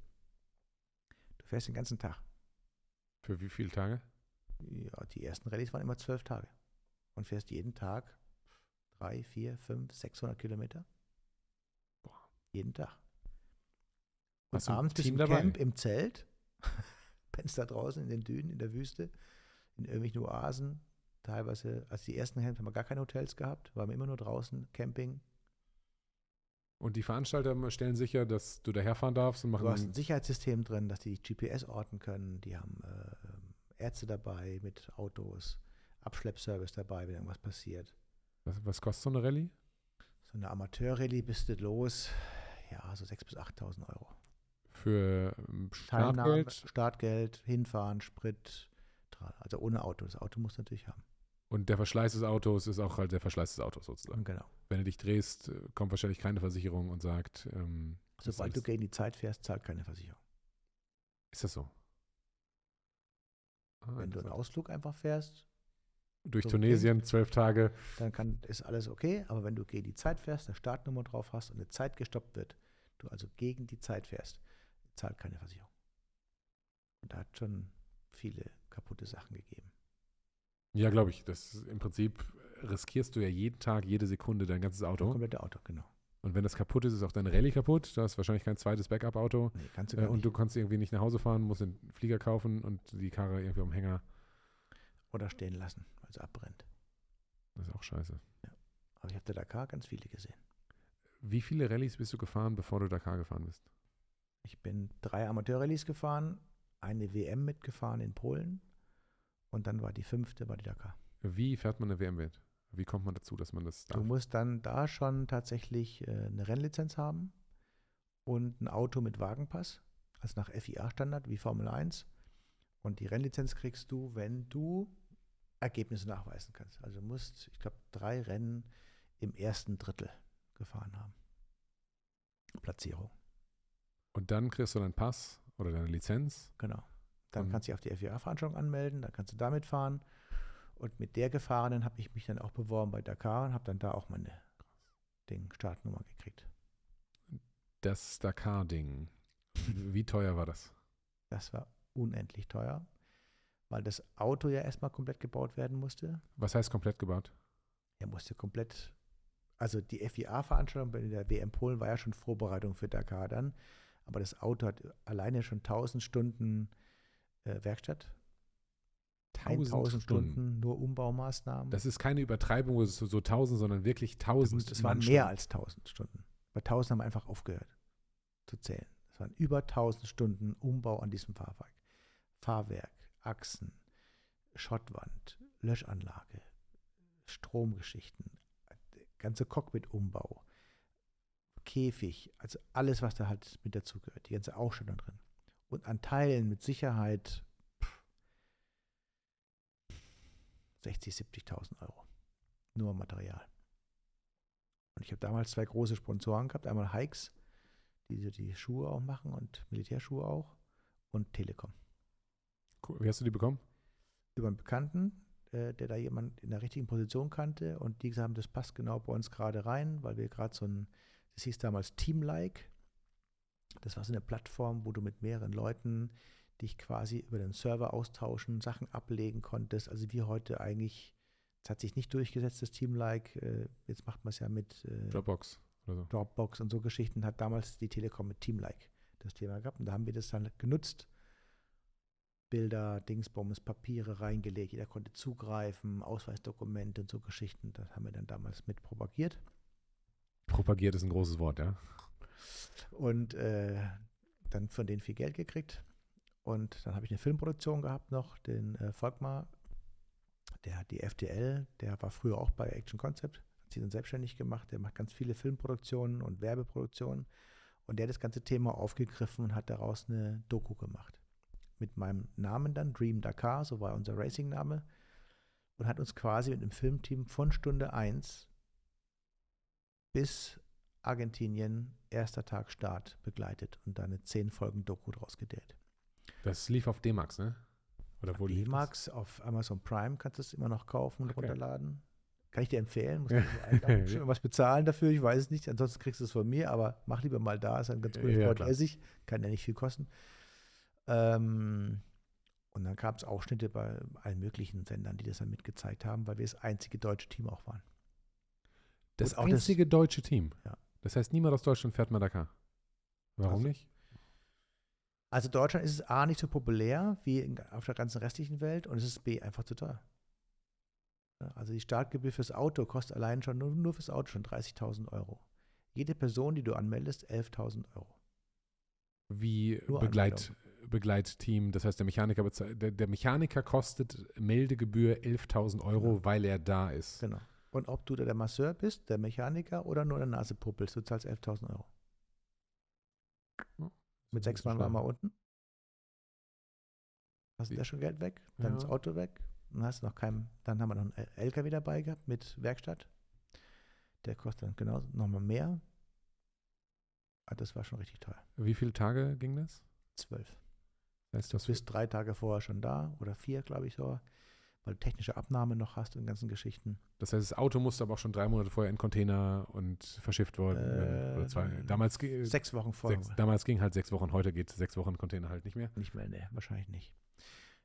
Speaker 1: Du fährst den ganzen Tag.
Speaker 2: Für wie viele Tage?
Speaker 1: Ja, die ersten Rallyes waren immer zwölf Tage. Und fährst jeden Tag drei, vier, fünf, 600 Kilometer. Boah. Jeden Tag. Und Hast abends bist du im dabei? Camp im Zelt, pennst da draußen in den Dünen, in der Wüste, in irgendwelchen Oasen, teilweise, als die ersten Camps haben wir gar keine Hotels gehabt, waren wir immer nur draußen, Camping.
Speaker 2: Und die Veranstalter stellen sicher, dass du daherfahren darfst und machen.
Speaker 1: Du hast ein Sicherheitssystem drin, dass die GPS orten können. Die haben äh, Ärzte dabei mit Autos, Abschleppservice dabei, wenn irgendwas passiert.
Speaker 2: Was, was kostet so eine Rallye?
Speaker 1: So eine Amateur-Rallye bist du los, ja, so 6.000 bis 8.000 Euro.
Speaker 2: Für ähm, Startgeld?
Speaker 1: Startgeld, hinfahren, Sprit, also ohne Auto. Das Auto musst du natürlich haben.
Speaker 2: Und der Verschleiß des Autos ist auch halt der Verschleiß des Autos sozusagen.
Speaker 1: Genau.
Speaker 2: Wenn du dich drehst, äh, kommt wahrscheinlich keine Versicherung und sagt, ähm,
Speaker 1: sobald du gegen die Zeit fährst, zahlt keine Versicherung.
Speaker 2: Ist das so?
Speaker 1: Ah, Wenn du einen Ausflug einfach fährst,
Speaker 2: durch so Tunesien, zwölf Tage.
Speaker 1: Dann kann, ist alles okay, aber wenn du gegen die Zeit fährst, eine Startnummer drauf hast und eine Zeit gestoppt wird, du also gegen die Zeit fährst, zahlt keine Versicherung. Und da hat schon viele kaputte Sachen gegeben.
Speaker 2: Ja, glaube ich. Das im Prinzip riskierst du ja jeden Tag, jede Sekunde dein ganzes Auto.
Speaker 1: Das komplette Auto, genau.
Speaker 2: Und wenn das kaputt ist, ist auch deine Rallye kaputt. Du hast wahrscheinlich kein zweites Backup-Auto.
Speaker 1: Nee, kannst du gar
Speaker 2: äh, Und du kannst irgendwie nicht nach Hause fahren, musst einen Flieger kaufen und die Karre irgendwie am Hänger.
Speaker 1: Oder stehen lassen, weil sie abbrennt.
Speaker 2: Das ist auch scheiße.
Speaker 1: Ja. Aber ich habe der Dakar ganz viele gesehen.
Speaker 2: Wie viele Rallyes bist du gefahren, bevor du Dakar gefahren bist?
Speaker 1: Ich bin drei Amateur-Rallyes gefahren, eine WM mitgefahren in Polen und dann war die fünfte, war die Dakar.
Speaker 2: Wie fährt man eine WM mit? Wie kommt man dazu, dass man das
Speaker 1: darf? Du musst dann da schon tatsächlich äh, eine Rennlizenz haben und ein Auto mit Wagenpass, also nach FIA-Standard wie Formel 1. Und die Rennlizenz kriegst du, wenn du Ergebnisse nachweisen kannst. Also du musst, ich glaube, drei Rennen im ersten Drittel gefahren haben. Platzierung.
Speaker 2: Und dann kriegst du deinen Pass oder deine Lizenz.
Speaker 1: Genau. Dann
Speaker 2: Und-
Speaker 1: kannst du dich auf die FIA-Veranstaltung anmelden, dann kannst du damit fahren. Und mit der gefahrenen habe ich mich dann auch beworben bei Dakar und habe dann da auch meine Ding, Startnummer gekriegt.
Speaker 2: Das Dakar-Ding. Wie teuer war das?
Speaker 1: Das war unendlich teuer, weil das Auto ja erstmal komplett gebaut werden musste.
Speaker 2: Was heißt komplett gebaut?
Speaker 1: Er musste komplett, also die FIA-Veranstaltung bei der WM Polen war ja schon Vorbereitung für Dakar dann, aber das Auto hat alleine schon 1000 Stunden äh, Werkstatt, 1000 Stunden nur Umbaumaßnahmen.
Speaker 2: Das ist keine Übertreibung, es so, so 1000, sondern wirklich 1000.
Speaker 1: es waren mehr als 1000 Stunden. Bei 1000 haben wir einfach aufgehört zu zählen. Es waren über 1000 Stunden Umbau an diesem Fahrwerk. Fahrwerk, Achsen, Schottwand, Löschanlage, Stromgeschichten, ganze Cockpit-Umbau, Käfig, also alles, was da halt mit dazugehört, die ganze Ausstattung drin. Und an Teilen mit Sicherheit pff, 60, 70.000 Euro. Nur Material. Und ich habe damals zwei große Sponsoren gehabt, einmal Hikes, die so die Schuhe auch machen und Militärschuhe auch, und Telekom.
Speaker 2: Cool. Wie hast du die bekommen?
Speaker 1: Über einen Bekannten, äh, der da jemand in der richtigen Position kannte und die gesagt haben, das passt genau bei uns gerade rein, weil wir gerade so ein, das hieß damals Teamlike. Das war so eine Plattform, wo du mit mehreren Leuten dich quasi über den Server austauschen, Sachen ablegen konntest. Also wie heute eigentlich, es hat sich nicht durchgesetzt, das Teamlike. Äh, jetzt macht man es ja mit äh,
Speaker 2: Dropbox oder so.
Speaker 1: Dropbox und so Geschichten hat damals die Telekom mit Teamlike das Thema gehabt. Und da haben wir das dann genutzt. Bilder, Dingsbums, Papiere reingelegt, jeder konnte zugreifen, Ausweisdokumente und so Geschichten. Das haben wir dann damals mit propagiert.
Speaker 2: Propagiert ist ein großes Wort, ja.
Speaker 1: Und äh, dann von denen viel Geld gekriegt. Und dann habe ich eine Filmproduktion gehabt noch, den äh, Volkmar, der hat die FTL, der war früher auch bei Action Concept, hat sich dann selbstständig gemacht, der macht ganz viele Filmproduktionen und Werbeproduktionen. Und der hat das ganze Thema aufgegriffen und hat daraus eine Doku gemacht. Mit meinem Namen dann, Dream Dakar, so war unser Racing-Name. Und hat uns quasi mit dem Filmteam von Stunde 1 bis Argentinien, erster Tag Start begleitet und da eine 10 Folgen Doku draus gedreht.
Speaker 2: Das lief auf D-Max, ne? Oder wo lief das?
Speaker 1: D-Max auf Amazon Prime kannst du es immer noch kaufen und
Speaker 2: Okay.
Speaker 1: runterladen. Kann ich dir empfehlen. Muss man. Muss schon was bezahlen dafür, ich weiß es nicht. Ansonsten kriegst du es von mir, aber mach lieber mal da. Ist ein ganz gutes
Speaker 2: Ja, klar.
Speaker 1: Essig. Kann ja nicht viel kosten. Ähm, und dann gab es Ausschnitte bei allen möglichen Sendern, die das dann mitgezeigt haben, weil wir das einzige deutsche Team auch waren.
Speaker 2: Das
Speaker 1: auch das-
Speaker 2: einzige deutsche Team.
Speaker 1: Ja.
Speaker 2: Das heißt, niemand aus Deutschland fährt mal Dakar. Warum
Speaker 1: Also-
Speaker 2: nicht?
Speaker 1: Also Deutschland ist es A nicht so populär wie in, auf der ganzen restlichen Welt und es ist B einfach zu teuer. Also die Startgebühr fürs Auto kostet allein schon nur, nur fürs Auto schon 30.000 Euro. Jede Person, die du anmeldest, 11.000 Euro.
Speaker 2: Wie
Speaker 1: Nur
Speaker 2: Begleit, Begleitteam, das heißt, der Mechaniker, bezahlt- der, der Mechaniker kostet Meldegebühr 11.000 Euro,
Speaker 1: Ja.
Speaker 2: weil er da ist.
Speaker 1: Genau. Und ob du da der Masseur bist, der Mechaniker oder nur der Nase puppelst, du zahlst 11.000 Euro.
Speaker 2: Ja,
Speaker 1: Mit sechs Mann waren wir unten. Hast du da schon Geld weg? Dann
Speaker 2: Ja.
Speaker 1: das Auto weg. Dann hast du noch kein, dann haben wir noch einen LKW dabei gehabt mit Werkstatt. Der kostet dann genau nochmal mehr. Ah, Das war schon richtig teuer.
Speaker 2: Wie viele Tage ging das?
Speaker 1: Zwölf.
Speaker 2: Das heißt, Du
Speaker 1: bist drei Tage vorher schon da oder vier, glaube ich, so, weil du technische Abnahme noch hast und ganzen Geschichten.
Speaker 2: Das heißt, das Auto musste aber auch schon drei Monate vorher in Container und verschifft worden. werden. oder zwei.
Speaker 1: Äh,
Speaker 2: Damals,
Speaker 1: Sechs Wochen vorher.
Speaker 2: sechs, damals ging halt sechs Wochen, heute geht sechs Wochen Container halt nicht mehr.
Speaker 1: Nicht mehr, ne, wahrscheinlich nicht.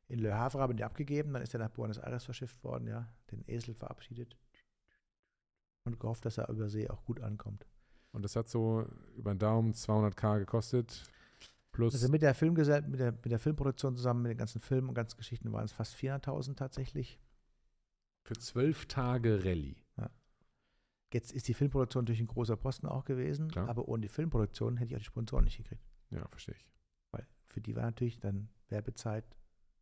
Speaker 1: In Le Havre haben die abgegeben, dann ist er nach Buenos Aires verschifft worden, ja, den Esel verabschiedet und gehofft, dass er über See auch gut ankommt.
Speaker 2: Und das hat so über den Daumen 200k gekostet. Plus,
Speaker 1: Also mit der Filmgesell mit der, mit der Filmproduktion zusammen, mit den ganzen Filmen und ganzen Geschichten waren es fast 400.000 tatsächlich.
Speaker 2: für zwölf Tage Rallye.
Speaker 1: Jetzt ist die Filmproduktion natürlich ein großer Posten auch gewesen,
Speaker 2: Klar.
Speaker 1: aber ohne die Filmproduktion hätte ich auch die Sponsoren nicht gekriegt.
Speaker 2: Ja, verstehe ich.
Speaker 1: Weil für die war natürlich dann Werbezeit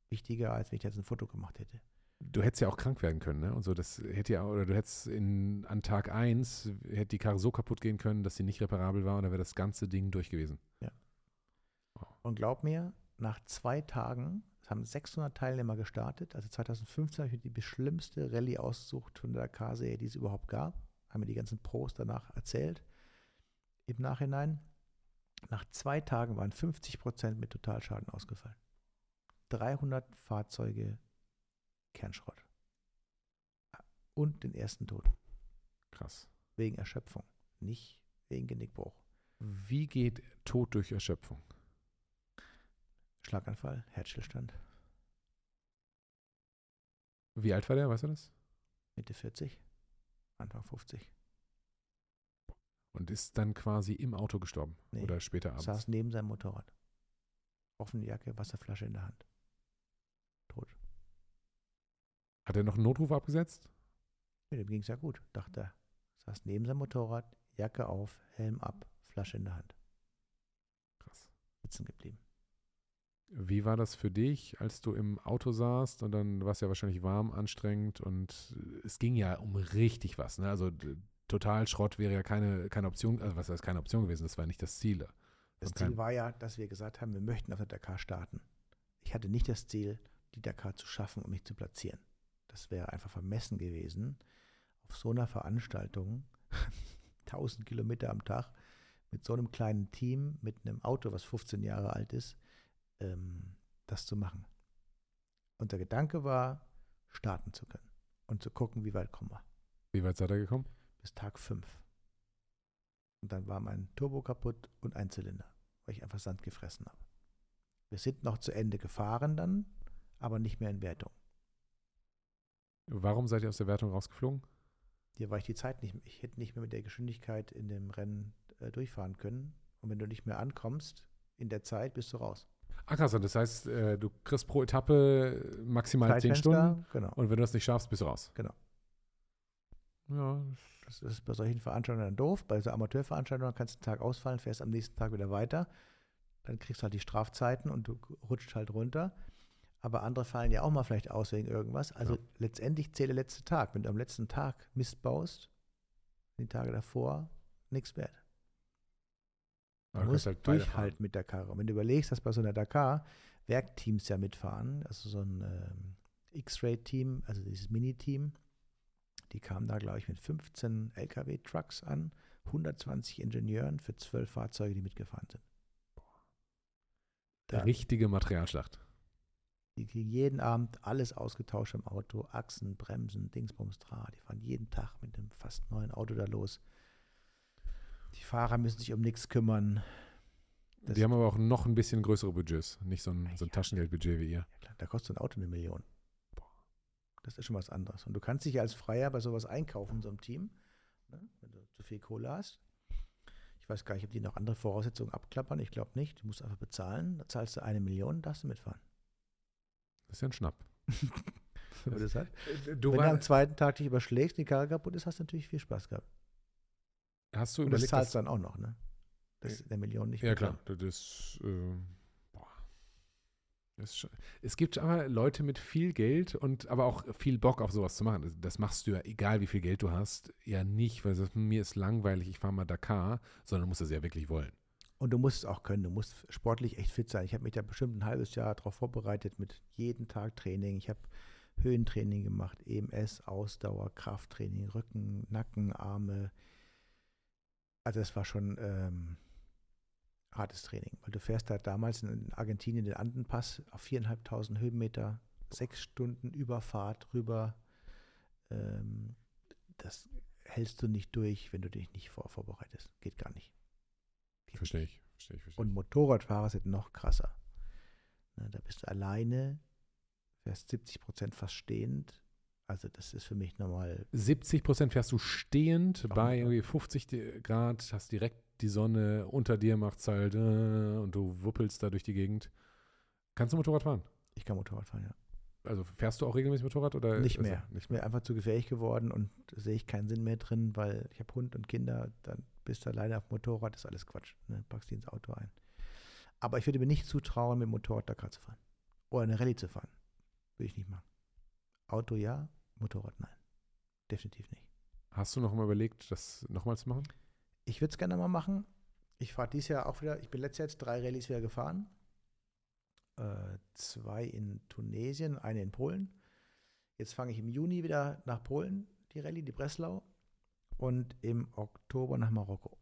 Speaker 1: wichtiger, als wenn ich jetzt ein Foto gemacht hätte.
Speaker 2: Du hättest ja auch krank werden können, ne? Und so, das hätte ja, oder du hättest in, an Tag 1 hätte die Karre so kaputt gehen können, dass sie nicht reparabel war und dann wäre das ganze Ding durch gewesen.
Speaker 1: Und glaub mir, nach zwei Tagen, Es haben 600 Teilnehmer gestartet. Also 2015 habe ich mir die schlimmste Rallye ausgesucht von der Dakar-Serie, die es überhaupt gab. Haben mir die ganzen Pros danach erzählt. Im Nachhinein. Nach zwei Tagen waren 50 Prozent mit Totalschaden ausgefallen. 300 Fahrzeuge Kernschrott. Und den ersten Tod.
Speaker 2: Krass.
Speaker 1: Wegen Erschöpfung, nicht wegen Genickbruch.
Speaker 2: Wie geht Tod durch Erschöpfung?
Speaker 1: Schlaganfall, Herzstillstand,
Speaker 2: Wie alt war der, weißt du das?
Speaker 1: Mitte 40, Anfang 50.
Speaker 2: Und ist dann quasi im Auto gestorben
Speaker 1: Nee,
Speaker 2: oder später abends?
Speaker 1: Saß neben seinem Motorrad. Offene Jacke, Wasserflasche in der Hand. Tot.
Speaker 2: Hat er noch einen Notruf abgesetzt?
Speaker 1: Ja, dem ging es ja gut, dachte er. Saß neben seinem Motorrad, Jacke auf, Helm ab, Flasche in der Hand.
Speaker 2: Krass.
Speaker 1: Sitzen geblieben.
Speaker 2: Wie war das für dich, als du im Auto saßt und dann war es ja wahrscheinlich warm, anstrengend und es ging ja um richtig was. Ne? Also total Schrott wäre ja keine, keine Option, also was heißt keine Option gewesen, das war nicht das Ziel.
Speaker 1: Das
Speaker 2: Und kein-
Speaker 1: Ziel war ja, dass wir gesagt haben, wir möchten auf der Dakar starten. Ich hatte nicht das Ziel, die Dakar zu schaffen und mich zu platzieren. Das wäre einfach vermessen gewesen, auf so einer Veranstaltung, 1000 Kilometer am Tag, mit so einem kleinen Team, mit einem Auto, was 15 Jahre alt ist, ähm, das zu machen. Und der Gedanke war, starten zu können und zu gucken, wie weit kommen wir.
Speaker 2: Wie weit seid ihr gekommen?
Speaker 1: Bis Tag 5. Und dann war mein Turbo kaputt und ein Zylinder, weil ich einfach Sand gefressen habe. Wir sind noch zu Ende gefahren dann, aber nicht mehr in Wertung.
Speaker 2: Warum seid ihr aus der Wertung rausgeflogen?
Speaker 1: Hier war ich die Zeit nicht, ich hätte nicht mehr mit der Geschwindigkeit in dem Rennen äh, durchfahren können. Und wenn du nicht mehr ankommst, in der Zeit bist du raus.
Speaker 2: Ach krass, das heißt, äh, du kriegst pro Etappe maximal 10
Speaker 1: Zeitfenster,
Speaker 2: Stunden
Speaker 1: Genau.
Speaker 2: und wenn du das nicht schaffst, bist du raus.
Speaker 1: Genau.
Speaker 2: Ja,
Speaker 1: Das ist bei solchen Veranstaltungen dann doof. Bei so Amateurveranstaltungen kannst du einen Tag ausfallen, fährst am nächsten Tag wieder weiter. Dann kriegst du halt die Strafzeiten und du rutscht halt runter. Aber andere fallen ja auch mal vielleicht aus wegen irgendwas. Also
Speaker 2: Ja.
Speaker 1: letztendlich zählt der letzte Tag. Wenn du am letzten Tag Mist baust, die Tage davor nichts wert. Du musst
Speaker 2: halt
Speaker 1: durchhalten mit Dakar. Und wenn du überlegst, dass bei so einer Dakar Werkteams ja mitfahren, also so ein ähm, X-Ray-Team, also dieses Mini-Team, die kamen da, glaube ich, mit 15 LKW-Trucks an, 120 Ingenieuren für 12 Fahrzeuge, die mitgefahren sind. Da,
Speaker 2: Richtige Materialschlacht.
Speaker 1: die kriegen jeden Abend alles ausgetauscht im Auto, Achsen, Bremsen, Dingsbums, Tra. Die fahren jeden Tag mit einem fast neuen Auto da los. Die Fahrer müssen sich um nichts kümmern. Das-
Speaker 2: die haben aber auch noch ein bisschen größere Budgets, nicht so ein, so ein
Speaker 1: Ja.
Speaker 2: Taschengeldbudget wie ihr.
Speaker 1: Ja, klar, da kostet so ein Auto eine Million. Das ist schon was anderes. Und du kannst dich ja als Freier bei sowas einkaufen, in so einem Team, ne? wenn du zu viel Kohle hast. Ich weiß gar nicht, ob die noch andere Voraussetzungen abklappern. Ich glaube nicht. Du musst einfach bezahlen. Da zahlst du eine Million, darfst du mitfahren.
Speaker 2: Das ist ja ein Schnapp.
Speaker 1: Wenn du, das hast.
Speaker 2: Du
Speaker 1: wenn du am zweiten Tag dich überschlägst, die Karre kaputt ist, hast du natürlich viel Spaß gehabt.
Speaker 2: Hast du
Speaker 1: Und das
Speaker 2: überlegt,
Speaker 1: zahlst
Speaker 2: dass,
Speaker 1: dann auch noch, ne? Das der Million nicht
Speaker 2: Ja,
Speaker 1: mit
Speaker 2: klar.
Speaker 1: drin.
Speaker 2: Das, äh, boah. Das ist schon, es gibt aber Leute mit viel Geld und aber auch viel Bock auf sowas zu machen. Das, das machst du ja, egal wie viel Geld du hast, ja nicht, weil sagst, mir ist langweilig, ich fahre mal Dakar, sondern du musst es ja wirklich wollen.
Speaker 1: Und du musst es auch können. Du musst sportlich echt fit sein. Ich habe mich da bestimmt ein halbes Jahr darauf vorbereitet mit jeden Tag Training. Ich habe Höhentraining gemacht, EMS, Ausdauer, Krafttraining, Rücken, Nacken, Arme. Also es war schon ähm, hartes Training, weil du fährst da damals in Argentinien den Andenpass auf viereinhalbtausend Höhenmeter, sechs Stunden Überfahrt rüber. Ähm, das hältst du nicht durch, wenn du dich nicht vor vorbereitest. Geht gar nicht. Geht
Speaker 2: Verstehe ich. Verstehe ich, verstehe
Speaker 1: und Motorradfahrer sind noch krasser. Ne, da bist du alleine, fährst 70 Prozent fast stehend. Also das ist für mich normal.
Speaker 2: ich. 70 Prozent fährst du stehend
Speaker 1: Ach,
Speaker 2: bei irgendwie 50 Di- Grad, hast direkt die Sonne unter dir, macht's halt äh, und du wuppelst da durch die Gegend. Kannst du Motorrad fahren?
Speaker 1: Ich kann Motorrad fahren, ja.
Speaker 2: Also fährst du auch regelmäßig Motorrad oder
Speaker 1: Nicht mehr.
Speaker 2: Nicht
Speaker 1: Ist mir
Speaker 2: mehr.
Speaker 1: einfach zu gefährlich geworden und sehe ich keinen Sinn mehr drin, weil ich habe Hund und Kinder, dann bist du alleine auf dem Motorrad, ist alles Quatsch. Ne? Packst die ins Auto ein. Aber ich würde mir nicht zutrauen, mit dem Motorrad Dakar zu fahren. Oder eine Rallye zu fahren. Würde ich nicht machen. Auto ja, Motorrad nein. Definitiv nicht.
Speaker 2: Hast du noch mal überlegt, das nochmal zu machen?
Speaker 1: Ich würde es gerne mal machen. Ich fahre dieses Jahr auch wieder, ich bin letztes Jahr jetzt drei Rallyes wieder gefahren. äh, zwei in Tunesien, eine in Polen. Jetzt fange ich im Juni wieder nach Polen, die Rallye, die Breslau. Und im Oktober nach Marokko.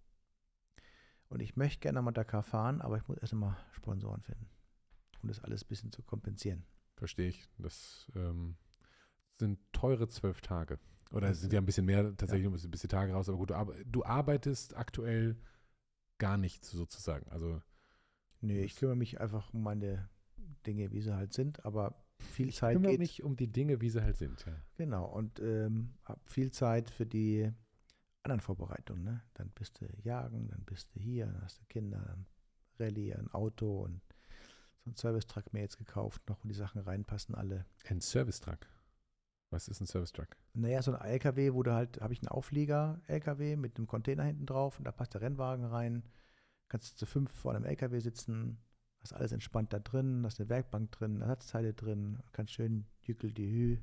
Speaker 1: Und ich möchte gerne mal Dakar fahren, aber ich muss erst mal Sponsoren finden, um das alles ein bisschen zu kompensieren.
Speaker 2: Verstehe ich. Das ähm, sind teure zwölf Tage. Oder es sind ja ein bisschen mehr, tatsächlich ja. ein bisschen Tage raus, aber gut, du, du arbeitest aktuell gar nichts sozusagen. Also.
Speaker 1: Nee, ich kümmere mich einfach um meine Dinge, wie sie halt sind, aber viel
Speaker 2: ich
Speaker 1: Zeit.
Speaker 2: Ich kümmere geht, mich um die Dinge, wie sie halt sind, ja.
Speaker 1: Genau, und ähm, habe viel Zeit für die anderen Vorbereitungen. Ne? Dann bist du jagen, dann bist du hier, dann hast du Kinder, dann Rallye, ein Auto und so ein Service-Truck mir jetzt gekauft, noch wo die Sachen reinpassen alle.
Speaker 2: Ein Service-Truck? Was ist ein Service-Truck?
Speaker 1: Naja, so ein LKW, wo du halt, habe ich einen Auflieger-LKW mit einem Container hinten drauf und da passt der Rennwagen rein. Kannst du zu fünf vor einem LKW sitzen, hast alles entspannt da drin, hast eine Werkbank drin, Ersatzteile drin, kannst schön jückel die Hü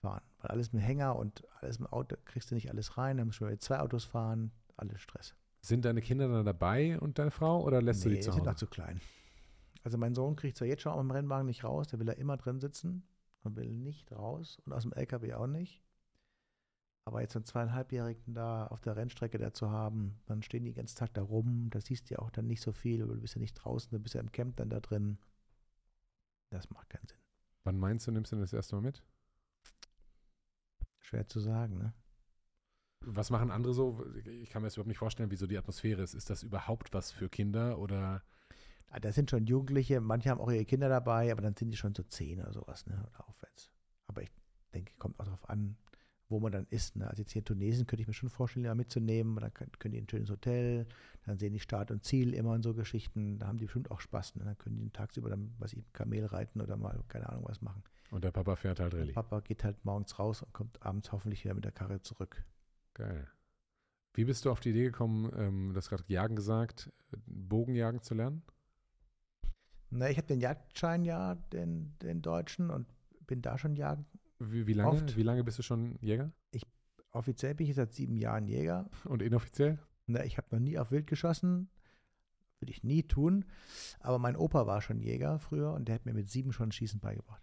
Speaker 1: fahren. Weil alles mit Hänger und alles mit Auto kriegst du nicht alles rein, dann musst du mit zwei Autos fahren, alles Stress.
Speaker 2: Sind deine Kinder dann dabei und deine Frau oder lässt nee, du die zu Hause?
Speaker 1: die sind noch zu klein. Also mein Sohn kriegt zwar jetzt schon am Rennwagen nicht raus, der will da immer drin sitzen und will nicht raus und aus dem LKW auch nicht. Aber jetzt einen zweieinhalbjährigen da auf der Rennstrecke da zu haben, dann stehen die den ganzen Tag da rum, da siehst du ja auch dann nicht so viel, du bist ja nicht draußen, du bist ja im Camp dann da drin. Das macht keinen Sinn.
Speaker 2: Wann meinst du, nimmst du das erste Mal mit?
Speaker 1: Schwer zu sagen, ne?
Speaker 2: Was machen andere so? Ich kann mir das überhaupt nicht vorstellen, wie so die Atmosphäre ist. Ist das überhaupt was für Kinder oder?
Speaker 1: Ah, das sind schon Jugendliche, manche haben auch ihre Kinder dabei, aber dann sind die schon so zehn oder sowas, ne? Oder aufwärts. Aber ich denke, kommt auch darauf an, wo man dann ist. Ne? Also jetzt hier in Tunesien könnte ich mir schon vorstellen, da mitzunehmen. Da können, können die ein schönes Hotel, dann sehen die Start und Ziel immer und so Geschichten. Da haben die bestimmt auch Spaß. Ne? Dann können die tagsüber dann, was ich, Kamel reiten oder mal, keine Ahnung, was machen.
Speaker 2: Und der Papa fährt halt Rallye.
Speaker 1: Der Papa geht halt morgens raus und kommt abends hoffentlich wieder mit der Karre zurück.
Speaker 2: Geil. Wie bist du auf die Idee gekommen, ähm, du hast gerade Jagen gesagt, Bogenjagen zu lernen?
Speaker 1: Na, ich habe den Jagdschein ja, den, den deutschen, und bin da schon jagen.
Speaker 2: Wie, wie, lange, oft. wie lange bist du schon Jäger?
Speaker 1: Ich, offiziell bin ich seit sieben Jahren Jäger.
Speaker 2: Und inoffiziell?
Speaker 1: Na, ich habe noch nie auf Wild geschossen. Würde ich nie tun. Aber mein Opa war schon Jäger früher und der hat mir mit sieben schon Schießen beigebracht.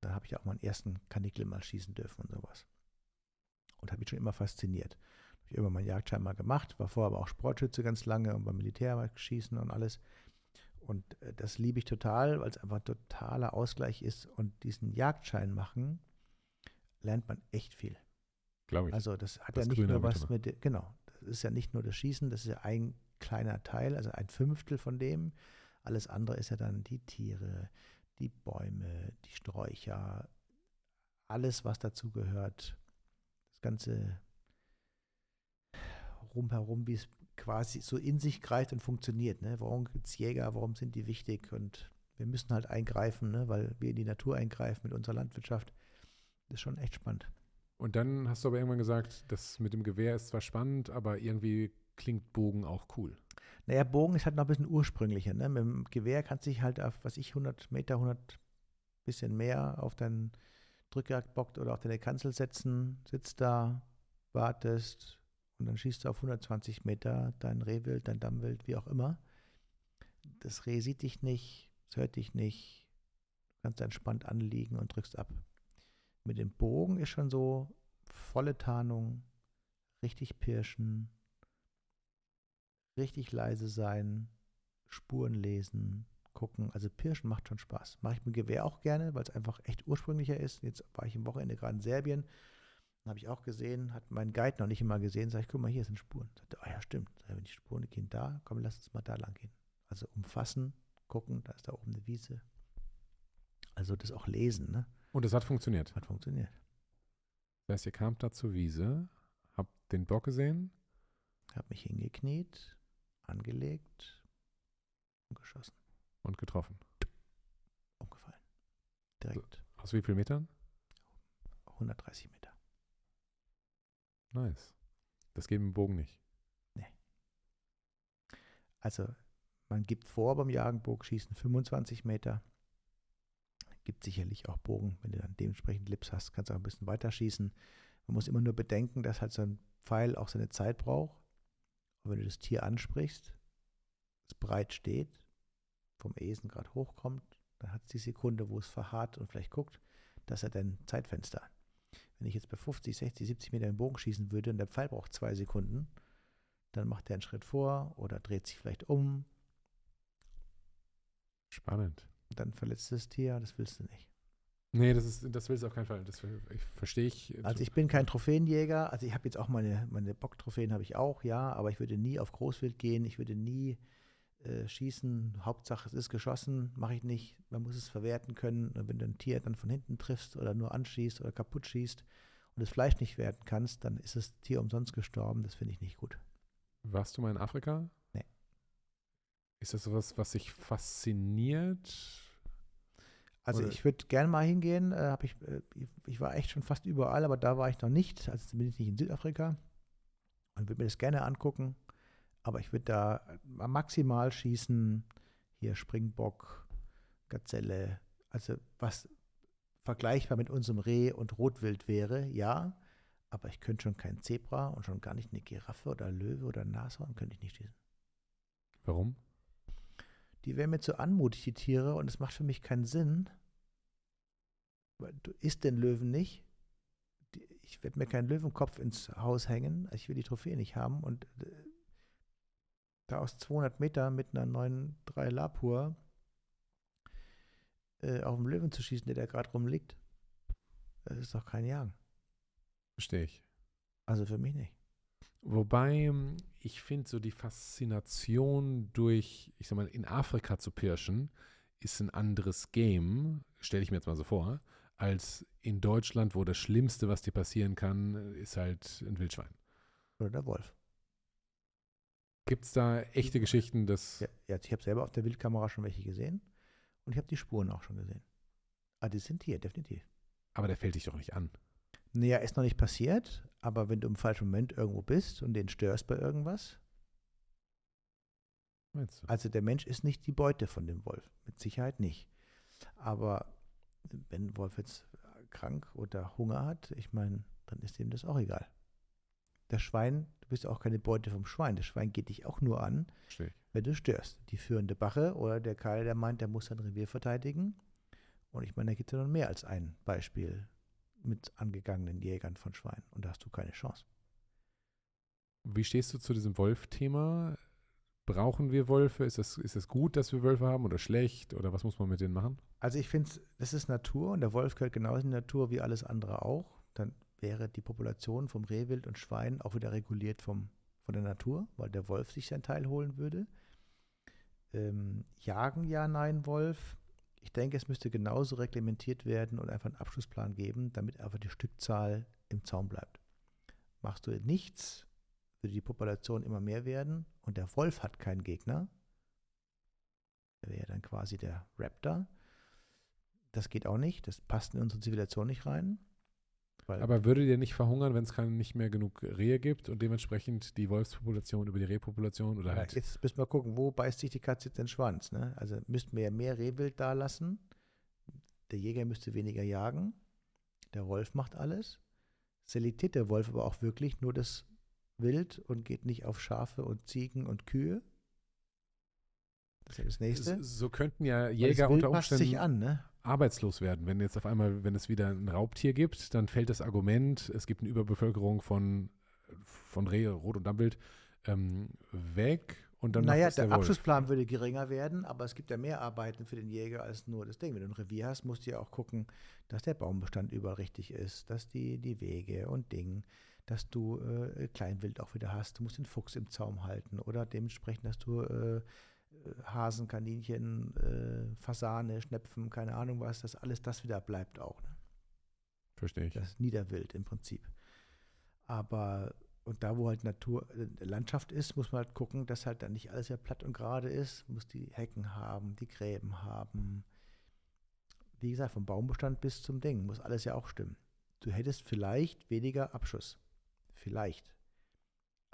Speaker 1: Da habe ich auch meinen ersten Kanickel mal schießen dürfen und sowas. Und habe mich schon immer fasziniert. Habe ich irgendwann meinen Jagdschein mal gemacht, war vorher aber auch Sportschütze ganz lange und beim Militär mal schießen und alles. Und äh, das liebe ich total, weil es einfach ein totaler Ausgleich ist. Und diesen Jagdschein machen, lernt man echt viel.
Speaker 2: Glaube ich.
Speaker 1: Also das hat das ja nicht nur was mit, genau, das ist ja nicht nur das Schießen, das ist ja ein kleiner Teil, also ein Fünftel von dem. Alles andere ist ja dann die Tiere, die Bäume, die Sträucher, alles, was dazu gehört, das ganze rumherum, wie es quasi so in sich greift und funktioniert. Ne? Warum gibt es Jäger, warum sind die wichtig? Und wir müssen halt eingreifen, ne? weil wir in die Natur eingreifen mit unserer Landwirtschaft. Das ist schon echt spannend.
Speaker 2: Und dann hast du aber irgendwann gesagt, das mit dem Gewehr ist zwar spannend, aber irgendwie klingt Bogen auch cool.
Speaker 1: Naja, Bogen ist halt noch ein bisschen ursprünglicher. Ne? Mit dem Gewehr kannst du dich halt auf, was ich, 100 Meter, 100 bisschen mehr auf deinen Drückjagdbock oder auf deine Kanzel setzen, sitzt da, wartest und dann schießt du auf 120 Meter dein Rehwild, dein Dammwild, wie auch immer. Das Reh sieht dich nicht, es hört dich nicht, du kannst entspannt anliegen und drückst ab. Mit dem Bogen ist schon so volle Tarnung, richtig pirschen, richtig leise sein, Spuren lesen, gucken. Also Pirschen macht schon Spaß. Mache ich mit Gewehr auch gerne, weil es einfach echt ursprünglicher ist. Jetzt war ich am Wochenende gerade in Serbien. Habe ich auch gesehen, hat mein Guide noch nicht immer gesehen. Sag ich, guck mal, hier sind Spuren. Sagte, oh ja, stimmt. Sag, wenn die Spuren gehen da, komm, lass uns mal da lang gehen. Also umfassen, gucken, da ist da oben eine Wiese. Also das auch lesen, ne?
Speaker 2: Und es hat funktioniert.
Speaker 1: Hat funktioniert.
Speaker 2: Das heißt, ihr kamt da zur Wiese, habt den Bock gesehen?
Speaker 1: Hab mich hingekniet, angelegt und geschossen.
Speaker 2: Und getroffen.
Speaker 1: Umgefallen. Direkt.
Speaker 2: Aus wie vielen Metern?
Speaker 1: 130 Meter.
Speaker 2: Nice. Das geht mit dem Bogen nicht.
Speaker 1: Nee. Also, man gibt vor beim Jagenbogenschießen 25 Meter. Gibt sicherlich auch Bogen, wenn du dann dementsprechend Lips hast, kannst du auch ein bisschen weiter schießen. Man muss immer nur bedenken, dass halt so ein Pfeil auch seine Zeit braucht. Und wenn du das Tier ansprichst, es breit steht, vom Esen gerade hochkommt, dann hat es die Sekunde, wo es verharrt und vielleicht guckt, dass er dann Zeitfenster. Wenn ich jetzt bei 50, 60, 70 Meter den Bogen schießen würde und der Pfeil braucht zwei Sekunden, dann macht er einen Schritt vor oder dreht sich vielleicht um.
Speaker 2: Spannend.
Speaker 1: Dann verletzt das Tier, das willst du nicht.
Speaker 2: Nee, das, ist, das willst du auf keinen Fall. Das ich, verstehe ich.
Speaker 1: Also ich bin kein Trophäenjäger. Also ich habe jetzt auch meine, meine Bocktrophäen habe ich auch, ja, aber ich würde nie auf Großwild gehen. Ich würde nie äh, schießen. Hauptsache es ist geschossen, mache ich nicht. Man muss es verwerten können. Und wenn du ein Tier dann von hinten triffst oder nur anschießt oder kaputt schießt und das Fleisch nicht werten kannst, dann ist das Tier umsonst gestorben. Das finde ich nicht gut.
Speaker 2: Warst du mal in Afrika?
Speaker 1: Nee.
Speaker 2: Ist das sowas, was sich fasziniert?
Speaker 1: Also Oder? ich würde gerne mal hingehen. Äh, ich, äh, ich war echt schon fast überall, aber da war ich noch nicht. Also ich nicht in Südafrika und würde mir das gerne angucken. Aber ich würde da maximal schießen. Hier Springbock, Gazelle. Also was vergleichbar mit unserem Reh und Rotwild wäre, ja. Aber ich könnte schon kein Zebra und schon gar nicht eine Giraffe oder Löwe oder Nashorn könnte ich nicht schießen.
Speaker 2: Warum?
Speaker 1: die wären mir zu anmutig, die Tiere, und es macht für mich keinen Sinn. Weil du isst den Löwen nicht. Ich werde mir keinen Löwenkopf ins Haus hängen. Ich will die Trophäe nicht haben. Und äh, da aus 200 Meter mit einer neuen 3 Lapur äh, auf den Löwen zu schießen, der da gerade rumliegt, das ist doch kein Jagen.
Speaker 2: Verstehe ich.
Speaker 1: Also für mich nicht.
Speaker 2: Wobei ähm, ich finde, so die Faszination durch, ich sag mal, in Afrika zu pirschen, ist ein anderes Game, stelle ich mir jetzt mal so vor, als in Deutschland, wo das Schlimmste, was dir passieren kann, ist halt ein Wildschwein.
Speaker 1: Oder der Wolf.
Speaker 2: Gibt es da echte Geschichten, dass.
Speaker 1: Ja, ja ich habe selber auf der Wildkamera schon welche gesehen und ich habe die Spuren auch schon gesehen. Ah, die sind hier, definitiv.
Speaker 2: Aber der fällt dich doch nicht an.
Speaker 1: Naja, ist noch nicht passiert, aber wenn du im falschen Moment irgendwo bist und den störst bei irgendwas. Meinst du? Also der Mensch ist nicht die Beute von dem Wolf. Mit Sicherheit nicht. Aber wenn ein Wolf jetzt krank oder Hunger hat, ich meine, dann ist ihm das auch egal. Das Schwein, bist auch keine Beute vom Schwein. Das Schwein geht dich auch nur an, wenn du störst. Die führende Bache oder der Kerl, der meint, der muss sein Revier verteidigen. Und ich meine, da gibt es ja noch mehr als ein Beispiel mit angegangenen Jägern von Schweinen und da hast du keine Chance.
Speaker 2: Wie stehst du zu diesem Wolf-Thema? Brauchen wir Wölfe? Ist es ist gut, dass wir Wölfe haben oder schlecht? Oder was muss man mit denen machen?
Speaker 1: Also ich finde, das ist Natur und der Wolf gehört genauso in die Natur wie alles andere auch. Dann wäre die Population vom Rehwild und Schwein auch wieder reguliert vom, von der Natur, weil der Wolf sich seinen Teil holen würde. Ähm, jagen ja, nein, Wolf. Ich denke, es müsste genauso reglementiert werden und einfach einen Abschlussplan geben, damit einfach die Stückzahl im Zaum bleibt. Machst du nichts, würde die Population immer mehr werden und der Wolf hat keinen Gegner. Der wäre dann quasi der Raptor. Das geht auch nicht, das passt in unsere Zivilisation nicht rein.
Speaker 2: Aber würde der nicht verhungern, wenn es nicht mehr genug Rehe gibt und dementsprechend die Wolfspopulation über die Rehpopulation oder
Speaker 1: ja, halt Jetzt müssen wir gucken, wo beißt sich die Katze jetzt den Schwanz. Ne? Also müssten wir ja mehr Rehwild da lassen. Der Jäger müsste weniger jagen. Der Wolf macht alles. Selektiert der Wolf aber auch wirklich nur das Wild und geht nicht auf Schafe und Ziegen und Kühe.
Speaker 2: Das ist ja das nächste. So, könnten ja Jäger unter Umständen.
Speaker 1: Sich an, ne?
Speaker 2: Arbeitslos werden. Wenn jetzt auf einmal, wenn es wieder ein Raubtier gibt, dann fällt das Argument, es gibt eine Überbevölkerung von, von Rehe, Rot- und Dammwild, ähm, weg. Und dann
Speaker 1: naja, der, der Abschlussplan würde geringer werden, aber es gibt ja mehr Arbeiten für den Jäger als nur das Ding. Wenn du ein Revier hast, musst du ja auch gucken, dass der Baumbestand überall richtig ist, dass die, die Wege und Ding, dass du äh, Kleinwild auch wieder hast. Du musst den Fuchs im Zaum halten oder dementsprechend, dass du äh, Hasen, Kaninchen, äh, Fasane, Schnepfen, keine Ahnung was, dass alles das wieder bleibt auch. Ne?
Speaker 2: Verstehe ich.
Speaker 1: Das Niederwild im Prinzip. Aber, und da, wo halt Natur, äh, Landschaft ist, muss man halt gucken, dass halt dann nicht alles ja platt und gerade ist. Muss die Hecken haben, die Gräben haben. Wie gesagt, vom Baumbestand bis zum Ding muss alles ja auch stimmen. Du hättest vielleicht weniger Abschuss. Vielleicht.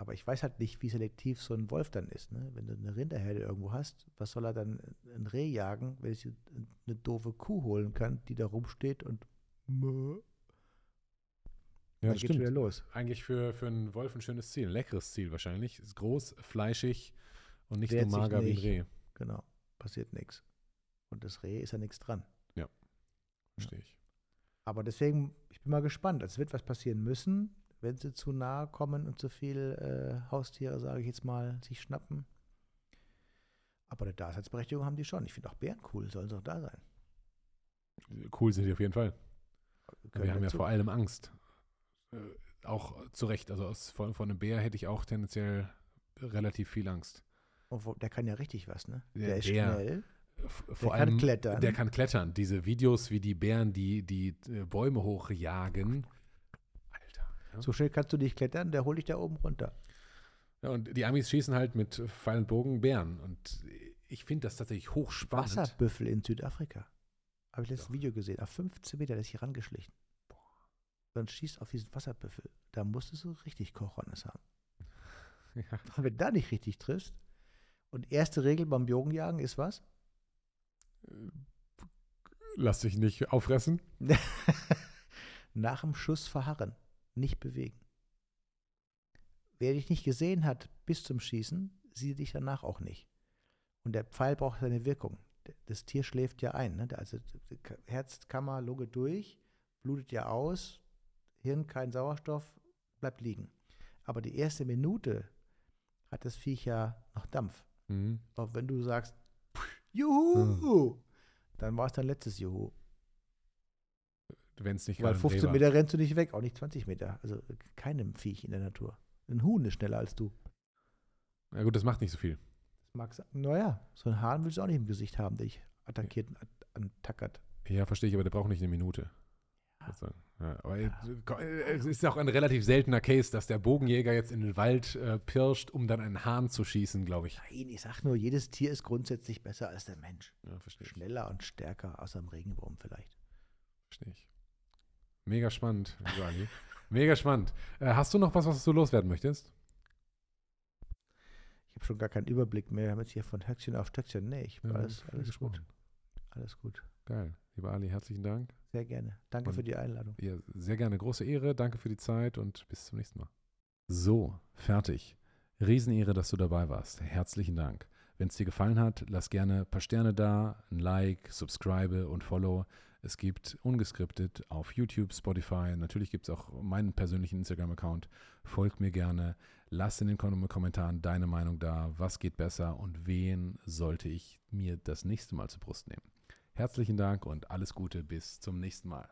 Speaker 1: Aber ich weiß halt nicht, wie selektiv so ein Wolf dann ist. Ne? Wenn du eine Rinderherde irgendwo hast, was soll er dann ein Reh jagen, wenn ich eine doofe Kuh holen kann, die da rumsteht und
Speaker 2: Mö. Ja, das stimmt. Wieder los. Eigentlich für, für einen Wolf ein schönes Ziel, ein leckeres Ziel wahrscheinlich. Ist groß, fleischig und nicht Wehrt so mager wie ein Reh.
Speaker 1: Genau. passiert nichts. Und das Reh ist ja nichts dran.
Speaker 2: Verstehe ich.
Speaker 1: Aber deswegen, ich bin mal gespannt. Es wird was passieren müssen, wenn sie zu nahe kommen und zu viel äh, Haustiere, sage ich jetzt mal, sich schnappen. Aber eine Daseinsberechtigung haben die schon. Ich finde auch Bären cool, sollen sie auch da sein.
Speaker 2: Cool sind die auf jeden Fall.
Speaker 1: Gehören
Speaker 2: Wir haben ja
Speaker 1: dazu.
Speaker 2: vor allem Angst. Äh, auch zu Recht. Also aus, von, von einem Bär hätte ich auch tendenziell relativ viel Angst.
Speaker 1: Wo- der kann ja richtig was, ne?
Speaker 2: Der
Speaker 1: Der, ist
Speaker 2: Bär.
Speaker 1: schnell.
Speaker 2: F-
Speaker 1: Der
Speaker 2: Vor
Speaker 1: kann
Speaker 2: allem,
Speaker 1: klettern.
Speaker 2: Der kann klettern. Diese Videos, wie die Bären die, die äh, Bäume hochjagen. Ja.
Speaker 1: So schnell kannst du nicht klettern, der holt dich da oben runter.
Speaker 2: Ja, und die Amis schießen halt mit Pfeil und Bogen Bären. Und ich finde das tatsächlich hochspannend.
Speaker 1: Wasserbüffel in Südafrika. Habe ich letztes Video gesehen. Auf 15 Meter, der ist hier rangeschlichen. Dann schießt auf diesen Wasserbüffel. Da musstest du richtig Kochronnes haben.
Speaker 2: Ja.
Speaker 1: Wenn du da nicht richtig triffst. Und erste Regel beim Bogenjagen ist was?
Speaker 2: Lass dich nicht auffressen.
Speaker 1: Nach dem Schuss verharren, nicht bewegen. Wer dich nicht gesehen hat bis zum Schießen, sieht dich danach auch nicht. Und der Pfeil braucht seine Wirkung. Das Tier schläft ja ein. Ne? Also Herzkammer, Lunge durch, blutet ja aus, Hirn kein Sauerstoff, bleibt liegen. Aber die erste Minute hat das Viech ja noch Dampf.
Speaker 2: Mhm.
Speaker 1: Auch wenn du sagst, Juhu, dann war es dein letztes Juhu.
Speaker 2: Wenn es nicht
Speaker 1: Weil
Speaker 2: gerade ein
Speaker 1: 15
Speaker 2: Reh war.
Speaker 1: Meter rennst du nicht weg, auch nicht 20 Meter. Also keinem Viech in der Natur. Ein Huhn ist schneller als du.
Speaker 2: Ja gut, das macht nicht so viel.
Speaker 1: Das mag sein. Naja, so ein Hahn willst du auch nicht im Gesicht haben, der dich attackiert und at- antackert.
Speaker 2: Ja, verstehe ich, aber der braucht nicht eine Minute.
Speaker 1: Ja.
Speaker 2: sozusagen. Ja, aber äh, es ist ja auch ein relativ seltener Case, dass der Bogenjäger jetzt in den Wald äh, pirscht, um dann einen Hahn zu schießen, glaube ich.
Speaker 1: Nein, ich sag nur, jedes Tier ist grundsätzlich besser als der Mensch.
Speaker 2: Ja, verstehe ich.
Speaker 1: Schneller und stärker, außer im Regenwurm vielleicht.
Speaker 2: Verstehe ich. Mega spannend, lieber Ali. Mega spannend. Äh, hast du noch was, was du loswerden möchtest?
Speaker 1: Ich habe schon gar keinen Überblick mehr. Wir haben jetzt hier von Höckchen auf Stöckchen. Nee, ich,
Speaker 2: Ja,
Speaker 1: alles, alles gut. Alles gut.
Speaker 2: Geil. Lieber Ali, herzlichen Dank.
Speaker 1: Sehr gerne. Danke
Speaker 2: Und-
Speaker 1: für die Einladung.
Speaker 2: Ja, sehr gerne. Große Ehre. Danke für die Zeit und bis zum nächsten Mal. So, fertig. Riesenehre, dass du dabei warst. Herzlichen Dank. Wenn es dir gefallen hat, lass gerne ein paar Sterne da, ein Like, subscribe und follow. Es gibt ungeskriptet auf YouTube, Spotify. Natürlich gibt es auch meinen persönlichen Instagram-Account. Folgt mir gerne. Lass in den Kom- Kommentaren deine Meinung da. Was geht besser und wen sollte ich mir das nächste Mal zur Brust nehmen? Herzlichen Dank und alles Gute. Bis zum nächsten Mal.